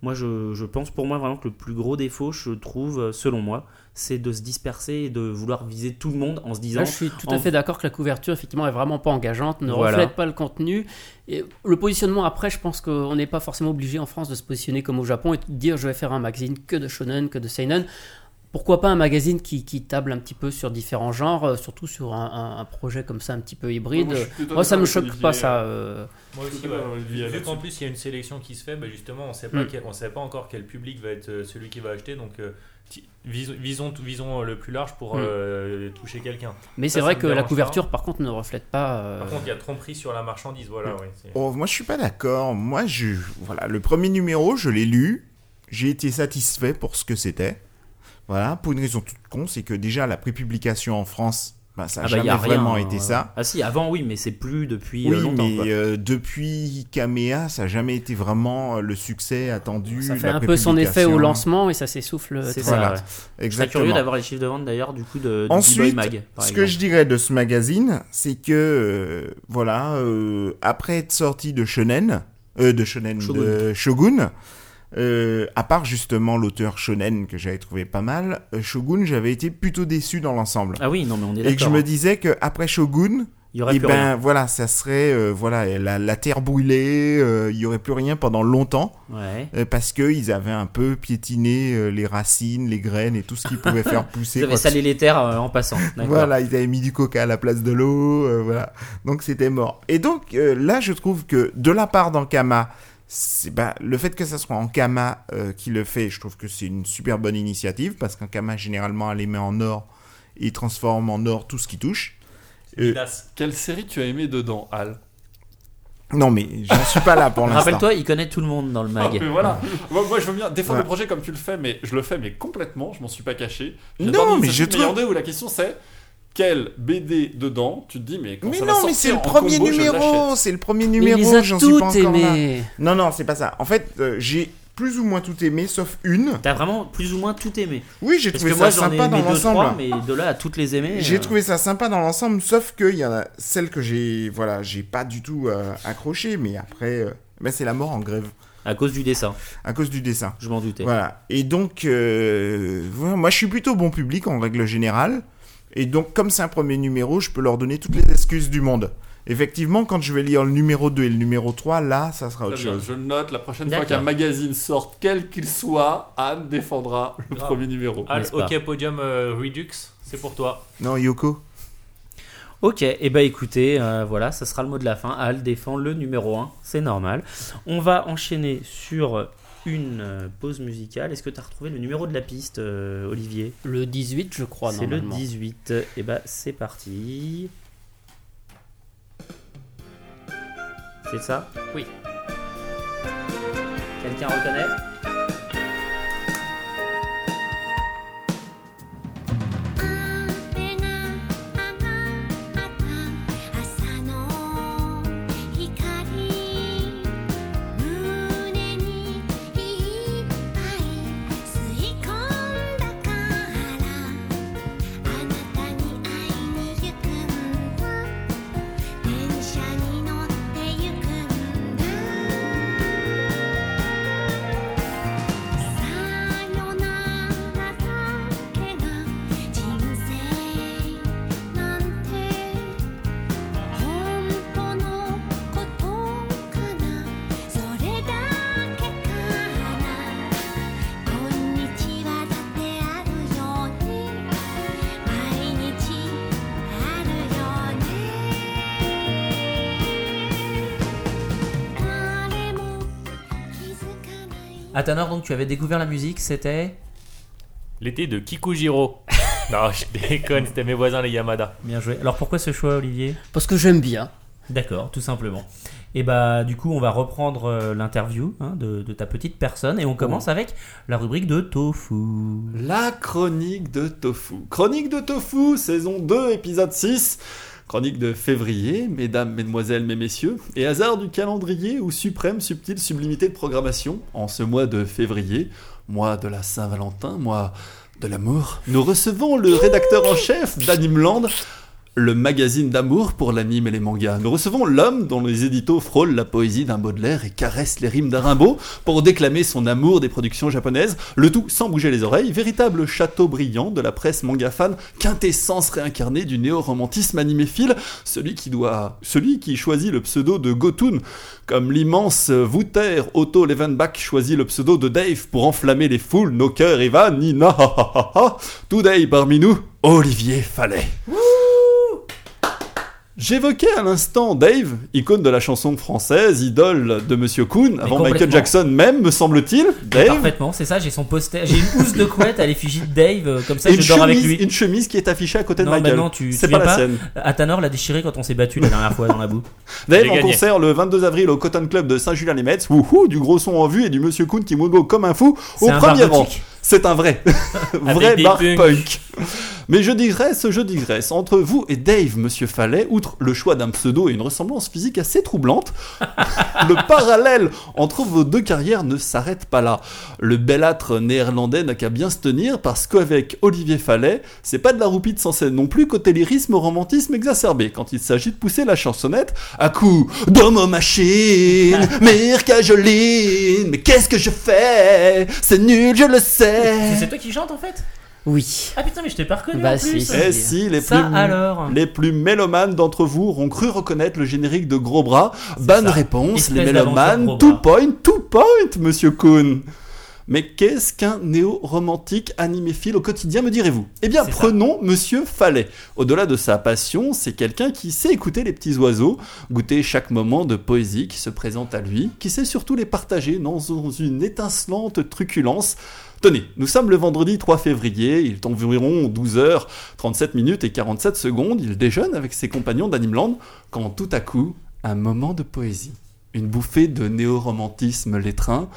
S1: Moi, je, je pense pour moi vraiment que le plus gros défaut, je trouve, euh, selon moi, c'est de se disperser et de vouloir viser tout le monde en se disant
S5: Là, je suis tout à
S1: en-
S5: fait d'accord que la couverture, effectivement, est vraiment pas engageante, ne
S1: Voilà.
S5: reflète pas le contenu. Et le positionnement, après, je pense qu'on n'est pas forcément obligé en France de se positionner comme au Japon et de dire je vais faire un magazine que de shonen, que de seinen. Pourquoi pas un magazine qui, qui table un petit peu sur différents genres, euh, surtout sur un, un- un projet comme ça un petit peu hybride.
S3: moi,
S5: Moi, ça me choque pas ça.
S3: euh,
S5: euh.
S6: Moi aussi, ouais. Vu qu'en plus il y a une sélection qui se fait, bah, justement, on sait pas
S5: Mm.
S6: quel- on sait pas encore quel public va être celui qui va acheter, donc euh, visons, visons, visons le plus large pour
S5: Mm.
S6: euh, toucher quelqu'un.
S5: Mais c'est vrai que la couverture, par contre, ne reflète pas. euh,
S6: Par contre, il y a tromperie sur la marchandise, voilà.
S5: Mm.
S2: Oh, moi, je suis pas d'accord. Moi, je, voilà, le premier numéro, je l'ai lu. J'ai été satisfait pour ce que c'était. Voilà, pour une raison toute con, c'est que déjà la prépublication en France, bah, ça n'a
S1: Ah bah,
S2: jamais
S1: a
S2: vraiment
S1: hein,
S2: été
S1: ouais.
S2: ça.
S1: Ah si, avant oui, mais c'est plus depuis
S2: Oui,
S1: euh, longtemps.
S2: mais
S1: quoi.
S2: euh, depuis Kamea, ça n'a jamais été vraiment euh, le succès attendu.
S5: ça fait un peu son effet au lancement et ça s'essouffle.
S1: C'est ça.
S2: Voilà.
S1: ouais. Je serais
S2: Exactement.
S1: curieux d'avoir les chiffres de vente d'ailleurs du coup de, de
S2: Ensuite,
S1: B-Boy Mag. Par
S2: Ce que je dirais de ce magazine, c'est que euh, voilà, euh, après être sorti de Shonen, euh, de Shonen,
S1: Shogun.
S2: de Shogun, euh, à part justement l'auteur Shonen que j'avais trouvé pas mal, euh, Shogun, j'avais été plutôt déçu dans l'ensemble.
S1: Ah oui, non mais on est
S2: Et que je
S1: d'accord.
S2: me
S1: hein.
S2: disais que après Shogun,
S1: Il y aurait
S2: et
S1: plus
S2: ben
S1: rien.
S2: voilà, ça serait euh, voilà la, la terre brûlée, euh, il y aurait plus rien pendant longtemps
S1: Ouais.
S2: parce que ils avaient un peu piétiné les racines, les graines et tout ce qui pouvait faire (laughs) pousser. Quoi que
S1: salé les terres en passant. D'accord.
S2: voilà, ils avaient mis du coca à la place de l'eau, voilà. Donc c'était mort. Et donc là, je trouve que de la part d'Ankama, c'est bah, le fait que ça soit en Kama euh, qui le fait, je trouve que c'est une super bonne initiative parce qu'un Kama généralement elle les met en or et il transforme en or tout ce qui touche. Euh.
S3: Quelle série tu as aimé dedans, Al?
S2: Non mais j'en suis pas là pour l'instant.
S1: Rappelle-toi, il connaît tout le monde dans le
S3: Ah,
S1: mag.
S3: mais voilà. (laughs) moi, moi, je veux bien défendre
S2: Ouais.
S3: le projet comme tu le fais, mais je le fais mais complètement. Je m'en suis pas caché.
S2: Non, mais je trouve-
S3: où la question c'est quelle BD dedans Tu te dis mais quand
S2: Mais
S3: ça va
S2: non, mais
S3: sortir
S2: c'est le premier
S3: combo,
S2: numéro, c'est le premier
S5: Mais il
S2: numéro,
S5: les a
S2: j'en suis pas
S5: toutes
S2: encore là. Non non, c'est pas ça. En fait, euh, j'ai plus ou moins tout aimé sauf une.
S1: T'as vraiment plus ou moins tout aimé.
S2: Oui, j'ai trouvé
S1: que moi
S2: ça
S1: ai
S2: sympa dans l'ensemble.
S1: mais de là à toutes les aimer.
S2: J'ai
S1: euh,
S2: trouvé ça sympa dans l'ensemble, sauf qu'il y en a celle que j'ai, voilà, j'ai pas du tout euh, accroché, mais après, euh, ben, c'est la mort en grève
S1: À cause du dessin,
S2: à cause du dessin.
S1: je m'en doutais.
S2: Voilà. Et donc, euh, voilà, moi, je suis plutôt bon public en règle générale, et donc, comme c'est un premier numéro, je peux leur donner toutes les excuses du monde. Effectivement, quand je vais lire le numéro 2 et le numéro 3, là, ça sera autre
S3: Très bien,
S2: chose.
S3: Je note, la prochaine fois qu'un magazine sort, quel qu'il soit, Anne défendra le
S6: Grave.
S3: premier numéro.
S6: Al, ok, podium euh, Redux, c'est pour toi.
S2: Non, Yoko
S1: Ok, et bah écoutez, euh, voilà, ça sera le mot de la fin. Al défend le numéro 1, c'est normal. On va enchaîner sur une euh, pause musicale. Est-ce que tu as retrouvé le numéro de la piste, euh, Olivier?
S5: Le 18, je crois,
S1: C'est le
S5: normalement.
S1: 18. Et bah c'est parti. C'est ça?
S5: Oui.
S1: Quelqu'un reconnaît? Atanor, donc tu avais découvert la musique, c'était
S6: L'été de Kikujiro. (laughs) non, je déconne, c'était mes voisins les Yamada.
S1: Bien joué. Alors pourquoi ce choix, Olivier?
S5: Parce que j'aime bien.
S1: D'accord, tout simplement. Et bah du coup on va reprendre euh, l'interview hein, de, de ta petite personne et on commence avec la rubrique de tofu.
S3: La chronique de Tofu. Chronique de Tofu, saison 2, épisode 6. Chronique de février, mesdames, mesdemoiselles, mes messieurs, et hasard du calendrier ou suprême subtile sublimité de programmation, en ce mois de février, mois de la Saint-Valentin, mois de l'amour, nous recevons le rédacteur en chef d'Animeland, le magazine d'amour pour l'anime et les mangas. Nous recevons l'homme dont les éditos frôlent la poésie d'un Baudelaire et caressent les rimes d'un Rimbaud pour déclamer son amour des productions japonaises, le tout sans bouger les oreilles, véritable château brillant de la presse manga fan, quintessence réincarnée du néo-romantisme animéphile, celui qui doit, celui qui choisit le pseudo de Gotun, comme l'immense Wouter Otto Levenbach choisit le pseudo de Dave pour enflammer les foules, nos cœurs et vannes, Nina, today parmi nous, Olivier Fallet. J'évoquais à l'instant Dave, icône de la chanson française, idole de Monsieur Kuhn, avant Michael. Jackson même, me semble-t-il. Dave,
S1: Parfaitement, c'est ça, j'ai son poster, j'ai une housse de couette à l'effigie de Dave, euh, comme ça
S3: et
S1: je dors avec
S3: chemise,
S1: lui.
S3: une chemise qui est affichée à côté
S1: Non,
S3: de
S1: bah
S3: Michael.
S1: non, tu-
S3: C'est
S1: tu
S3: pas
S1: viens
S3: la
S1: pas
S3: scène.
S1: Atanor l'a déchiré quand on s'est battu la dernière fois dans la boue. (laughs)
S3: Dave en
S6: gagné.
S3: concert le 22 avril au Cotton Club de Saint-Julien-les-Metz. Wouhou, du gros son en vue et du Monsieur Kuhn qui moonwalk comme un fou au premier
S1: bar
S3: rang. C'est un vrai, (laughs) vrai
S6: Avec
S3: bar punk. Mais je digresse, je digresse. Entre vous et Dave, monsieur Fallet, outre le choix d'un pseudo et une ressemblance physique assez troublante, (laughs) le parallèle entre vos deux carrières ne s'arrête pas là. Le belâtre néerlandais n'a qu'à bien se tenir parce qu'avec Olivier Fallet, c'est pas de la roupie sans scène non plus côté lyrisme romantisme exacerbé quand il s'agit de pousser la chansonnette à coups d'homo machine, Mirka Joline, mais qu'est-ce que je fais? C'est nul, je le sais.
S1: C'est toi qui chante en fait?
S5: Oui.
S1: Ah putain, mais je t'ai pas reconnu
S5: Bah
S1: en plus.
S5: si,
S3: Eh si, les
S1: Ça
S3: plus,
S1: alors
S3: les plus mélomanes d'entre vous auront cru reconnaître le générique de Gros Bras. Bonne
S1: ça.
S3: réponse,
S1: Espèce
S3: les
S1: d'aventure
S3: mélomanes.
S1: Gros
S3: Two
S1: Bras.
S3: point, two point, monsieur Kuhn. Mais qu'est-ce qu'un néo-romantique animéphile au quotidien, me direz-vous? Eh bien,
S1: C'est ça.
S3: prenons Monsieur Fallet. Au-delà de sa passion, c'est quelqu'un qui sait écouter les petits oiseaux, goûter chaque moment de poésie qui se présente à lui, qui sait surtout les partager dans une étincelante truculence. Tenez, nous sommes le vendredi 3 février, il est environ 12h37 minutes et 47 secondes, il déjeune avec ses compagnons d'Animeland, quand tout à coup, un moment de poésie, une bouffée de néo-romantisme l'étreint,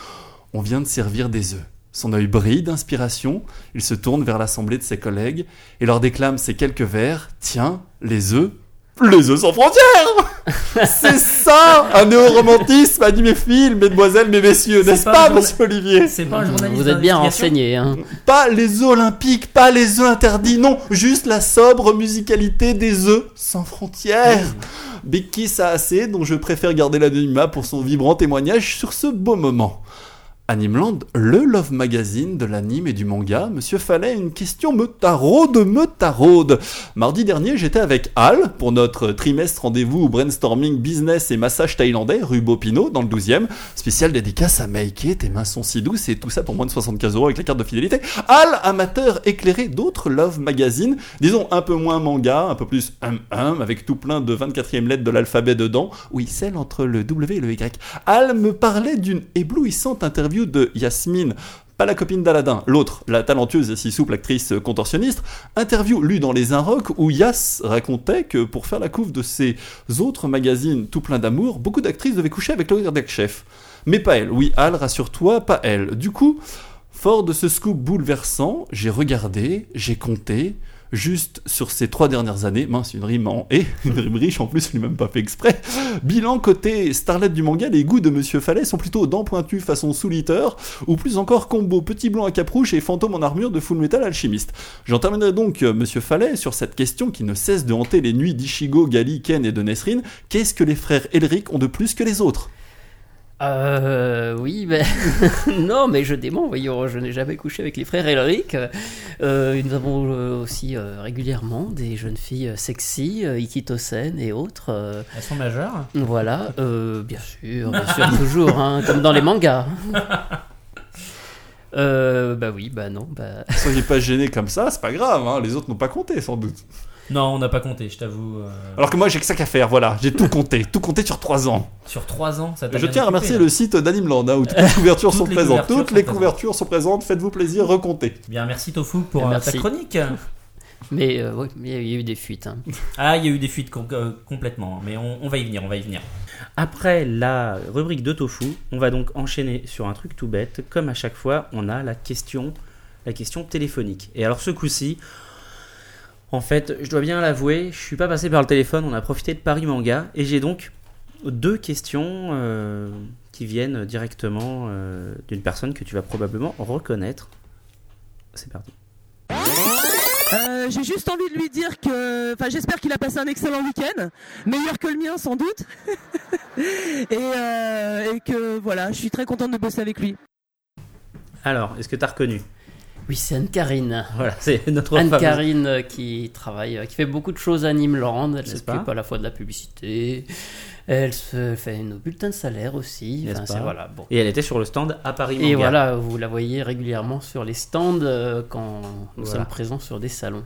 S3: on vient de servir des œufs. Son œil brille d'inspiration, il se tourne vers l'assemblée de ses collègues et leur déclame ces quelques vers Tiens, les œufs, les œufs sans frontières (laughs) C'est ça, un néo-romantisme animéphile, mesdemoiselles, mes messieurs, n'est-ce
S1: pas
S3: pas,
S1: un journa-
S3: monsieur Olivier
S1: C'est pas un journaliste
S5: Vous êtes bien renseigné. Hein.
S3: Pas les œufs olympiques, pas les œufs interdits, non, juste la sobre musicalité des œufs sans frontières. Big Kiss a assez, dont je préfère garder l'anonymat pour son vibrant témoignage sur ce beau moment? Animeland, le love magazine de l'anime et du manga, Monsieur Fallet, une question me taraude, me taraude. Mardi dernier, j'étais avec Al pour notre trimestre rendez-vous brainstorming business et massage thaïlandais, rue Bopino, dans le 12e. Spécial dédicace à Maïké, tes mains sont si douces et tout ça pour moins de 75 euros avec la carte de fidélité. Al, amateur éclairé d'autres love magazines, disons un peu moins manga, un peu plus hum hum, avec tout plein de 24e lettres de l'alphabet dedans. Oui, celle entre le W et le Y. Al me parlait d'une éblouissante interview de Yasmine, pas la copine d'Aladin, l'autre, la talentueuse et si souple actrice contorsionniste, interview lue dans les Inrocks où Yas racontait que pour faire la couve de ses autres magazines tout plein d'amour, beaucoup d'actrices devaient coucher avec le rédacteur chef. Mais pas elle, oui Al, rassure-toi, pas elle. Du coup, fort de ce scoop bouleversant, j'ai regardé, j'ai compté, juste sur ces trois dernières années, mince, une rime en et, (laughs) une rime riche en plus, je l'ai même pas fait exprès. Bilan côté starlet du manga, les goûts de Monsieur Fallet sont plutôt dents pointues façon Soul ou plus encore combo petit blanc à capuche et fantôme en armure de Full Metal Alchimiste. J'en terminerai donc, euh, Monsieur Fallet, sur cette question qui ne cesse de hanter les nuits d'Ishigo, Gali, Ken et de Nesrine. Qu'est-ce que les frères Elric ont de plus que les autres?
S5: Euh, oui, ben, (laughs) non, mais je dément, voyons, je n'ai jamais couché avec les frères Elric. Euh, nous avons euh, aussi euh, régulièrement des jeunes filles euh, sexy, euh, Ikitosen et autres. euh,
S1: Elles sont majeures
S5: voilà, euh, bien sûr, bien sûr, (laughs) toujours, hein, comme dans les mangas. (laughs) Euh, bah oui, bah non, bah...
S3: Soyez pas gênés comme ça, c'est pas grave, hein, les autres n'ont pas compté sans doute.
S1: Non, on n'a pas compté, je t'avoue. euh,
S3: Alors que moi j'ai que ça qu'à faire, voilà, j'ai tout compté, tout compté sur 3 ans.
S1: Sur 3 ans, ça t'a
S3: Je
S1: bien
S3: tiens à
S1: occupé,
S3: remercier
S1: hein.
S3: le site d'Animeland hein, où toutes (laughs) les couvertures
S1: Toutes
S3: sont
S1: les
S3: présentes.
S1: couvertures
S3: Toutes
S1: sont
S3: les
S1: présentes.
S3: couvertures sont présentes, faites-vous plaisir, recomptez.
S1: Bien, merci Tofu pour euh,
S5: Merci.
S1: ta chronique. (laughs)
S5: Mais euh, mais il y a eu des fuites. hein.
S1: Ah, il y a eu des fuites com- euh, complètement, mais on, on va y venir, on va y venir. Après la rubrique de Tofu, on va donc enchaîner sur un truc tout bête. Comme à chaque fois, on a la question, la question téléphonique. Et alors ce coup-ci, en fait, je dois bien l'avouer, je suis pas passé par le téléphone, on a profité de Paris Manga, et j'ai donc deux questions euh, qui viennent directement euh, d'une personne que tu vas probablement reconnaître. C'est parti.
S8: Euh, J'ai juste envie de lui dire que, enfin, j'espère qu'il a passé un excellent week-end, meilleur que le mien sans doute, (laughs) et, euh, et que voilà, je suis très contente de bosser avec lui.
S1: Alors, est-ce que tu as reconnu?
S5: Oui, c'est Anne-Karine.
S1: Voilà, c'est notre fameuse-
S5: Anne-Karine euh, qui travaille, euh, qui fait beaucoup de choses à Nimeland. Elle s'occupe à la fois de la publicité, elle se fait nos bulletins de salaire aussi.
S1: N'est-ce
S5: Enfin, c'est-
S1: pas
S5: voilà, bon.
S1: Et elle était sur le stand à Paris Manga.
S5: Et voilà, vous la voyez régulièrement sur les stands euh, quand nous
S1: Voilà.
S5: sommes présents sur des salons.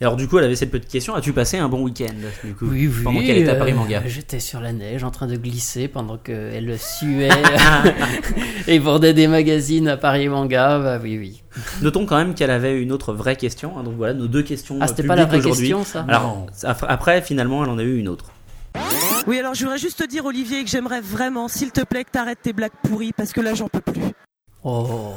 S1: Et alors du coup, elle avait cette petite question. As-tu passé un bon week-end du coup,
S5: Oui, oui.
S1: Pendant qu'elle était à Paris
S5: euh,
S1: Manga.
S5: J'étais sur la neige en train de glisser pendant qu'elle suait (laughs) et vendait des magazines à Paris Manga. Bah oui, oui.
S1: Notons quand même qu'elle avait une autre vraie question. hein, donc voilà, nos deux questions.
S5: Ah,
S1: euh,
S5: c'était pas la vraie question, ça
S1: Alors après- après, finalement, elle en a eu une autre.
S8: Oui, alors je voudrais juste te dire, Olivier, que j'aimerais vraiment, s'il te plaît, que t'arrêtes tes blagues pourries, parce que là, j'en peux plus.
S5: Oh.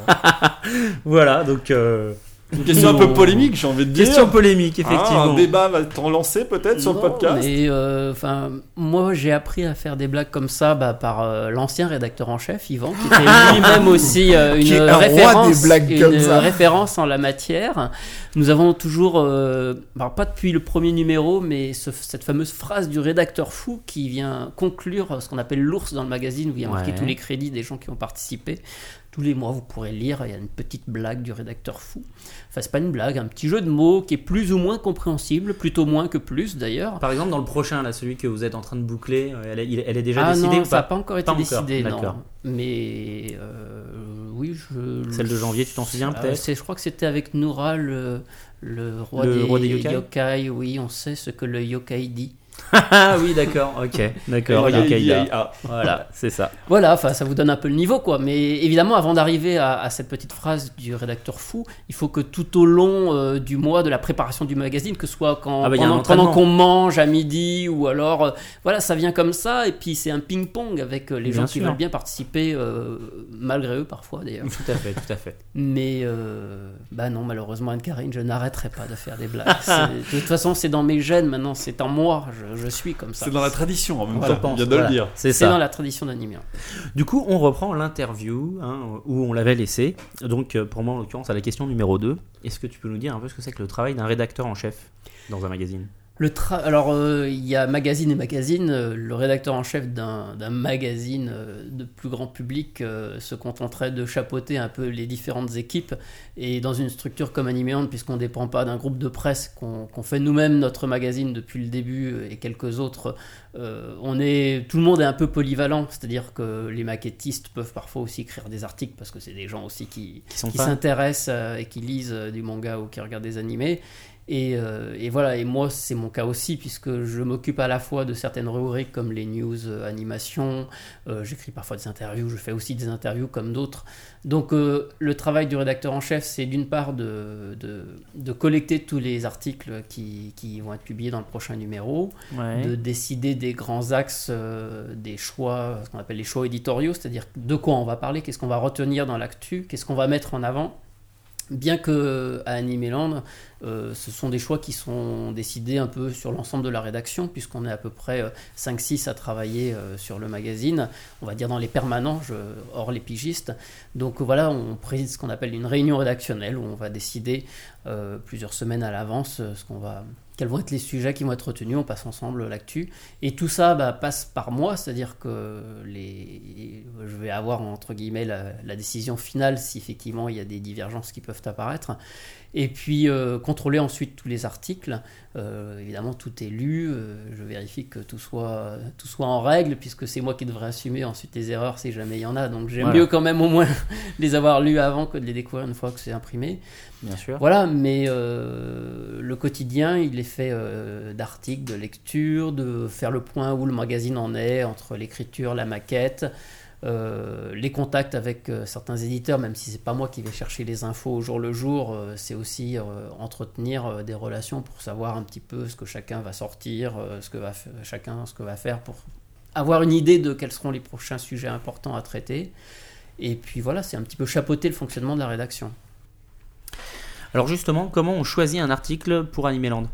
S5: (laughs)
S1: Voilà, donc. euh,
S3: Une question un peu polémique, j'ai envie de dire.
S1: Question polémique,
S3: Ah,
S1: effectivement.
S3: un débat va être lancé peut-être sur le podcast.
S5: Mais euh, enfin, moi j'ai appris à faire des blagues comme ça bah, par euh, l'ancien rédacteur en chef Yvan, qui était (laughs) lui-même aussi euh, une
S2: un
S5: référence,
S2: des blagues
S5: une
S2: comme ça.
S5: référence en la matière. Nous avons toujours, euh, alors pas depuis le premier numéro, mais ce- cette fameuse phrase du rédacteur fou qui vient conclure ce qu'on appelle l'ours dans le magazine où il y a marqué
S1: Ouais.
S5: tous les crédits des gens qui ont participé. Tous les mois, vous pourrez lire, il y a une petite blague du rédacteur fou. Enfin, c'est pas une blague, un petit jeu de mots qui est plus ou moins compréhensible, plutôt moins que plus d'ailleurs.
S1: Par exemple, dans le prochain, là, celui que vous êtes en train de boucler, euh, elle est, elle est déjà
S5: ah
S1: décidée
S5: non,
S1: ou
S5: ça n'a
S1: pas
S5: encore été
S1: Pas encore,
S5: décidé, non. Mais euh, oui, je.
S1: Celle de janvier, tu t'en souviens
S5: Euh,
S1: peut-être
S5: Je crois que c'était avec Noura, le, le roi
S1: Le
S5: des,
S1: roi des yokai
S5: Oui, on sait ce que le yokai dit.
S1: Ah oui, d'accord, ok, d'accord.
S9: Voilà, ah.
S1: C'est ça.
S5: Voilà, enfin, ça vous donne un peu le niveau, quoi. Mais évidemment, avant d'arriver à, à cette petite phrase du rédacteur fou, il faut que tout au long euh, du mois de la préparation du magazine, que ce soit quand,
S1: Ah bah,
S5: pendant, pendant qu'on mange à midi ou alors, euh, voilà, ça vient comme ça. Et puis c'est un ping-pong avec euh, les
S1: Bien
S5: gens qui
S1: sûr.
S5: veulent bien participer, euh, malgré eux parfois d'ailleurs.
S1: Tout à fait, tout à fait.
S5: Mais euh, bah non, malheureusement, Anne-Karine, je n'arrêterai pas de faire des blagues. De toute façon, c'est dans mes gènes maintenant, c'est en moi, je, je suis comme ça.
S9: C'est dans la tradition en même
S5: Voilà.
S9: temps. Il y a de
S1: Voilà,
S9: le dire.
S1: C'est
S5: dans la tradition d'Animien.
S1: Du coup, on reprend l'interview hein, où on l'avait laissé. Donc, euh, pour moi, en l'occurrence, à la question numéro 2, est-ce que tu peux nous dire un peu ce que c'est que le travail d'un rédacteur en chef dans un magazine?
S5: Le tra- Alors, euh, il y a magazine et magazine. Euh, Le rédacteur en chef d'un magazine euh, de plus grand public se contenterait de chapeauter un peu les différentes équipes. Et dans une structure comme Animeon, puisqu'on ne dépend pas d'un groupe de presse, qu'on fait nous-mêmes notre magazine depuis le début et quelques autres, on est, tout le monde est un peu polyvalent. C'est-à-dire que les maquettistes peuvent parfois aussi écrire des articles parce que c'est des gens aussi qui,
S1: Qui
S5: s'intéressent et qui lisent du manga ou qui regardent des animés. Et, euh, et voilà, et moi c'est mon cas aussi, puisque je m'occupe à la fois de certaines rubriques comme les news euh, animation, euh, j'écris parfois des interviews, je fais aussi des interviews comme d'autres. Donc le travail du rédacteur en chef, c'est d'une part de, de, de collecter tous les articles qui, qui vont être publiés dans le prochain numéro,
S1: Ouais.
S5: de décider des grands axes, des choix, ce qu'on appelle les choix éditoriaux, c'est-à-dire de quoi on va parler, qu'est-ce qu'on va retenir dans l'actu, qu'est-ce qu'on va mettre en avant. Bien que à Animeland, euh, ce sont des choix qui sont décidés un peu sur l'ensemble de la rédaction, puisqu'on est à peu près euh, 5-6 à travailler euh, sur le magazine, on va dire dans les permanents, je- hors les pigistes. Donc voilà, on préside ce qu'on appelle une réunion rédactionnelle, où on va décider euh, plusieurs semaines à l'avance euh, ce qu'on va, quels vont être les sujets qui vont être retenus, on passe ensemble l'actu. Et tout ça bah, passe par moi, c'est-à-dire que je vais avoir entre guillemets la décision finale si effectivement il y a des divergences qui peuvent apparaître. Et puis euh, contrôler ensuite tous les articles. Euh, évidemment, tout est lu. euh, je vérifie que tout soit, tout soit en règle, puisque c'est moi qui devrais assumer ensuite les erreurs si jamais il y en a. Donc j'aime
S1: Voilà.
S5: mieux quand même au moins (laughs) les avoir lus avant que de les découvrir une fois que c'est imprimé.
S1: Bien sûr.
S5: Voilà, mais euh, le quotidien, il est fait euh, d'articles, de lectures, de faire le point où le magazine en est, entre l'écriture, la maquette, euh, les contacts avec euh, certains éditeurs, même si c'est pas moi qui vais chercher les infos au jour le jour, euh, c'est aussi entretenir des relations pour savoir un petit peu ce que chacun va sortir, ce que va chacun ce que va faire pour avoir une idée de quels seront les prochains sujets importants à traiter. Et puis voilà, c'est un petit peu chapeauter le fonctionnement de la rédaction.
S1: Alors justement, comment on choisit un article pour Animeland?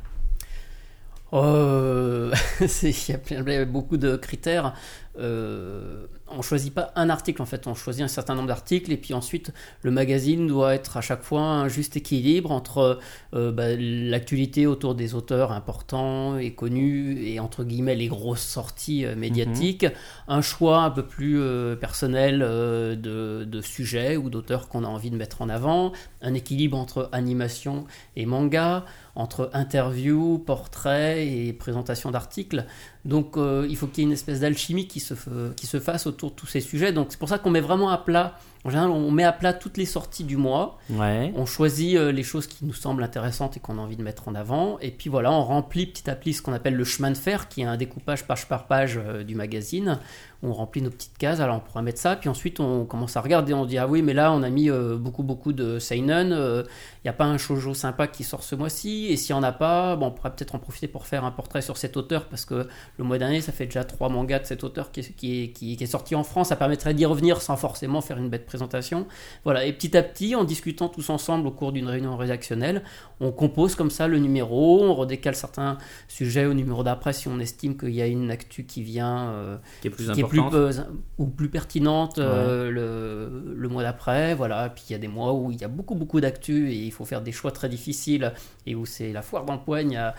S1: (laughs)
S5: Il y a plein- il y a beaucoup de critères. Euh, on choisit pas un article en fait, on choisit un certain nombre d'articles et puis ensuite le magazine doit être à chaque fois un juste équilibre entre euh, bah, l'actualité autour des auteurs importants et connus et entre guillemets les grosses sorties euh, médiatiques, un choix un peu plus euh, personnel de, de sujets ou d'auteurs qu'on a envie de mettre en avant, un équilibre entre animation et manga, entre interviews, portraits et présentation d'articles. Donc euh, il faut qu'il y ait une espèce d'alchimie qui se, qui se fasse autour de tous ces sujets. Donc c'est pour ça qu'on met vraiment à plat, en général on met à plat toutes les sorties du mois.
S1: Ouais.
S5: On choisit euh, les choses qui nous semblent intéressantes et qu'on a envie de mettre en avant. Et puis voilà, on remplit petit à petit ce qu'on appelle le chemin de fer, qui est un découpage page par page euh, du magazine. On remplit nos petites cases, alors on pourra mettre ça. Puis ensuite, on commence à regarder. On dit, ah oui, mais là, on a mis beaucoup, beaucoup de Seinen. Il n'y a pas un shoujo sympa qui sort ce mois-ci. Et s'il n'y en a pas, bon, on pourrait peut-être en profiter pour faire un portrait sur cet auteur, parce que le mois dernier, ça fait déjà trois mangas de cet auteur qui est, qui est, qui- qui est sorti en France. Ça permettrait d'y revenir sans forcément faire une bête présentation. Voilà, et petit à petit, en discutant tous ensemble au cours d'une réunion rédactionnelle, on compose comme ça le numéro, on redécale certains sujets au numéro d'après si on estime qu'il y a une actu qui vient, euh,
S1: Qui est plus
S5: qui est
S1: importante.
S5: plus, ou plus pertinente euh, le, le mois d'après. Voilà, puis il y a des mois où il y a beaucoup beaucoup d'actu et il faut faire des choix très difficiles et où c'est la foire dans le poigne à,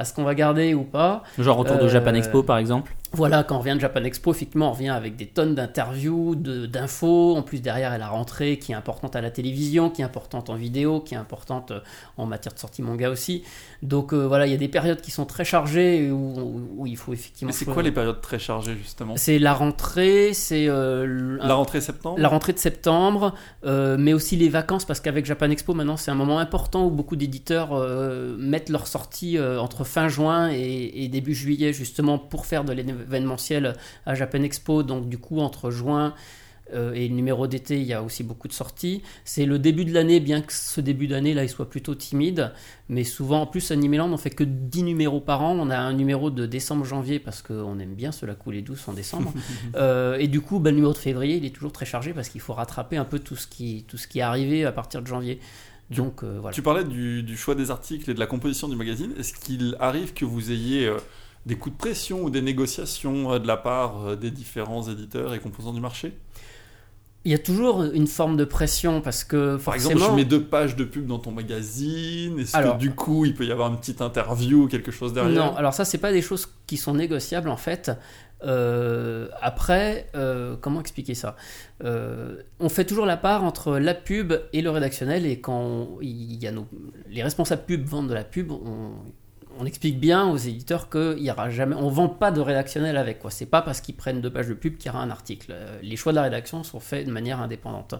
S5: à ce qu'on va garder ou pas.
S1: Genre autour de
S5: Euh,
S1: Japan Expo par exemple
S5: Voilà, quand on revient de Japan Expo, effectivement, on revient avec des tonnes d'interviews, d'infos. En plus, derrière, elle a la rentrée qui est importante à la télévision, qui est importante en vidéo, qui est importante euh, en matière de sortie manga aussi. Donc euh, voilà, il y a des périodes qui sont très chargées où, où- où il faut effectivement.
S3: Mais c'est quoi les périodes très chargées justement?
S5: C'est la rentrée, c'est euh,
S3: La rentrée septembre?
S5: La rentrée de septembre, euh, mais aussi les vacances, parce qu'avec Japan Expo, maintenant, c'est un moment important où beaucoup d'éditeurs mettent leur sortie entre fin juin et, et début juillet, justement, pour faire de l'événementiel à Japan Expo. Donc, du coup, entre juin euh, et le numéro d'été, il y a aussi beaucoup de sorties. C'est le début de l'année, bien que ce début d'année, là, il soit plutôt timide. Mais souvent, en plus, Animeland, on fait que 10 numéros par an. On a un numéro de décembre-janvier, parce qu'on aime bien cela couler douce en décembre. (laughs) Euh, et du coup, bah, le numéro de février, il est toujours très chargé parce qu'il faut rattraper un peu tout ce qui, tout ce qui est arrivé à partir de janvier. Donc euh, voilà.
S3: Tu parlais du, du choix des articles et de la composition du magazine. Est-ce qu'il arrive que vous ayez euh, des coups de pression ou des négociations euh, de la part euh, des différents éditeurs et composants du marché?
S5: Il y a toujours une forme de pression parce que
S3: Par
S5: forcément.
S3: exemple, je mets deux pages de pub dans ton magazine. Est-ce
S5: Alors-
S3: que du coup, il peut y avoir une petite interview ou quelque chose derrière?
S5: Non, alors ça, c'est pas des choses qui sont négociables en fait. Euh, après, euh, comment expliquer ça? Euh, On fait toujours la part entre la pub et le rédactionnel, et quand il y a nos, les responsables pub vendent de la pub, on, on explique bien aux éditeurs qu'il y aura jamais, on vend pas de rédactionnel avec quoi. C'est pas parce qu'ils prennent deux pages de pub qu'il y aura un article. Euh, Les choix de la rédaction sont faits de manière indépendante.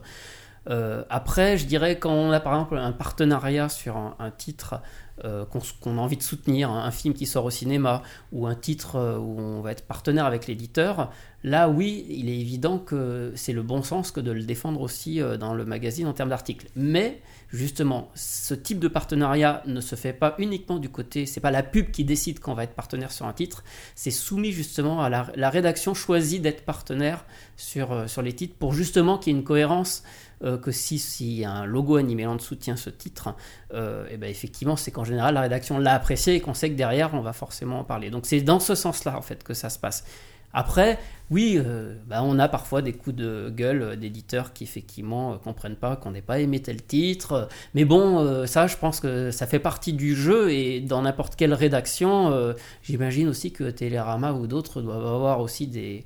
S5: Euh, après, je dirais quand on a par exemple un partenariat sur un titre euh, qu'on a envie de soutenir, un, film qui sort au cinéma ou un titre euh, où on va être partenaire avec l'éditeur, là oui, il est évident que c'est le bon sens que de le défendre aussi euh, dans le magazine en termes d'articles. Mais justement, ce type de partenariat ne se fait pas uniquement du côté, c'est pas la pub qui décide qu'on va être partenaire sur un titre, c'est soumis justement à la, la rédaction choisit d'être partenaire sur, sur les titres pour justement qu'il y ait une cohérence euh, que si, si un logo Animeland soutient ce titre, euh, et ben effectivement, c'est qu'en général, la rédaction l'a apprécié et qu'on sait que derrière, on va forcément en parler. Donc c'est dans ce sens-là, en fait, que ça se passe. Après, oui, euh, bah, on a parfois des coups de gueule d'éditeurs qui effectivement euh, comprennent pas qu'on n'ait pas aimé tel titre. Mais bon, euh, ça, je pense que ça fait partie du jeu et dans n'importe quelle rédaction, j'imagine aussi que Télérama ou d'autres doivent avoir aussi des,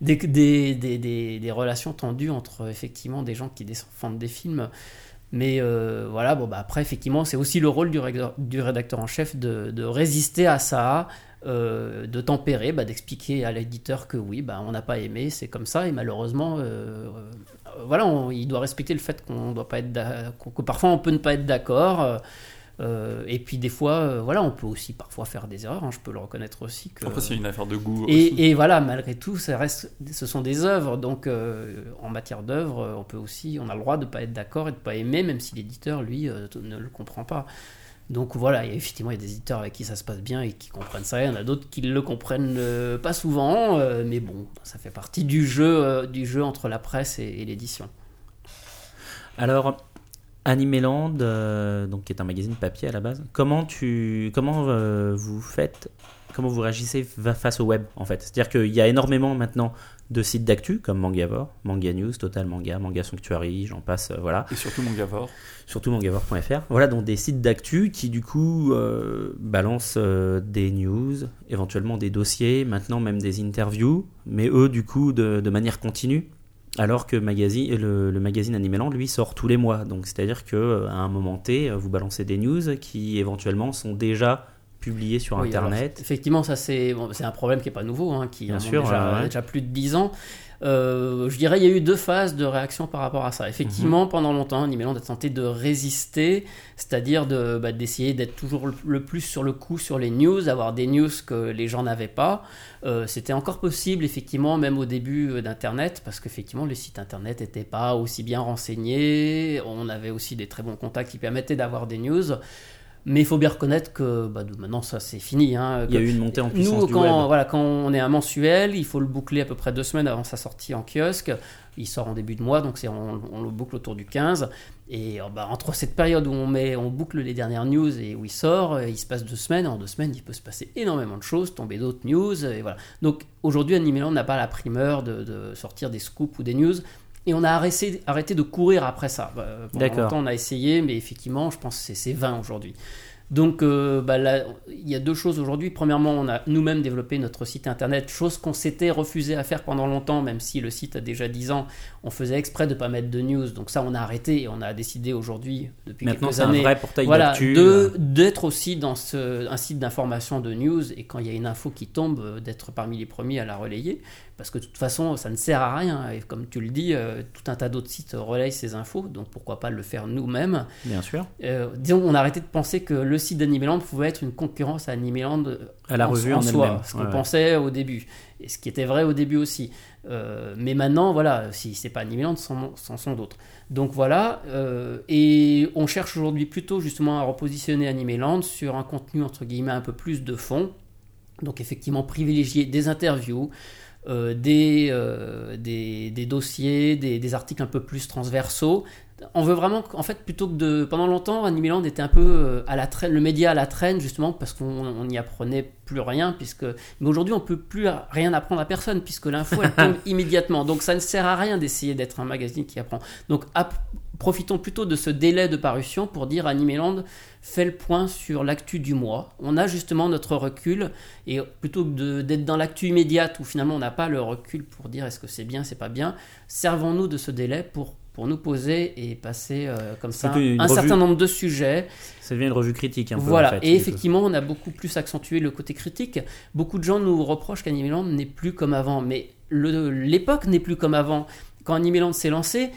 S5: des, relations tendues entre effectivement des gens qui défendent des films. Mais euh, voilà, bon, bah, après, effectivement, c'est aussi le rôle du, rédacteur- en chef de, résister à ça, euh, de tempérer, bah, d'expliquer à l'éditeur que oui, bah, on n'a pas aimé, c'est comme ça, et malheureusement, euh, voilà, on- il doit respecter le fait qu'on doit pas être que parfois on peut ne pas être d'accord. Euh, et puis des fois, euh, voilà, on peut aussi parfois faire des erreurs. hein, je peux le reconnaître aussi que.
S3: Après, c'est une affaire de goût aussi.
S5: Et, et voilà, malgré tout, ça reste, ce sont des œuvres. Donc, euh, en matière d'œuvres, on peut aussi, on a le droit de ne pas être d'accord et de ne pas aimer, même si l'éditeur, lui, euh, ne le comprend pas. Donc voilà, il y a- effectivement, il y a des éditeurs avec qui ça se passe bien et qui comprennent ça. Il y en a d'autres qui ne le comprennent euh, pas souvent, euh, mais bon, ça fait partie du jeu, euh, du jeu entre la presse et, et l'édition.
S1: Alors, Animeland, euh, donc qui est un magazine papier à la base, comment tu, comment euh, vous faites, comment vous réagissez fa- face au web en fait? C'est-à-dire qu'il y a énormément maintenant de sites d'actu comme Mangavore, Manga News, Total Manga, Manga Sanctuary, j'en passe, euh, voilà.
S3: Et surtout Mangavore.
S1: Surtout mangavore.fr. Voilà donc des sites d'actu qui du coup balancent des news, éventuellement des dossiers, maintenant même des interviews, mais eux du coup de, de manière continue. Alors que magazine, le, le magazine Animeland, lui, sort tous les mois. Donc, c'est-à-dire que à un moment T, vous balancez des news qui éventuellement sont déjà publiées sur
S5: Oui, alors,
S1: Internet.
S5: effectivement, ça c'est bon, un problème qui est pas nouveau, hein, qui
S1: Bien
S5: a
S1: sûr,
S5: déjà,
S1: ouais.
S5: déjà plus de 10 ans. Euh, je dirais il y a eu deux phases de réaction par rapport à ça. Effectivement,
S1: Mhm.
S5: pendant longtemps, Animeland a tenté de résister, c'est-à-dire de, bah, d'essayer d'être toujours le, le plus sur le coup sur les news, d'avoir des news que les gens n'avaient pas. Euh, c'était encore possible, effectivement, même au début euh, d'Internet, parce qu'effectivement, les sites Internet n'étaient pas aussi bien renseignés. On avait aussi des très bons contacts qui permettaient d'avoir des news. Mais il faut bien reconnaître que bah, maintenant ça c'est fini. hein,
S1: Il y a eu une montée en puissance
S5: Nous,
S1: du
S5: quand,
S1: web.
S5: Voilà, quand on est un mensuel, il faut le boucler à peu près deux semaines avant sa sortie en kiosque. Il sort en début de mois, donc c'est, on, on le boucle autour du 15. Et euh, bah, entre cette période où on, met, on boucle les dernières news et où il sort, euh, il se passe deux semaines. En deux semaines, il peut se passer énormément de choses, tomber d'autres news. Et voilà. Donc aujourd'hui, Animeland n'a pas la primeur de, de sortir des scoops ou des news. Et on a arrêté, arrêté de courir après ça. Bah, pendant
S1: D'accord.
S5: longtemps, on a essayé, mais effectivement, je pense que c'est, c'est vain aujourd'hui. Donc, euh, bah, là, il y a deux choses aujourd'hui. Premièrement, on a nous-mêmes développé notre site internet, chose qu'on s'était refusé à faire pendant longtemps, même si le site a déjà 10 ans. On faisait exprès de ne pas mettre de news. Donc, ça, on a arrêté et on a décidé aujourd'hui, depuis
S1: Maintenant,
S5: quelques
S1: c'est un
S5: années,
S1: vrai portail
S5: voilà,
S1: euh,
S5: d'être aussi dans ce, un site d'information de news et quand il y a une info qui tombe, euh, d'être parmi les premiers à la relayer. Parce que de toute façon, ça ne sert à rien. Et comme tu le dis, euh, tout un tas d'autres sites relayent ces infos. Donc, pourquoi pas le faire nous-mêmes
S1: Bien sûr.
S5: euh, disons, on a arrêté de penser que le site d'Animeland pouvait être une concurrence à Animeland
S1: À la
S5: en,
S1: revue
S5: en
S1: en
S5: soi, ce qu'on
S1: Ouais,
S5: pensait au début, et ce qui était vrai au début aussi. Euh, mais maintenant, voilà, si c'est pas Animeland, c'en c'en sont d'autres. Donc voilà, et on cherche aujourd'hui plutôt justement à repositionner Animeland sur un contenu entre guillemets un peu plus de fond. Donc effectivement privilégier des interviews, euh, des, euh, des, des dossiers, des, des articles un peu plus transversaux. On veut vraiment, en fait, plutôt que de. Pendant longtemps, Animeland était un peu euh, à la traîne, le média à la traîne, justement, parce qu'on on n'y apprenait plus rien, puisque. Mais aujourd'hui, on peut plus rien apprendre à personne, puisque l'info, elle (laughs) tombe immédiatement. Donc, ça ne sert à rien d'essayer d'être un magazine qui apprend. Donc, profitons plutôt de ce délai de parution pour dire Animeland fait le point sur l'actu du mois. On a justement notre recul, et plutôt que d'être dans l'actu immédiate où finalement on n'a pas le recul pour dire est-ce que c'est bien, c'est pas bien, servons-nous de ce délai pour, pour nous poser et passer euh, comme ça un
S1: revue-
S5: certain nombre de sujets.
S1: Ça devient une revue critique un peu.
S5: Voilà,
S1: en fait,
S5: et effectivement, on a beaucoup plus accentué le côté critique. Beaucoup de gens nous reprochent qu'Animeland n'est plus comme avant, mais l'époque n'est plus comme avant. Quand Animeland s'est lancé,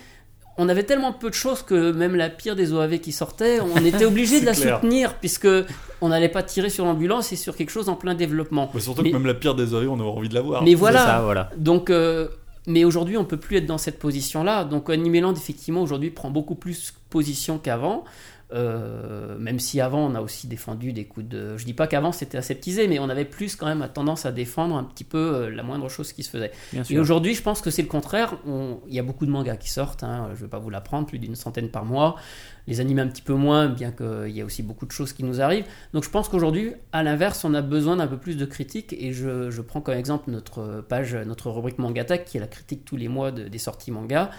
S5: on avait tellement peu de choses que même la pire des OAV qui sortait, on était (laughs) obligé de la
S9: clair.
S5: soutenir puisque on n'allait pas tirer sur l'ambulance et sur quelque chose en plein développement.
S9: Mais surtout
S5: Mais-
S9: que même la pire des oreilles, on a envie de la voir.
S5: mais voilà.
S1: ça, voilà.
S5: Donc, euh, mais aujourd'hui, on peut plus être dans cette position-là. Donc, Animeland, effectivement, aujourd'hui, prend beaucoup plus position qu'avant. Euh, même si avant, on a aussi défendu des coups de. Je dis pas qu'avant c'était aseptisé, mais on avait plus quand même tendance à défendre un petit peu euh, la moindre chose qui se faisait.
S1: Bien
S5: Et aujourd'hui, je pense que c'est le contraire. On- Il y a beaucoup de mangas qui sortent, hein, je ne vais pas vous l'apprendre, plus d'une centaine par mois. Les animés un petit peu moins, bien qu'il y a aussi beaucoup de choses qui nous arrivent. Donc je pense qu'aujourd'hui, à l'inverse, on a besoin d'un peu plus de critiques. Et je, je prends comme exemple notre page, notre rubrique Mangatech, qui est la critique tous les mois de- des sorties manga.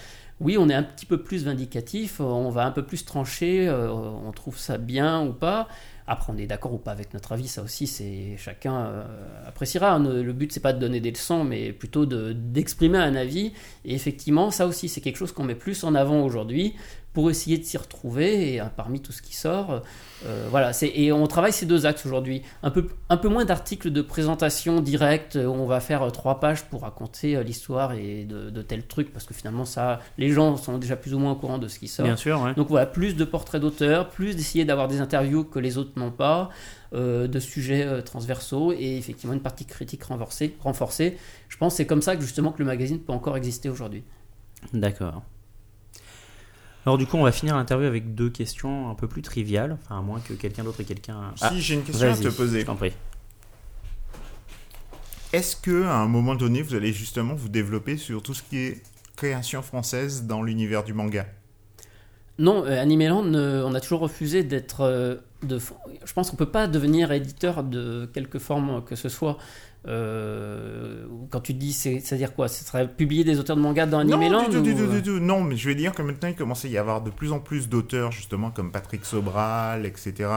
S5: Oui, on est un petit peu plus vindicatif, on va un peu plus trancher, euh, on trouve ça bien ou pas. Après, on est d'accord ou pas avec notre avis, ça aussi, c'est chacun euh, appréciera. Le but, c'est pas de donner des leçons, mais plutôt de- d'exprimer un avis. Et effectivement, ça aussi, c'est quelque chose qu'on met plus en avant aujourd'hui pour essayer de s'y retrouver et euh, parmi tout ce qui sort. euh, voilà, et on travaille ces deux axes aujourd'hui. Un peu, un peu moins d'articles de présentation directe où on va faire euh, trois pages pour raconter euh, l'histoire et de, de tel truc, parce que finalement, ça, les gens sont déjà plus ou moins au courant de ce qui sort.
S1: Bien sûr, ouais.
S5: Donc voilà, plus de portraits d'auteurs, plus d'essayer d'avoir des interviews que les autres n'ont pas, euh, de sujets euh, transversaux et effectivement une partie critique renforcée. renforcée. Je pense que c'est comme ça que justement que le magazine peut encore exister aujourd'hui.
S1: D'accord. Alors du coup, on va finir l'interview avec deux questions un peu plus triviales, enfin à moins que quelqu'un d'autre ait quelqu'un.
S2: Si, j'ai une question à te poser.
S1: Je t'en prie.
S2: Est-ce que à un moment donné, vous allez justement vous développer sur tout ce qui est création française dans l'univers du manga?
S5: Non, euh, Animeland, euh, on a toujours refusé d'être. euh, de, je pense qu'on peut pas devenir éditeur de quelque forme que ce soit. Euh, quand tu dis, c'est- c'est-à-dire quoi Ce serait publier des auteurs de manga dans Animeland
S2: Non, du
S5: ou, euh,
S2: du. Non, mais je vais dire que maintenant, il commence à y avoir de plus en plus d'auteurs, justement, comme Patrick Sobral, etc.,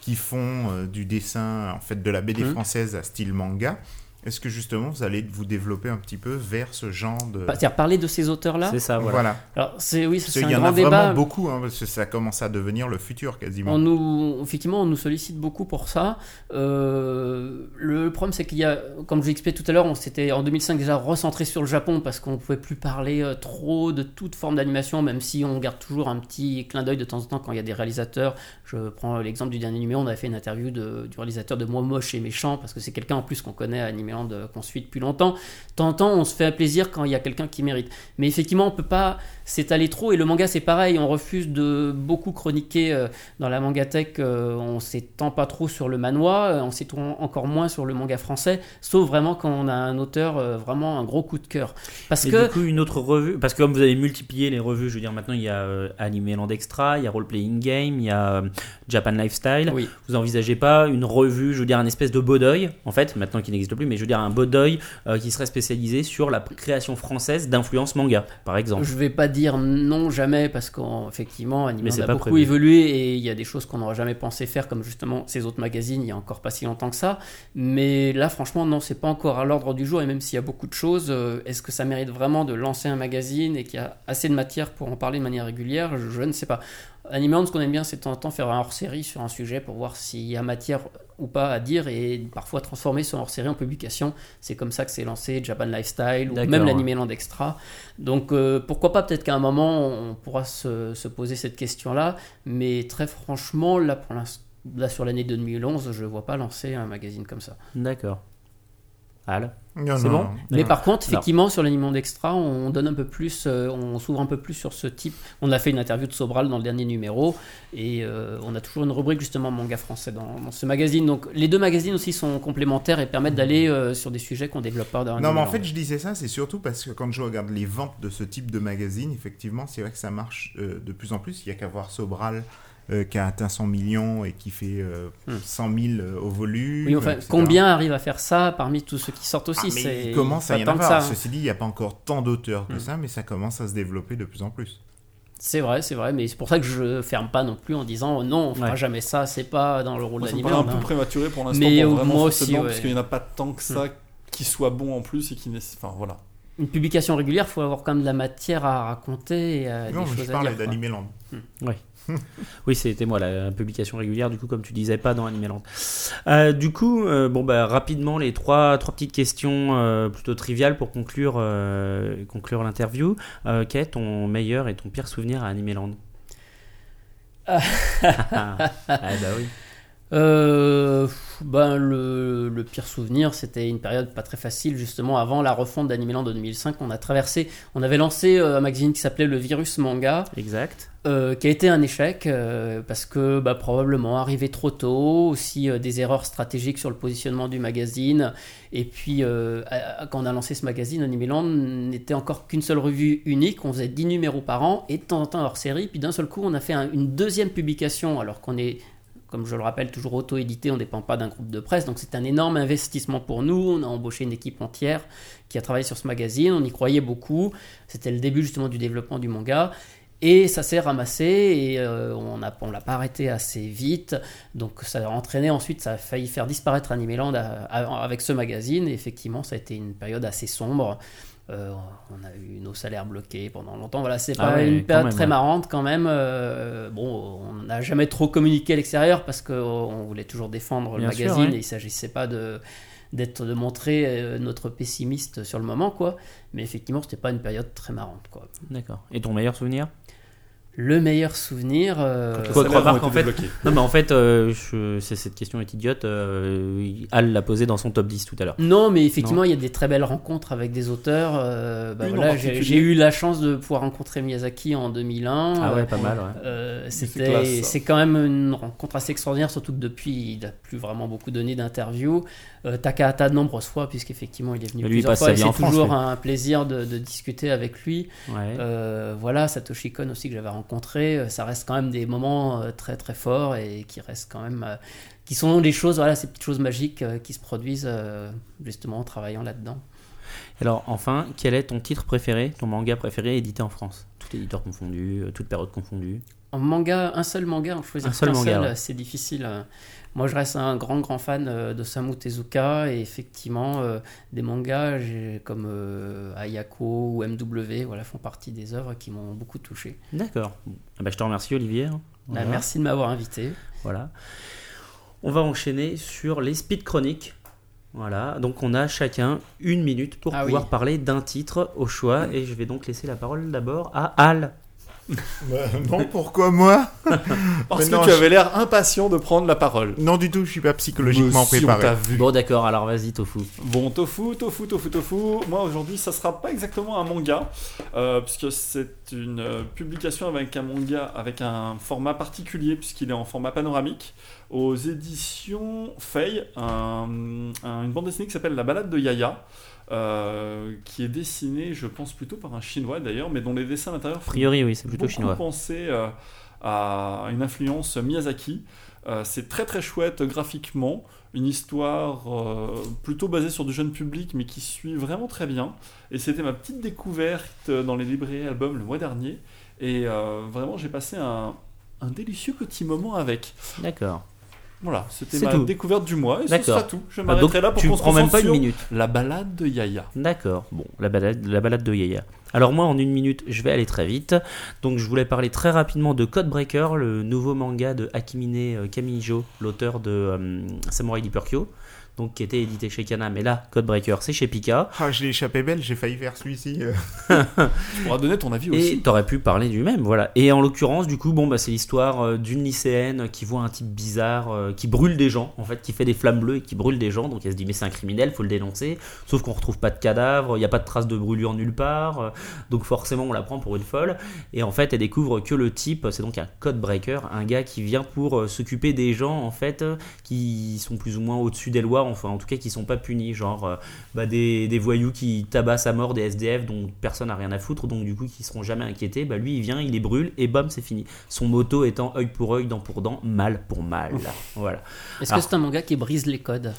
S2: qui font euh, du dessin, en fait, de la BD
S5: Mhm.
S2: française à style manga. Est-ce que, justement, vous allez vous développer un petit peu vers ce genre de...
S5: pas- C'est-à-dire parler de ces auteurs-là
S1: C'est ça, voilà.
S2: Voilà.
S5: Alors, c'est oui, ça,
S2: Parce
S5: c'est
S2: qu'il
S5: un
S2: y en
S5: grand
S2: a
S5: débat.
S2: vraiment beaucoup, hein, parce que ça commence à devenir le futur, quasiment.
S5: On nous, effectivement, on nous sollicite beaucoup pour ça. Euh, le problème, c'est qu'il y a, comme je l'expliquais tout à l'heure, on s'était en 2005 déjà recentré sur le Japon parce qu'on ne pouvait plus parler euh, trop de toute forme d'animation, même si on garde toujours un petit clin d'œil de temps en temps quand il y a des réalisateurs. Je prends l'exemple du dernier numéro, on avait fait une interview de- du réalisateur de Moi Moche et Méchant parce que c'est quelqu'un en plus qu'on connaît à Animeland, euh, qu'on suit depuis longtemps. De temps on se fait plaisir quand il y a quelqu'un qui mérite. Mais effectivement, on peut pas s'étaler trop. Et le manga, c'est pareil. On refuse de beaucoup chroniquer euh, dans la mangatech. euh, on s'étend pas trop sur le manoir. euh, on s'étend encore moins sur le manga français. Sauf vraiment quand on a un auteur vraiment un gros coup de cœur. Parce
S1: Et
S5: que
S1: du coup, une autre revue, parce que comme vous avez multiplié les revues, je veux dire, maintenant il y a euh, Animeland Extra, il y a Role Playing Game, il y a Japan Lifestyle.
S5: Oui.
S1: Vous envisagez pas une revue, je veux dire, un espèce de beau d'œil, en fait, maintenant qu'il n'existe plus, mais je veux dire un Bodoy euh, qui serait spécialisé sur la création française d'influence manga, par exemple.
S5: Je vais pas dire non jamais parce qu'effectivement Animal
S1: c'est
S5: a beaucoup
S1: prévu.
S5: évolué et il y a des choses qu'on n'aurait jamais pensé faire comme justement ces autres magazines il y a encore pas si longtemps que ça. Mais là franchement non c'est pas encore à l'ordre du jour et même s'il y a beaucoup de choses, euh, est-ce que ça mérite vraiment de lancer un magazine et qu'il y a assez de matière pour en parler de manière régulière? Je, je ne sais pas. Animeland, ce qu'on aime bien, c'est de temps en temps faire un hors-série sur un sujet pour voir s'il y a matière ou pas à dire et parfois transformer son hors-série en publication. C'est comme ça que c'est lancé Japan Lifestyle ou même
S1: ouais.
S5: l'Animeland Extra. Donc euh, pourquoi pas, peut-être qu'à un moment on pourra se, se poser cette question-là, mais très franchement, là pour l'instant, là sur l'année 2011, je vois pas lancer un magazine comme ça.
S1: D'accord. Al
S2: Non,
S1: C'est
S2: non,
S1: bon
S2: non.
S5: Mais par contre,
S1: Non.
S5: effectivement, sur l'Animeland Extra, on donne un peu plus, euh, on s'ouvre un peu plus sur ce type. On a fait une interview de Sobral dans le dernier numéro et euh, on a toujours une rubrique justement manga français dans, dans ce magazine. Donc les deux magazines aussi sont complémentaires et permettent d'aller euh, sur des sujets qu'on développe pas dans
S2: Non, mais en fait, je disais ça, c'est surtout parce que quand je regarde les ventes de ce type de magazine, effectivement, c'est vrai que ça marche euh, de plus en plus. Il y a qu'à voir Sobral euh, qui a atteint 100 millions et qui fait euh,
S5: Hmm.
S2: 100 000 euh, au volume.
S5: Oui, enfin,
S2: etc.
S5: combien arrivent à faire ça parmi tous ceux qui sortent aussi
S2: Ah, mais
S5: C'est
S2: il commence à y en avoir.
S5: ça, hein.
S2: Ceci dit, il n'y a pas encore tant d'auteurs que
S5: Hmm.
S2: ça, mais ça commence à se développer de plus en plus.
S5: C'est vrai, c'est vrai, mais c'est pour ça que je ferme pas non plus en disant non, on fera
S1: Ouais.
S5: jamais ça, c'est pas dans le rôle d'animateur.
S3: paraît un peu prématuré pour l'instant
S5: Mais
S3: pour vraiment
S5: moi aussi,
S3: dedans,
S5: ouais.
S3: parce qu'il n'y en a pas tant que ça qui soit bon en plus et qui nécessite. Enfin voilà.
S5: Une publication régulière, il faut avoir quand même de la matière à raconter et euh,
S2: non,
S5: des
S2: je
S5: à
S2: parlais d'Animeland. (laughs)
S1: Oui, c'était moi la publication régulière, du coup, comme tu disais, pas dans Animeland. Euh, du coup, euh, bon, bah, rapidement, les trois, trois petites questions euh, plutôt triviales pour conclure, euh, conclure l'interview. Quel est ton meilleur et ton pire souvenir à Animeland (laughs)
S5: Ah.
S1: ah bah oui.
S5: Euh, ben le, le pire souvenir, c'était une période pas très facile, justement avant la refonte d'Animeland de 2005. On a traversé, on avait lancé euh, un magazine qui s'appelait Le Virus Manga,
S1: Exact.
S5: euh, qui a été un échec euh, parce que bah, probablement arrivé trop tôt, aussi des erreurs stratégiques sur le positionnement du magazine. Et puis quand on a lancé ce magazine, Animeland n'était encore qu'une seule revue unique. On faisait 10 numéros par an et de temps en temps hors série. Puis d'un seul coup, on a fait un- une deuxième publication alors qu'on est comme je le rappelle, toujours auto-édité, on ne dépend pas d'un groupe de presse, donc c'est un énorme investissement pour nous. On a embauché une équipe entière qui a travaillé sur ce magazine, on y croyait beaucoup. C'était le début justement du développement du manga. Et ça s'est ramassé et euh, on ne l'a pas arrêté assez vite. Donc ça a entraîné ensuite, ça a failli faire disparaître Animeland à- avec ce magazine. Et effectivement, ça a été une période assez sombre. Euh, on a eu nos salaires bloqués pendant longtemps. Voilà, c'est
S1: Ah ouais,
S5: une période
S1: même,
S5: très
S1: ouais.
S5: marrante quand même. Euh, bon, on n'a jamais trop communiqué à l'extérieur parce qu'on voulait toujours défendre le
S1: sûr,
S5: magazine
S1: ouais.
S5: et il s'agissait pas de d'être de montrer euh, notre pessimiste sur le moment quoi mais effectivement c'était pas une période très marrante quoi
S1: D'accord. Et ton meilleur souvenir?
S5: Le meilleur souvenir euh,
S1: Quoi, remarque, en fait-. Non, mais en fait, euh, je- c'est- cette question est idiote. euh, Al l'a posée dans son top 10 tout à l'heure.
S5: Non, mais effectivement, il y a des très belles rencontres avec des auteurs. euh, bah voilà, j'ai eu la chance de pouvoir rencontrer Miyazaki en 2001.
S1: Ah
S5: Euh,
S1: ouais, pas mal, ouais.
S5: Euh,
S3: C'est
S5: c'était c'est quand même une rencontre assez extraordinaire surtout que depuis il n'a plus vraiment beaucoup donné d'interviews euh, Takahata de nombreuses fois puisqu'effectivement il est venu
S1: lui,
S5: plusieurs fois et c'est
S1: France,
S5: toujours un plaisir de, de discuter avec lui
S1: Ouais.
S5: Euh, voilà Satoshi Kon aussi que j'avais rencontré euh, ça reste quand même des moments euh, très très forts et qui restent quand même euh, qui sont les choses voilà ces petites choses magiques qui se produisent justement en travaillant là-dedans
S1: Alors, enfin, quel est ton titre préféré, ton manga préféré édité en France? Tout éditeur confondu, toute période confondue.
S5: En manga, un seul manga, en choisir
S1: Un seul
S5: seul,
S1: ouais.
S5: c'est difficile. Moi, je reste un grand, grand fan euh, de Samu Tezuka et effectivement, euh, des mangas comme euh, Ayako ou MW voilà, font partie des œuvres qui m'ont beaucoup touché.
S1: D'accord. Ah bah, je te remercie, Olivier. hein.
S5: Bah, merci de m'avoir invité.
S1: Voilà. On va enchaîner sur les speed chroniques. Voilà, donc on a chacun une minute pour
S5: Ah oui.
S1: pouvoir parler d'un titre au choix et je vais donc laisser la parole d'abord à Al.
S2: Non, pourquoi moi (laughs)
S3: Parce que
S2: non,
S3: tu
S2: je-
S3: avais l'air impatient de prendre la parole.
S2: Non, du tout, je suis pas psychologiquement
S3: Mais si,
S2: préparé.
S3: vu.
S1: Bon d'accord, alors vas-y Tofu.
S3: Bon, tofu, tofu, tofu, tofu. Moi aujourd'hui, ça sera pas exactement un manga, euh, puisque c'est une euh, publication avec un manga avec un format particulier, puisqu'il est en format panoramique, aux éditions Fei, un- un- une bande dessinée qui s'appelle La balade de Yaya. euh, qui est dessinée, je pense plutôt par un chinois d'ailleurs, mais dont les dessins à l'intérieur
S1: A priori oui, c'est plutôt chinois.
S3: penser euh, a une influence Miyazaki. Euh, c'est très très chouette graphiquement, une histoire euh, plutôt basée sur du jeune public mais qui suit vraiment très bien. Et c'était ma petite découverte dans les librairies albums le mois dernier. Et euh, vraiment j'ai passé un, un délicieux petit moment avec.
S1: D'accord.
S3: Voilà, c'était ma
S1: tout.
S3: découverte du mois et ce sera tout. Je
S1: Ah,
S3: m'arrêterai là pour qu'on se
S1: prends même pas une minute.
S3: la balade de Yaya.
S1: D'accord, bon, la balade, la balade de Yaya. Alors moi, en une minute, je vais aller très vite. Donc je voulais parler très rapidement de Codebreaker, le nouveau manga de Akimine euh, Kamijo, l'auteur de euh, Samurai Deeper donc qui était édité chez Kana, mais là, Codebreaker, c'est chez Pika.
S2: Ah, je l'ai échappé belle, j'ai failli faire celui-ci. euh. (laughs)
S3: Tu pourras donner ton avis
S1: Et
S3: aussi.
S1: t'aurais pu parler du même, voilà. Et en l'occurrence, du coup, bon, bah, c'est l'histoire euh, d'une lycéenne qui voit un type bizarre euh, qui brûle des gens, en fait, qui fait des flammes bleues et qui brûle des gens. Donc elle se dit, mais c'est un criminel, faut le dénoncer. Sauf qu'on retrouve pas de cadavre, il n'y a pas de traces de brûlure nulle part. euh, donc forcément, on la prend pour une folle. Et en fait, elle découvre que le type, c'est donc un code breaker, un gars qui vient pour euh, s'occuper des gens, en fait, euh, qui sont plus ou moins au-dessus des lois, enfin, en tout cas, qui sont pas punis. Genre, euh, bah, des, des voyous qui tabassent à mort des SDF dont personne n'a rien à foutre, donc du coup qui seront jamais inquiétés, bah lui il vient, il les brûle et bam c'est fini. Son motto étant œil pour œil, dent pour dent, mal pour mal. voilà.
S5: Est-ce que c'est un manga qui brise les codes?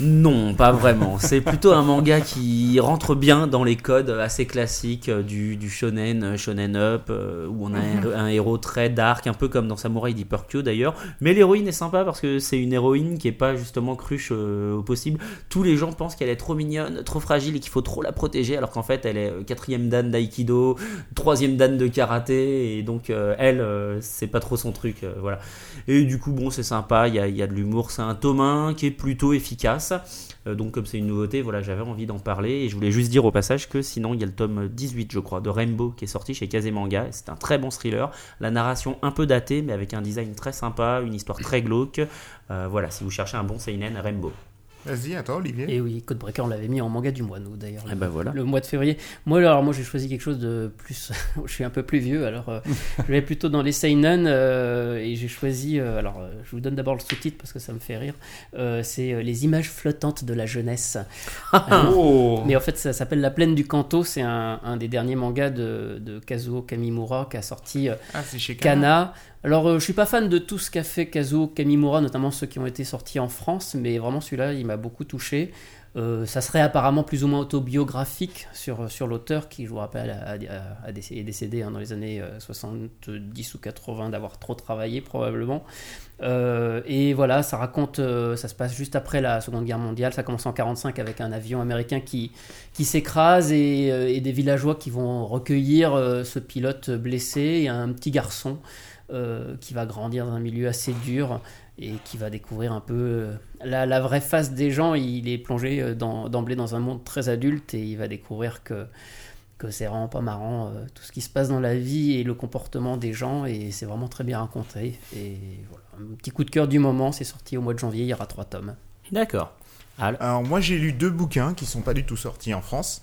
S1: Non, pas vraiment. C'est plutôt un manga qui rentre bien dans les codes assez classiques euh, du, du shonen, euh, shonen up, euh, où on a un, un héros très dark, un peu comme dans Samurai Deeper Q d'ailleurs. Mais l'héroïne est sympa parce que c'est une héroïne qui est pas justement cruche euh, au possible. Tous les gens pensent qu'elle est trop mignonne, trop fragile et qu'il faut trop la protéger, alors qu'en fait elle est quatrième dan d'aïkido, troisième dan de karaté, et donc euh, elle, euh, c'est pas trop son truc. voilà. Et du coup, bon, c'est sympa, il y a, il y a de l'humour. C'est un tome 1 qui est plutôt efficace. Euh, donc, comme c'est une nouveauté, voilà, j'avais envie d'en parler. Et je voulais juste dire au passage que sinon, il y a le tome 18, je crois, de Rainbow qui est sorti chez Kazemanga. C'est un très bon thriller. La narration un peu datée, mais avec un design très sympa, une histoire très glauque. Euh, voilà, si vous cherchez un bon seinen, Rainbow.
S2: Vas-y, attends, Olivier.
S5: Et oui, Codebreaker, on l'avait mis en manga du mois, nous d'ailleurs. Le-
S1: ben voilà.
S5: Le mois de février. Moi, alors, moi, j'ai choisi quelque chose de plus. (laughs) je suis un peu plus vieux, alors euh, (laughs) je vais plutôt dans les seinen euh, et j'ai choisi. euh, alors, euh, je vous donne d'abord le sous-titre parce que ça me fait rire. Euh, c'est euh, les images flottantes de la jeunesse. (laughs)
S3: Oh
S5: Mais en fait, ça s'appelle La plaine du Kanto. C'est un, un des derniers mangas de, de Kazuo Kamimura qui a sorti euh,
S2: Ah, c'est chez Kana.
S5: Kana. Alors, euh, je suis pas fan de tout ce qu'a fait Kazuo Kamimura, notamment ceux qui ont été sortis en France, mais vraiment celui-là, il m'a beaucoup touché. Euh, ça serait apparemment plus ou moins autobiographique sur, sur l'auteur qui, je vous rappelle, a, décédé, est décédé hein, dans les années euh, 70 ou 80 d'avoir trop travaillé probablement. Euh, et voilà, ça raconte, euh, ça se passe juste après la Seconde Guerre mondiale. Ça commence en 45 avec un avion américain qui, s'écrase et, euh, et des villageois qui vont recueillir euh, ce pilote blessé et un petit garçon euh, qui va grandir dans un milieu assez dur et qui va découvrir un peu euh, la, la vraie face des gens. Il est plongé euh, dans- d'emblée dans un monde très adulte et il va découvrir que, que c'est vraiment pas marrant euh, tout ce qui se passe dans la vie et le comportement des gens et c'est vraiment très bien raconté. Et voilà, un petit coup de cœur du moment, c'est sorti au mois de janvier, il y aura trois tomes.
S1: D'accord. Al-
S2: Alors, moi, j'ai lu deux bouquins qui sont pas du tout sortis en France.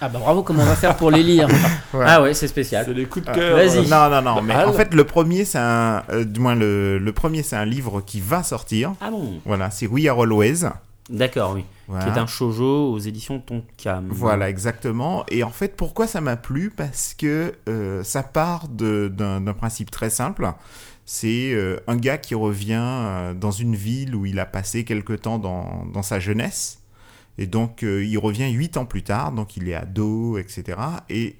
S5: Ah bah bravo, comment on va faire pour les lire (laughs)
S1: Ah ouais, c'est spécial.
S3: C'est les coups de
S2: Ah,
S3: cœur.
S1: vas-y.
S2: Non, non, non, mais
S3: Al.
S2: en fait, le premier, c'est un. euh, du moins, le, le premier, c'est un livre qui va sortir.
S1: Ah bon?
S2: Voilà, c'est We Are Always.
S1: D'accord, oui.
S2: Voilà.
S1: Qui est un shoujo aux éditions Tonkam.
S2: Voilà, exactement. Et en fait, pourquoi ça m'a plu? Parce que euh, ça part de- d'un d'un principe très simple. C'est euh, un gars qui revient euh, dans une ville où il a passé quelque temps dans, dans sa jeunesse. Et donc, euh, il revient huit ans plus tard, donc il est ado, etc. Et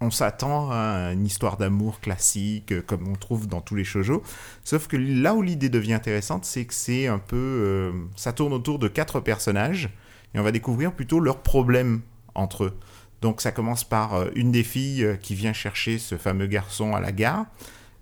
S2: on s'attend à une histoire d'amour classique, euh, comme on trouve dans tous les shoujo. Sauf que là où l'idée devient intéressante, c'est que c'est un peu... euh, ça tourne autour de quatre personnages, et on va découvrir plutôt leurs problèmes entre eux. Donc ça commence par une des filles qui vient chercher ce fameux garçon à la gare,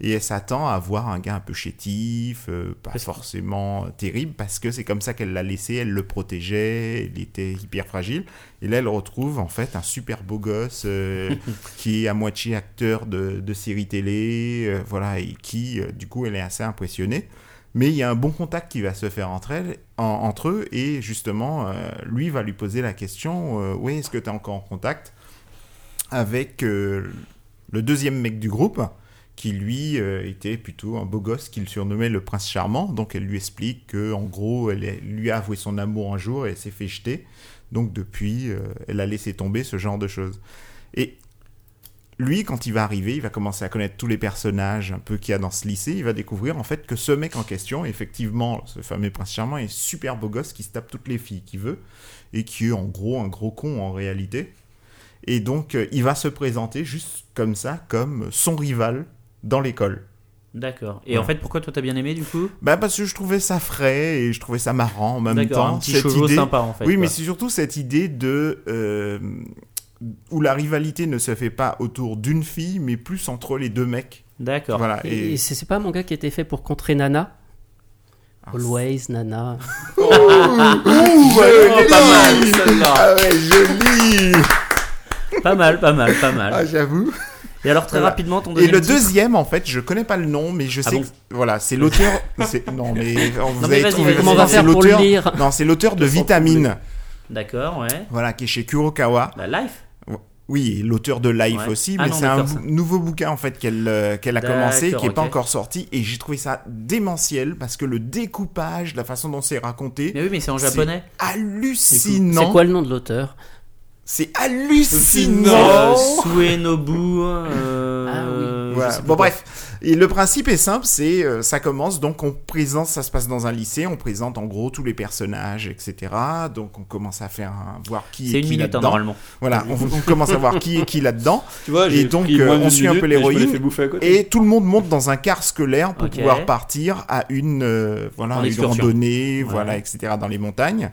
S2: et elle s'attend à voir un gars un peu chétif, euh, pas forcément terrible, parce que c'est comme ça qu'elle l'a laissé, elle le protégeait, il était hyper fragile. Et là, elle retrouve en fait un super beau gosse euh, (laughs) qui est à moitié acteur de, de série télé, euh, voilà, et qui, du coup, elle est assez impressionnée. Mais il y a un bon contact qui va se faire entre, elles, en- entre eux, et justement, lui va lui poser la question Oui, est-ce que tu es encore en contact avec le deuxième mec du groupe? Qui lui euh, était plutôt un beau gosse qu'il surnommait le prince charmant. Donc elle lui explique que en gros, elle lui a avoué son amour un jour et elle s'est fait jeter. Donc depuis, euh, elle a laissé tomber ce genre de choses. Et lui, quand il va arriver, il va commencer à connaître tous les personnages un peu qu'il y a dans ce lycée. Il va découvrir en fait que ce mec en question, effectivement, ce fameux prince charmant, est super beau gosse qui se tape toutes les filles qu'il veut et qui est en gros un gros con en réalité. Et donc, euh, il va se présenter juste comme ça, comme son rival dans l'école.
S1: D'accord. Et
S2: Ouais.
S1: en fait, pourquoi toi t'as bien aimé du coup?
S2: Bah parce que je trouvais ça frais et je trouvais ça marrant en même
S1: D'accord,
S2: temps.
S1: un petit
S2: cette idée-
S1: sympa en fait.
S2: oui,
S1: quoi.
S2: mais c'est surtout cette idée de euh, où la rivalité ne se fait pas autour d'une fille, mais plus entre les deux mecs.
S1: D'accord.
S2: Voilà.
S5: Et,
S2: Et,
S5: et c'est pas un manga qui était fait pour contrer Nana?
S2: Ah,
S5: Always Nana. (laughs) (laughs)
S2: Ouh,
S1: Oh,
S2: joli
S1: pas mal.
S2: Ah ouais, joli
S1: Pas mal, pas mal, pas mal.
S2: Ah, j'avoue.
S1: Et alors très
S2: Voilà.
S1: rapidement ton
S2: Et
S1: deuxième
S2: le
S1: titre
S2: deuxième, en fait, je connais pas le nom, mais je
S1: Ah
S2: sais
S1: bon
S2: que voilà, c'est l'auteur. (laughs) non, mais vous
S1: Non, mais
S2: avez trouvé.
S5: Comment on va faire pour le lire
S2: Non, c'est l'auteur de Vitamine.
S1: D'accord, ouais.
S2: Voilà, qui est chez Kurokawa.
S1: La life
S2: Oui, et l'auteur de Life
S1: Ouais.
S2: aussi,
S1: Ah
S2: mais c'est un
S1: ça.
S2: nouveau bouquin en fait qu'elle euh, qu'elle a commencé, qui est pas encore sorti, et j'ai trouvé ça démentiel parce que le découpage, la façon dont c'est raconté,
S1: Mais oui, mais c'est en japonais.
S2: hallucinant.
S5: C'est quoi le nom de l'auteur?
S2: C'est hallucinant.
S1: Euh, Suenobu. euh,
S5: Ah oui.
S2: Voilà. Bon bref, et le principe est simple, c'est euh, ça commence donc on présente, ça se passe dans un lycée, on présente en gros tous les personnages, etc. Donc on commence à faire un- voir qui
S1: C'est
S2: est
S1: une
S2: qui
S1: minute hein,
S2: là-dedans.
S1: normalement.
S2: Voilà, on, on commence à voir qui est qui là-dedans. (laughs)
S3: Tu vois,
S2: Et donc, euh, on suit un peu l'héroïne. Et tout le monde monte dans un car scolaire pour pouvoir partir à une, euh, voilà,
S1: En
S2: une
S1: excursion.
S2: randonnée,
S1: Ouais.
S2: voilà, etc. dans les montagnes.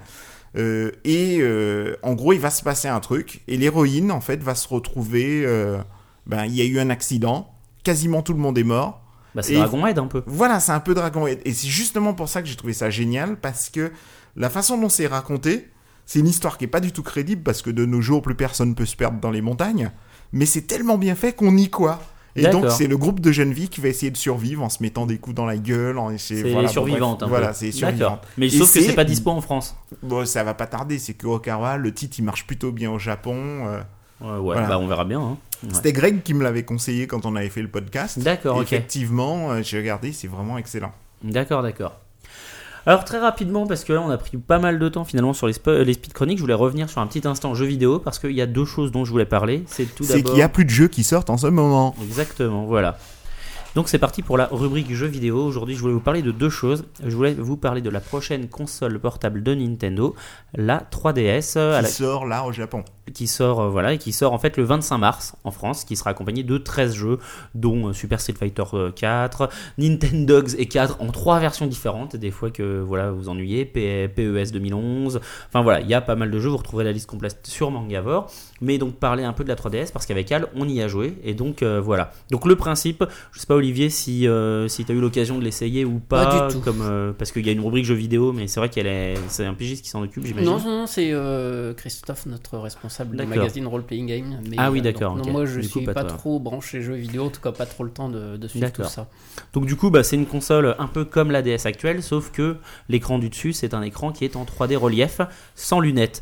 S2: Euh, et euh, en gros, il va se passer un truc. Et l'héroïne, en fait, va se retrouver. euh, ben, il y a eu un accident. Quasiment tout le monde est mort.
S1: Bah, c'est Dragon Head un peu.
S2: Voilà, c'est un peu Dragon Head. Et c'est justement pour ça que j'ai trouvé ça génial. Parce que la façon dont c'est raconté, c'est une histoire qui est pas du tout crédible. Parce que de nos jours, plus personne peut se perdre dans les montagnes. Mais c'est tellement bien fait qu'on y croit. Et donc, c'est le groupe de jeunes filles qui va essayer de survivre en se mettant des coups dans la gueule. En
S1: C'est
S2: voilà,
S1: les
S2: bon,
S1: survivantes
S2: bref. Voilà, c'est survivantes.
S1: Mais
S2: Et
S1: sauf que c'est pas dispo en France.
S2: Bon, ça va pas tarder, c'est Kurokawa. Le titre, il marche plutôt bien au Japon. euh.
S1: Ouais, ouais,
S2: Voilà.
S1: bah on verra bien. hein. Ouais.
S2: C'était Greg qui me l'avait conseillé quand on avait fait le podcast.
S1: D'accord,
S2: Et
S1: ok.
S2: Effectivement, euh, j'ai regardé, c'est vraiment excellent.
S1: D'accord, d'accord. Alors très rapidement, parce que là on a pris pas mal de temps finalement sur les, spo- les speed chroniques, je voulais revenir sur un petit instant jeu vidéo parce qu'il y a deux choses dont je voulais parler. C'est tout
S2: C'est qu'il y a plus de jeux qui sortent en ce moment.
S1: Exactement, voilà. Donc c'est parti pour la rubrique jeux vidéo. Aujourd'hui, je voulais vous parler de deux choses. Je voulais vous parler de la prochaine console portable de Nintendo, la 3DS, euh, à
S2: Qui
S1: la-
S2: sort là au Japon.
S1: Qui sort euh, voilà et qui sort en fait le 25 mars en France, qui sera accompagné de 13 jeux, dont euh, Super Street Fighter euh, 4, Nintendogs et 4 en trois versions différentes. Des fois que voilà vous ennuyez, PES 2011. Enfin voilà, il y a pas mal de jeux. Vous retrouverez la liste complète sur Mangavore. Mais donc parler un peu de la 3DS parce qu'avec Al on y a joué et donc euh, voilà. Donc le principe, je sais pas Olivier si euh, si tu as eu l'occasion de l'essayer ou pas,
S5: Pas du tout.
S1: comme euh, parce qu'il y a une rubrique jeux vidéo, mais c'est vrai qu'elle est c'est un pigiste qui s'en occupe j'imagine.
S5: Non, non, non, c'est euh, Christophe, notre responsable du magazine Role Playing Game. Mais,
S1: Ah oui,
S5: euh,
S1: d'accord,
S5: donc,
S1: ok.
S5: non, moi, je
S1: Du coup,
S5: suis
S1: pas
S5: trop branché jeux vidéo, en tout cas pas trop le temps de, de suivre tout ça.
S1: Donc du coup, bah, c'est une console un peu comme la DS actuelle, sauf que l'écran du dessus, c'est un écran qui est en 3D relief, sans lunettes.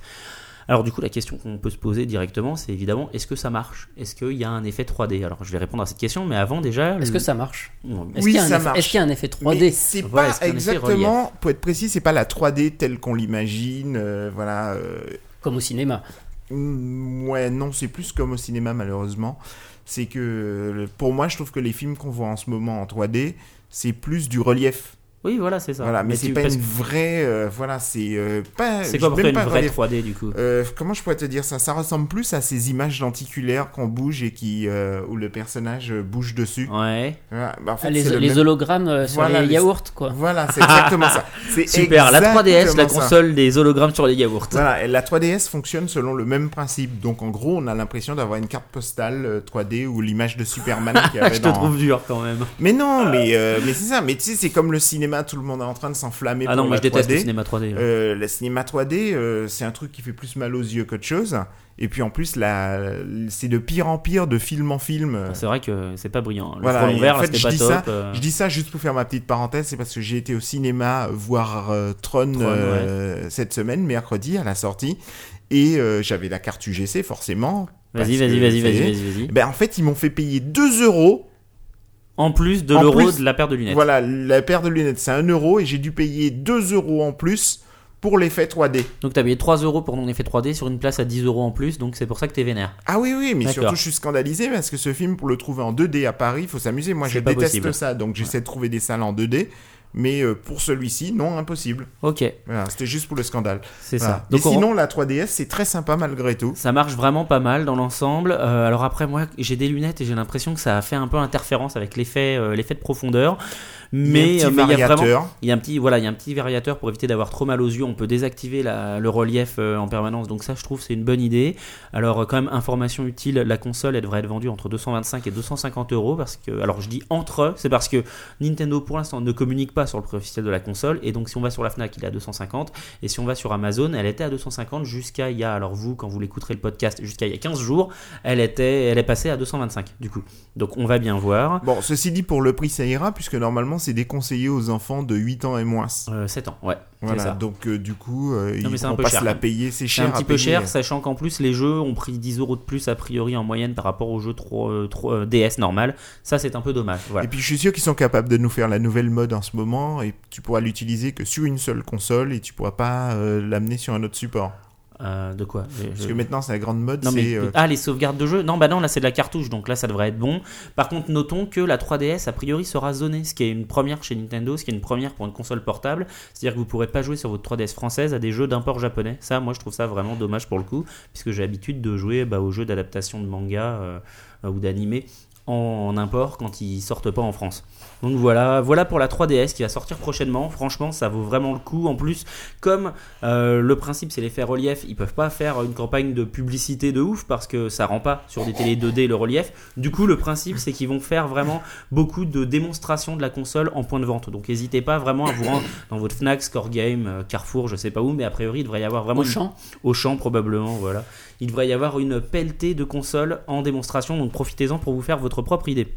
S1: Alors du coup, la question qu'on peut se poser directement, c'est évidemment, est-ce que ça marche? Est-ce qu'il y a un effet 3D Alors je vais répondre à cette question, mais avant déjà...
S5: Est-ce
S1: le-
S5: que ça marche?
S1: Non,
S5: Est-ce
S2: Oui,
S5: qu'il y, a un
S2: ça
S5: effet-
S2: marche.
S5: est-ce qu'il y a un effet 3D
S2: Mais c'est
S1: Voilà,
S2: pas exactement, pour être précis, c'est pas la 3D telle qu'on l'imagine. euh, voilà. euh,
S5: Comme au cinéma.
S2: Ouais, non, c'est plus comme au cinéma, malheureusement. C'est que, euh, pour moi, je trouve que les films qu'on voit en ce moment en 3D, c'est plus du relief.
S1: Oui, voilà, c'est ça.
S2: Voilà, mais, c'est
S1: tu-
S2: pas
S1: parce
S2: une vraie. euh, voilà, c'est euh, pas.
S1: C'est quoi pour toi une vraie
S2: relief.
S1: 3D du coup?
S2: Euh, comment je pourrais te dire ça? Ça ressemble plus à ces images lenticulaires qu'on bouge et qui euh, où le personnage bouge dessus.
S1: Ouais.
S2: Voilà, bah, en fait,
S5: Ah, les
S2: c'est le
S5: les
S2: même-
S5: hologrammes sur
S2: Voilà,
S5: les
S2: les-
S5: yaourts, quoi.
S2: Voilà, (laughs) c'est exactement ça. C'est
S1: Super, la 3DS, la
S2: ça.
S1: console des hologrammes sur les yaourts.
S2: Voilà, et la 3DS fonctionne selon le même principe. Donc en gros, on a l'impression d'avoir une carte postale euh, 3D ou l'image de Superman (laughs) qui avait
S1: je te
S2: dans...
S1: trouve dur quand même.
S2: Mais non, mais, euh, mais c'est ça. Mais tu sais, c'est comme le cinéma, tout le monde est en train de s'enflammer
S1: Ah
S2: pour
S1: non, moi je déteste
S2: 3D.
S1: le cinéma 3D.
S2: Euh, le cinéma 3D, euh, c'est un truc qui fait plus mal aux yeux qu'autre chose. Et puis en plus, la... c'est de pire en pire, de film en film.
S1: C'est vrai que c'est pas brillant. Le
S2: Voilà,
S1: vert,
S2: en
S1: là,
S2: fait,
S1: c'était
S2: je
S1: pas
S2: dis
S1: top.
S2: ça,
S1: euh.
S2: Je dis ça juste pour faire ma petite parenthèse, c'est parce que j'ai été au cinéma voir euh, Tron,
S1: Tron,
S2: cette semaine, mercredi, à la sortie. Et j'avais la carte UGC, forcément.
S1: Vas-y, vas-y, vas-y, vas-y.
S2: Ben, en fait, ils m'ont fait payer 2 euros.
S1: En plus de l'euro de la paire de lunettes.
S2: Voilà, la paire de lunettes, c'est 1 euro. Et j'ai dû payer 2 euros en plus pour l'effet 3D.
S1: Donc t'as payé 3 euros pour ton effet 3D sur une place à 10 euros en plus, donc c'est pour ça que t'es vénère.
S2: Ah oui, oui, mais surtout je suis scandalisé parce que ce film, pour le trouver en 2D à Paris, il faut s'amuser. Moi, je déteste
S1: possible.
S2: ça, donc j'essaie de trouver des salles en 2D. Mais euh, pour celui-ci, non, impossible.
S1: Ok,
S2: Voilà, c'était juste pour le scandale.
S1: c'est
S2: Voilà.
S1: ça. Donc on-
S2: sinon, la 3DS, c'est très sympa malgré tout.
S1: Ça marche vraiment pas mal dans l'ensemble. Euh, alors après, moi, j'ai des lunettes et j'ai l'impression que ça a fait un peu interférence avec l'effet, euh, l'effet de profondeur. Mais
S2: il y a un
S1: euh,
S2: petit
S1: mais il y a vraiment,
S2: variateur.
S1: il y a un petit, voilà, il y a un petit variateur pour éviter d'avoir trop mal aux yeux. On peut désactiver la- le relief euh, en permanence. Donc ça, je trouve, c'est une bonne idée. Alors euh, quand même, information utile, la console, elle devrait être vendue entre 225 et 250 euros parce que, alors je dis entre, c'est parce que Nintendo pour l'instant ne communique pas sur le prix officiel de la console et donc si on va sur la Fnac, il est à 250 et si on va sur Amazon, elle était à 250 jusqu'à il y a, alors vous, quand vous l'écouterez le podcast, jusqu'à il y a 15 jours, elle était, elle est passée à 225 du coup. Donc on va bien voir.
S2: Bon, ceci dit, pour le prix, ça ira, puisque normalement, c'est déconseillé aux enfants de 8 ans et moins.
S1: Euh, 7 ans, ouais. c'est
S2: Voilà,
S1: ça.
S2: donc euh, du coup, euh, ils
S1: mais c'est un
S2: vont
S1: peu
S2: pas
S1: cher.
S2: se la payer, c'est
S1: C'est
S2: cher
S1: un
S2: à
S1: petit peu
S2: payer.
S1: cher, sachant qu'en plus les jeux ont pris 10 euros de plus a priori en moyenne par rapport aux jeux 3, euh, 3, euh, DS normal. Ça c'est un peu dommage. Voilà.
S2: Et puis je suis sûr qu'ils sont capables de nous faire la nouvelle mode en ce moment, et tu pourras l'utiliser que sur une seule console, et tu pourras pas euh, l'amener sur un autre support.
S1: Euh, de quoi Je-
S2: Parce que maintenant, c'est la grande mode,
S1: Non, mais,
S2: c'est... euh,
S1: Ah, les sauvegardes de jeu Non, bah non, là c'est de la cartouche, donc là ça devrait être bon. Par contre, notons que la 3DS a priori sera zonée, ce qui est une première chez Nintendo, ce qui est une première pour une console portable. C'est-à-dire que vous pourrez pas jouer sur votre 3DS française à des jeux d'import japonais. Ça, moi je trouve ça vraiment dommage pour le coup, puisque j'ai l'habitude de jouer bah, aux jeux d'adaptation de manga euh, ou d'animé en, import quand ils sortent pas en France. Donc voilà, voilà pour la 3DS qui va sortir prochainement. Franchement, ça vaut vraiment le coup. En plus, comme euh, le principe c'est l'effet relief, ils peuvent pas faire une campagne de publicité de ouf parce que ça rend pas sur des télé 2D le relief. Du coup, le principe c'est qu'ils vont faire vraiment beaucoup de démonstrations de la console en point de vente. Donc n'hésitez pas vraiment à vous rendre dans votre Fnac, Score Game, euh, Carrefour, je sais pas où, mais a priori il devrait y avoir vraiment
S5: Au
S1: une-
S5: champ.
S1: au champ probablement, voilà. Il devrait y avoir une pelletée de consoles en démonstration, donc profitez-en pour vous faire votre propre idée.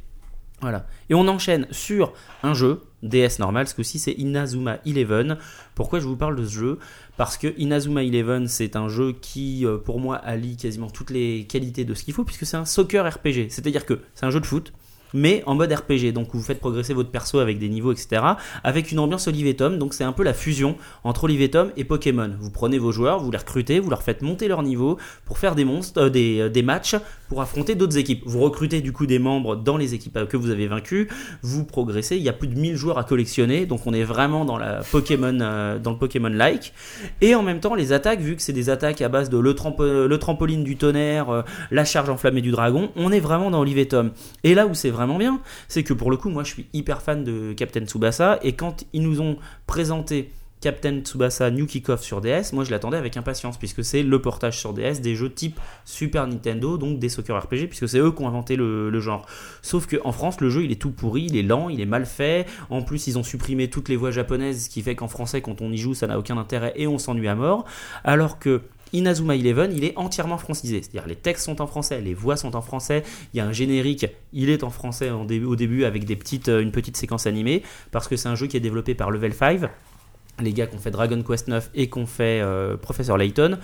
S1: Voilà. Et on enchaîne sur un jeu, DS normal, ce coup-ci c'est Inazuma Eleven. Pourquoi je vous parle de ce jeu? Parce que Inazuma Eleven c'est un jeu qui, euh, pour moi, allie quasiment toutes les qualités de ce qu'il faut, puisque c'est un soccer RPG. C'est-à-dire que c'est un jeu de foot, mais en mode RPG. Donc vous faites progresser votre perso avec des niveaux, etc. Avec une ambiance Olive et Tom. Donc c'est un peu la fusion entre Olive et Pokémon. Vous prenez vos joueurs, vous les recrutez, vous leur faites monter leur niveau pour faire des monstres, euh, des, euh, des matchs pour affronter d'autres équipes. Vous recrutez du coup des membres dans les équipes euh, que vous avez vaincues. Vous progressez. Il y a plus de 1000 joueurs à collectionner. Donc on est vraiment dans la Pokémon, dans le Pokémon like. Et en même temps les attaques, vu que c'est des attaques à base de le, le trampoline du tonnerre, la charge enflammée du dragon, on est vraiment dans Olive et Tom. Et là où c'est bien, c'est que pour le coup, moi je suis hyper fan de Captain Tsubasa et quand ils nous ont présenté Captain Tsubasa New Kickoff sur DS, moi je l'attendais avec impatience puisque c'est le portage sur DS des jeux type Super Nintendo, donc des soccer RPG, puisque c'est eux qui ont inventé le, le genre. Sauf qu'en France, le jeu il est tout pourri, il est lent, il est mal fait. En plus, ils ont supprimé toutes les voix japonaises, ce qui fait qu'en français, quand on y joue, ça n'a aucun intérêt et on s'ennuie à mort. Alors que Inazuma Eleven, il est entièrement francisé. C'est-à-dire les textes sont en français, les voix sont en français, il y a un générique, il est en français au début avec euh, une petite séquence animée, parce que c'est un jeu qui est développé par Level 5 les gars qui ont fait Dragon Quest 9 et qui ont fait euh, Professor Layton.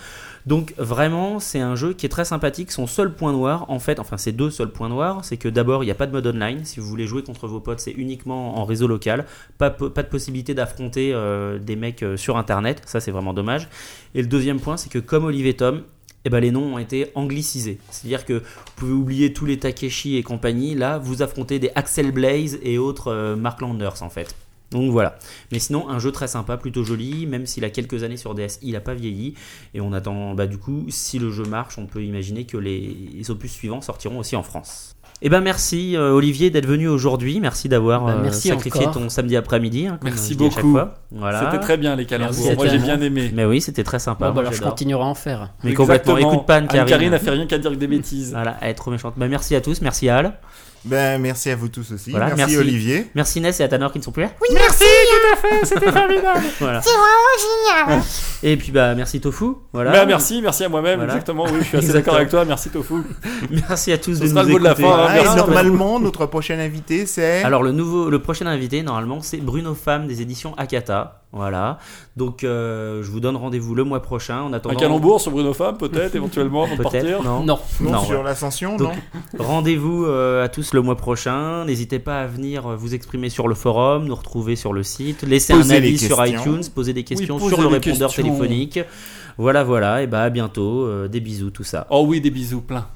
S1: Donc vraiment, c'est un jeu qui est très sympathique. Son seul point noir, en fait, enfin ses deux seuls points noirs, c'est que d'abord, il n'y a pas de mode online. Si vous voulez jouer contre vos potes, c'est uniquement en réseau local. Pas de possibilité d'affronter euh, des mecs euh, sur Internet. Ça, c'est vraiment dommage. Et le deuxième point, c'est que comme Olivier Tom, eh ben, les noms ont été anglicisés. C'est-à-dire que vous pouvez oublier tous les Takeshi et compagnie. Là, vous affrontez des Axel Blaze et autres euh, Mark Landers, en fait. Donc voilà. Mais sinon, un jeu très sympa, plutôt joli, même s'il a quelques années sur DS, il n'a pas vieilli. Et on attend, bah du coup, si le jeu marche, on peut imaginer que les opus suivants sortiront aussi en France. Eh ben merci euh, Olivier d'être venu aujourd'hui. Merci d'avoir
S5: Bah,
S1: euh,
S5: merci
S1: sacrifié
S5: encore.
S1: ton samedi après-midi. hein,
S3: Merci beaucoup.
S1: Voilà.
S3: C'était très bien les calembours. Moi j'ai bien aimé.
S1: Mais oui, c'était très sympa.
S5: Bon, bah, alors je continuerai à en faire.
S1: Mais complètement.
S3: Exactement.
S1: Écoute pas Anne-Karine.
S3: Anne-Karine a fait rien qu'à dire que des bêtises.
S1: Voilà, elle est trop méchante. Merci à tous. Merci à Al.
S2: Ben, merci à vous tous aussi.
S1: Voilà,
S2: merci,
S1: merci.
S2: Olivier.
S1: Merci Ness et à Tanor qui ne sont plus là.
S10: Oui, merci, tout à fait, c'était formidable. (laughs)
S1: Voilà.
S10: C'est vraiment génial.
S1: Et puis bah merci Tofu. Voilà.
S3: Bah, merci, merci à moi-même,
S1: Voilà.
S3: exactement. Oui, je suis assez d'accord avec toi. Merci Tofu. (laughs)
S1: Merci à tous
S3: Ce
S1: de
S3: sera
S1: nous
S3: le mot de la
S1: écouter.
S3: fin, hein.
S2: Ah, et normalement, notre prochain invité, c'est...
S1: Alors le nouveau, le prochain invité normalement c'est Bruno Femme des éditions Akata. Voilà. Donc, euh, je vous donne rendez-vous le mois prochain. En
S3: Un
S1: attendant,
S3: calembour sur Bruno Femme, peut-être, (laughs) éventuellement, avant de
S1: Peut-être,
S3: partir.
S1: non.
S5: Non.
S2: Non,
S1: Non,
S2: sur
S1: ouais.
S2: l'ascension,
S1: Donc,
S2: non
S1: Rendez-vous euh, à tous le mois prochain. N'hésitez pas à venir euh, vous exprimer sur le forum, nous retrouver sur le site, laisser un
S2: les
S1: avis sur
S2: questions.
S1: iTunes, poser des questions sur le répondeur
S3: questions.
S1: téléphonique. Voilà, voilà. Et bah à bientôt. Euh, des bisous, tout ça.
S3: Oh oui, des bisous pleins.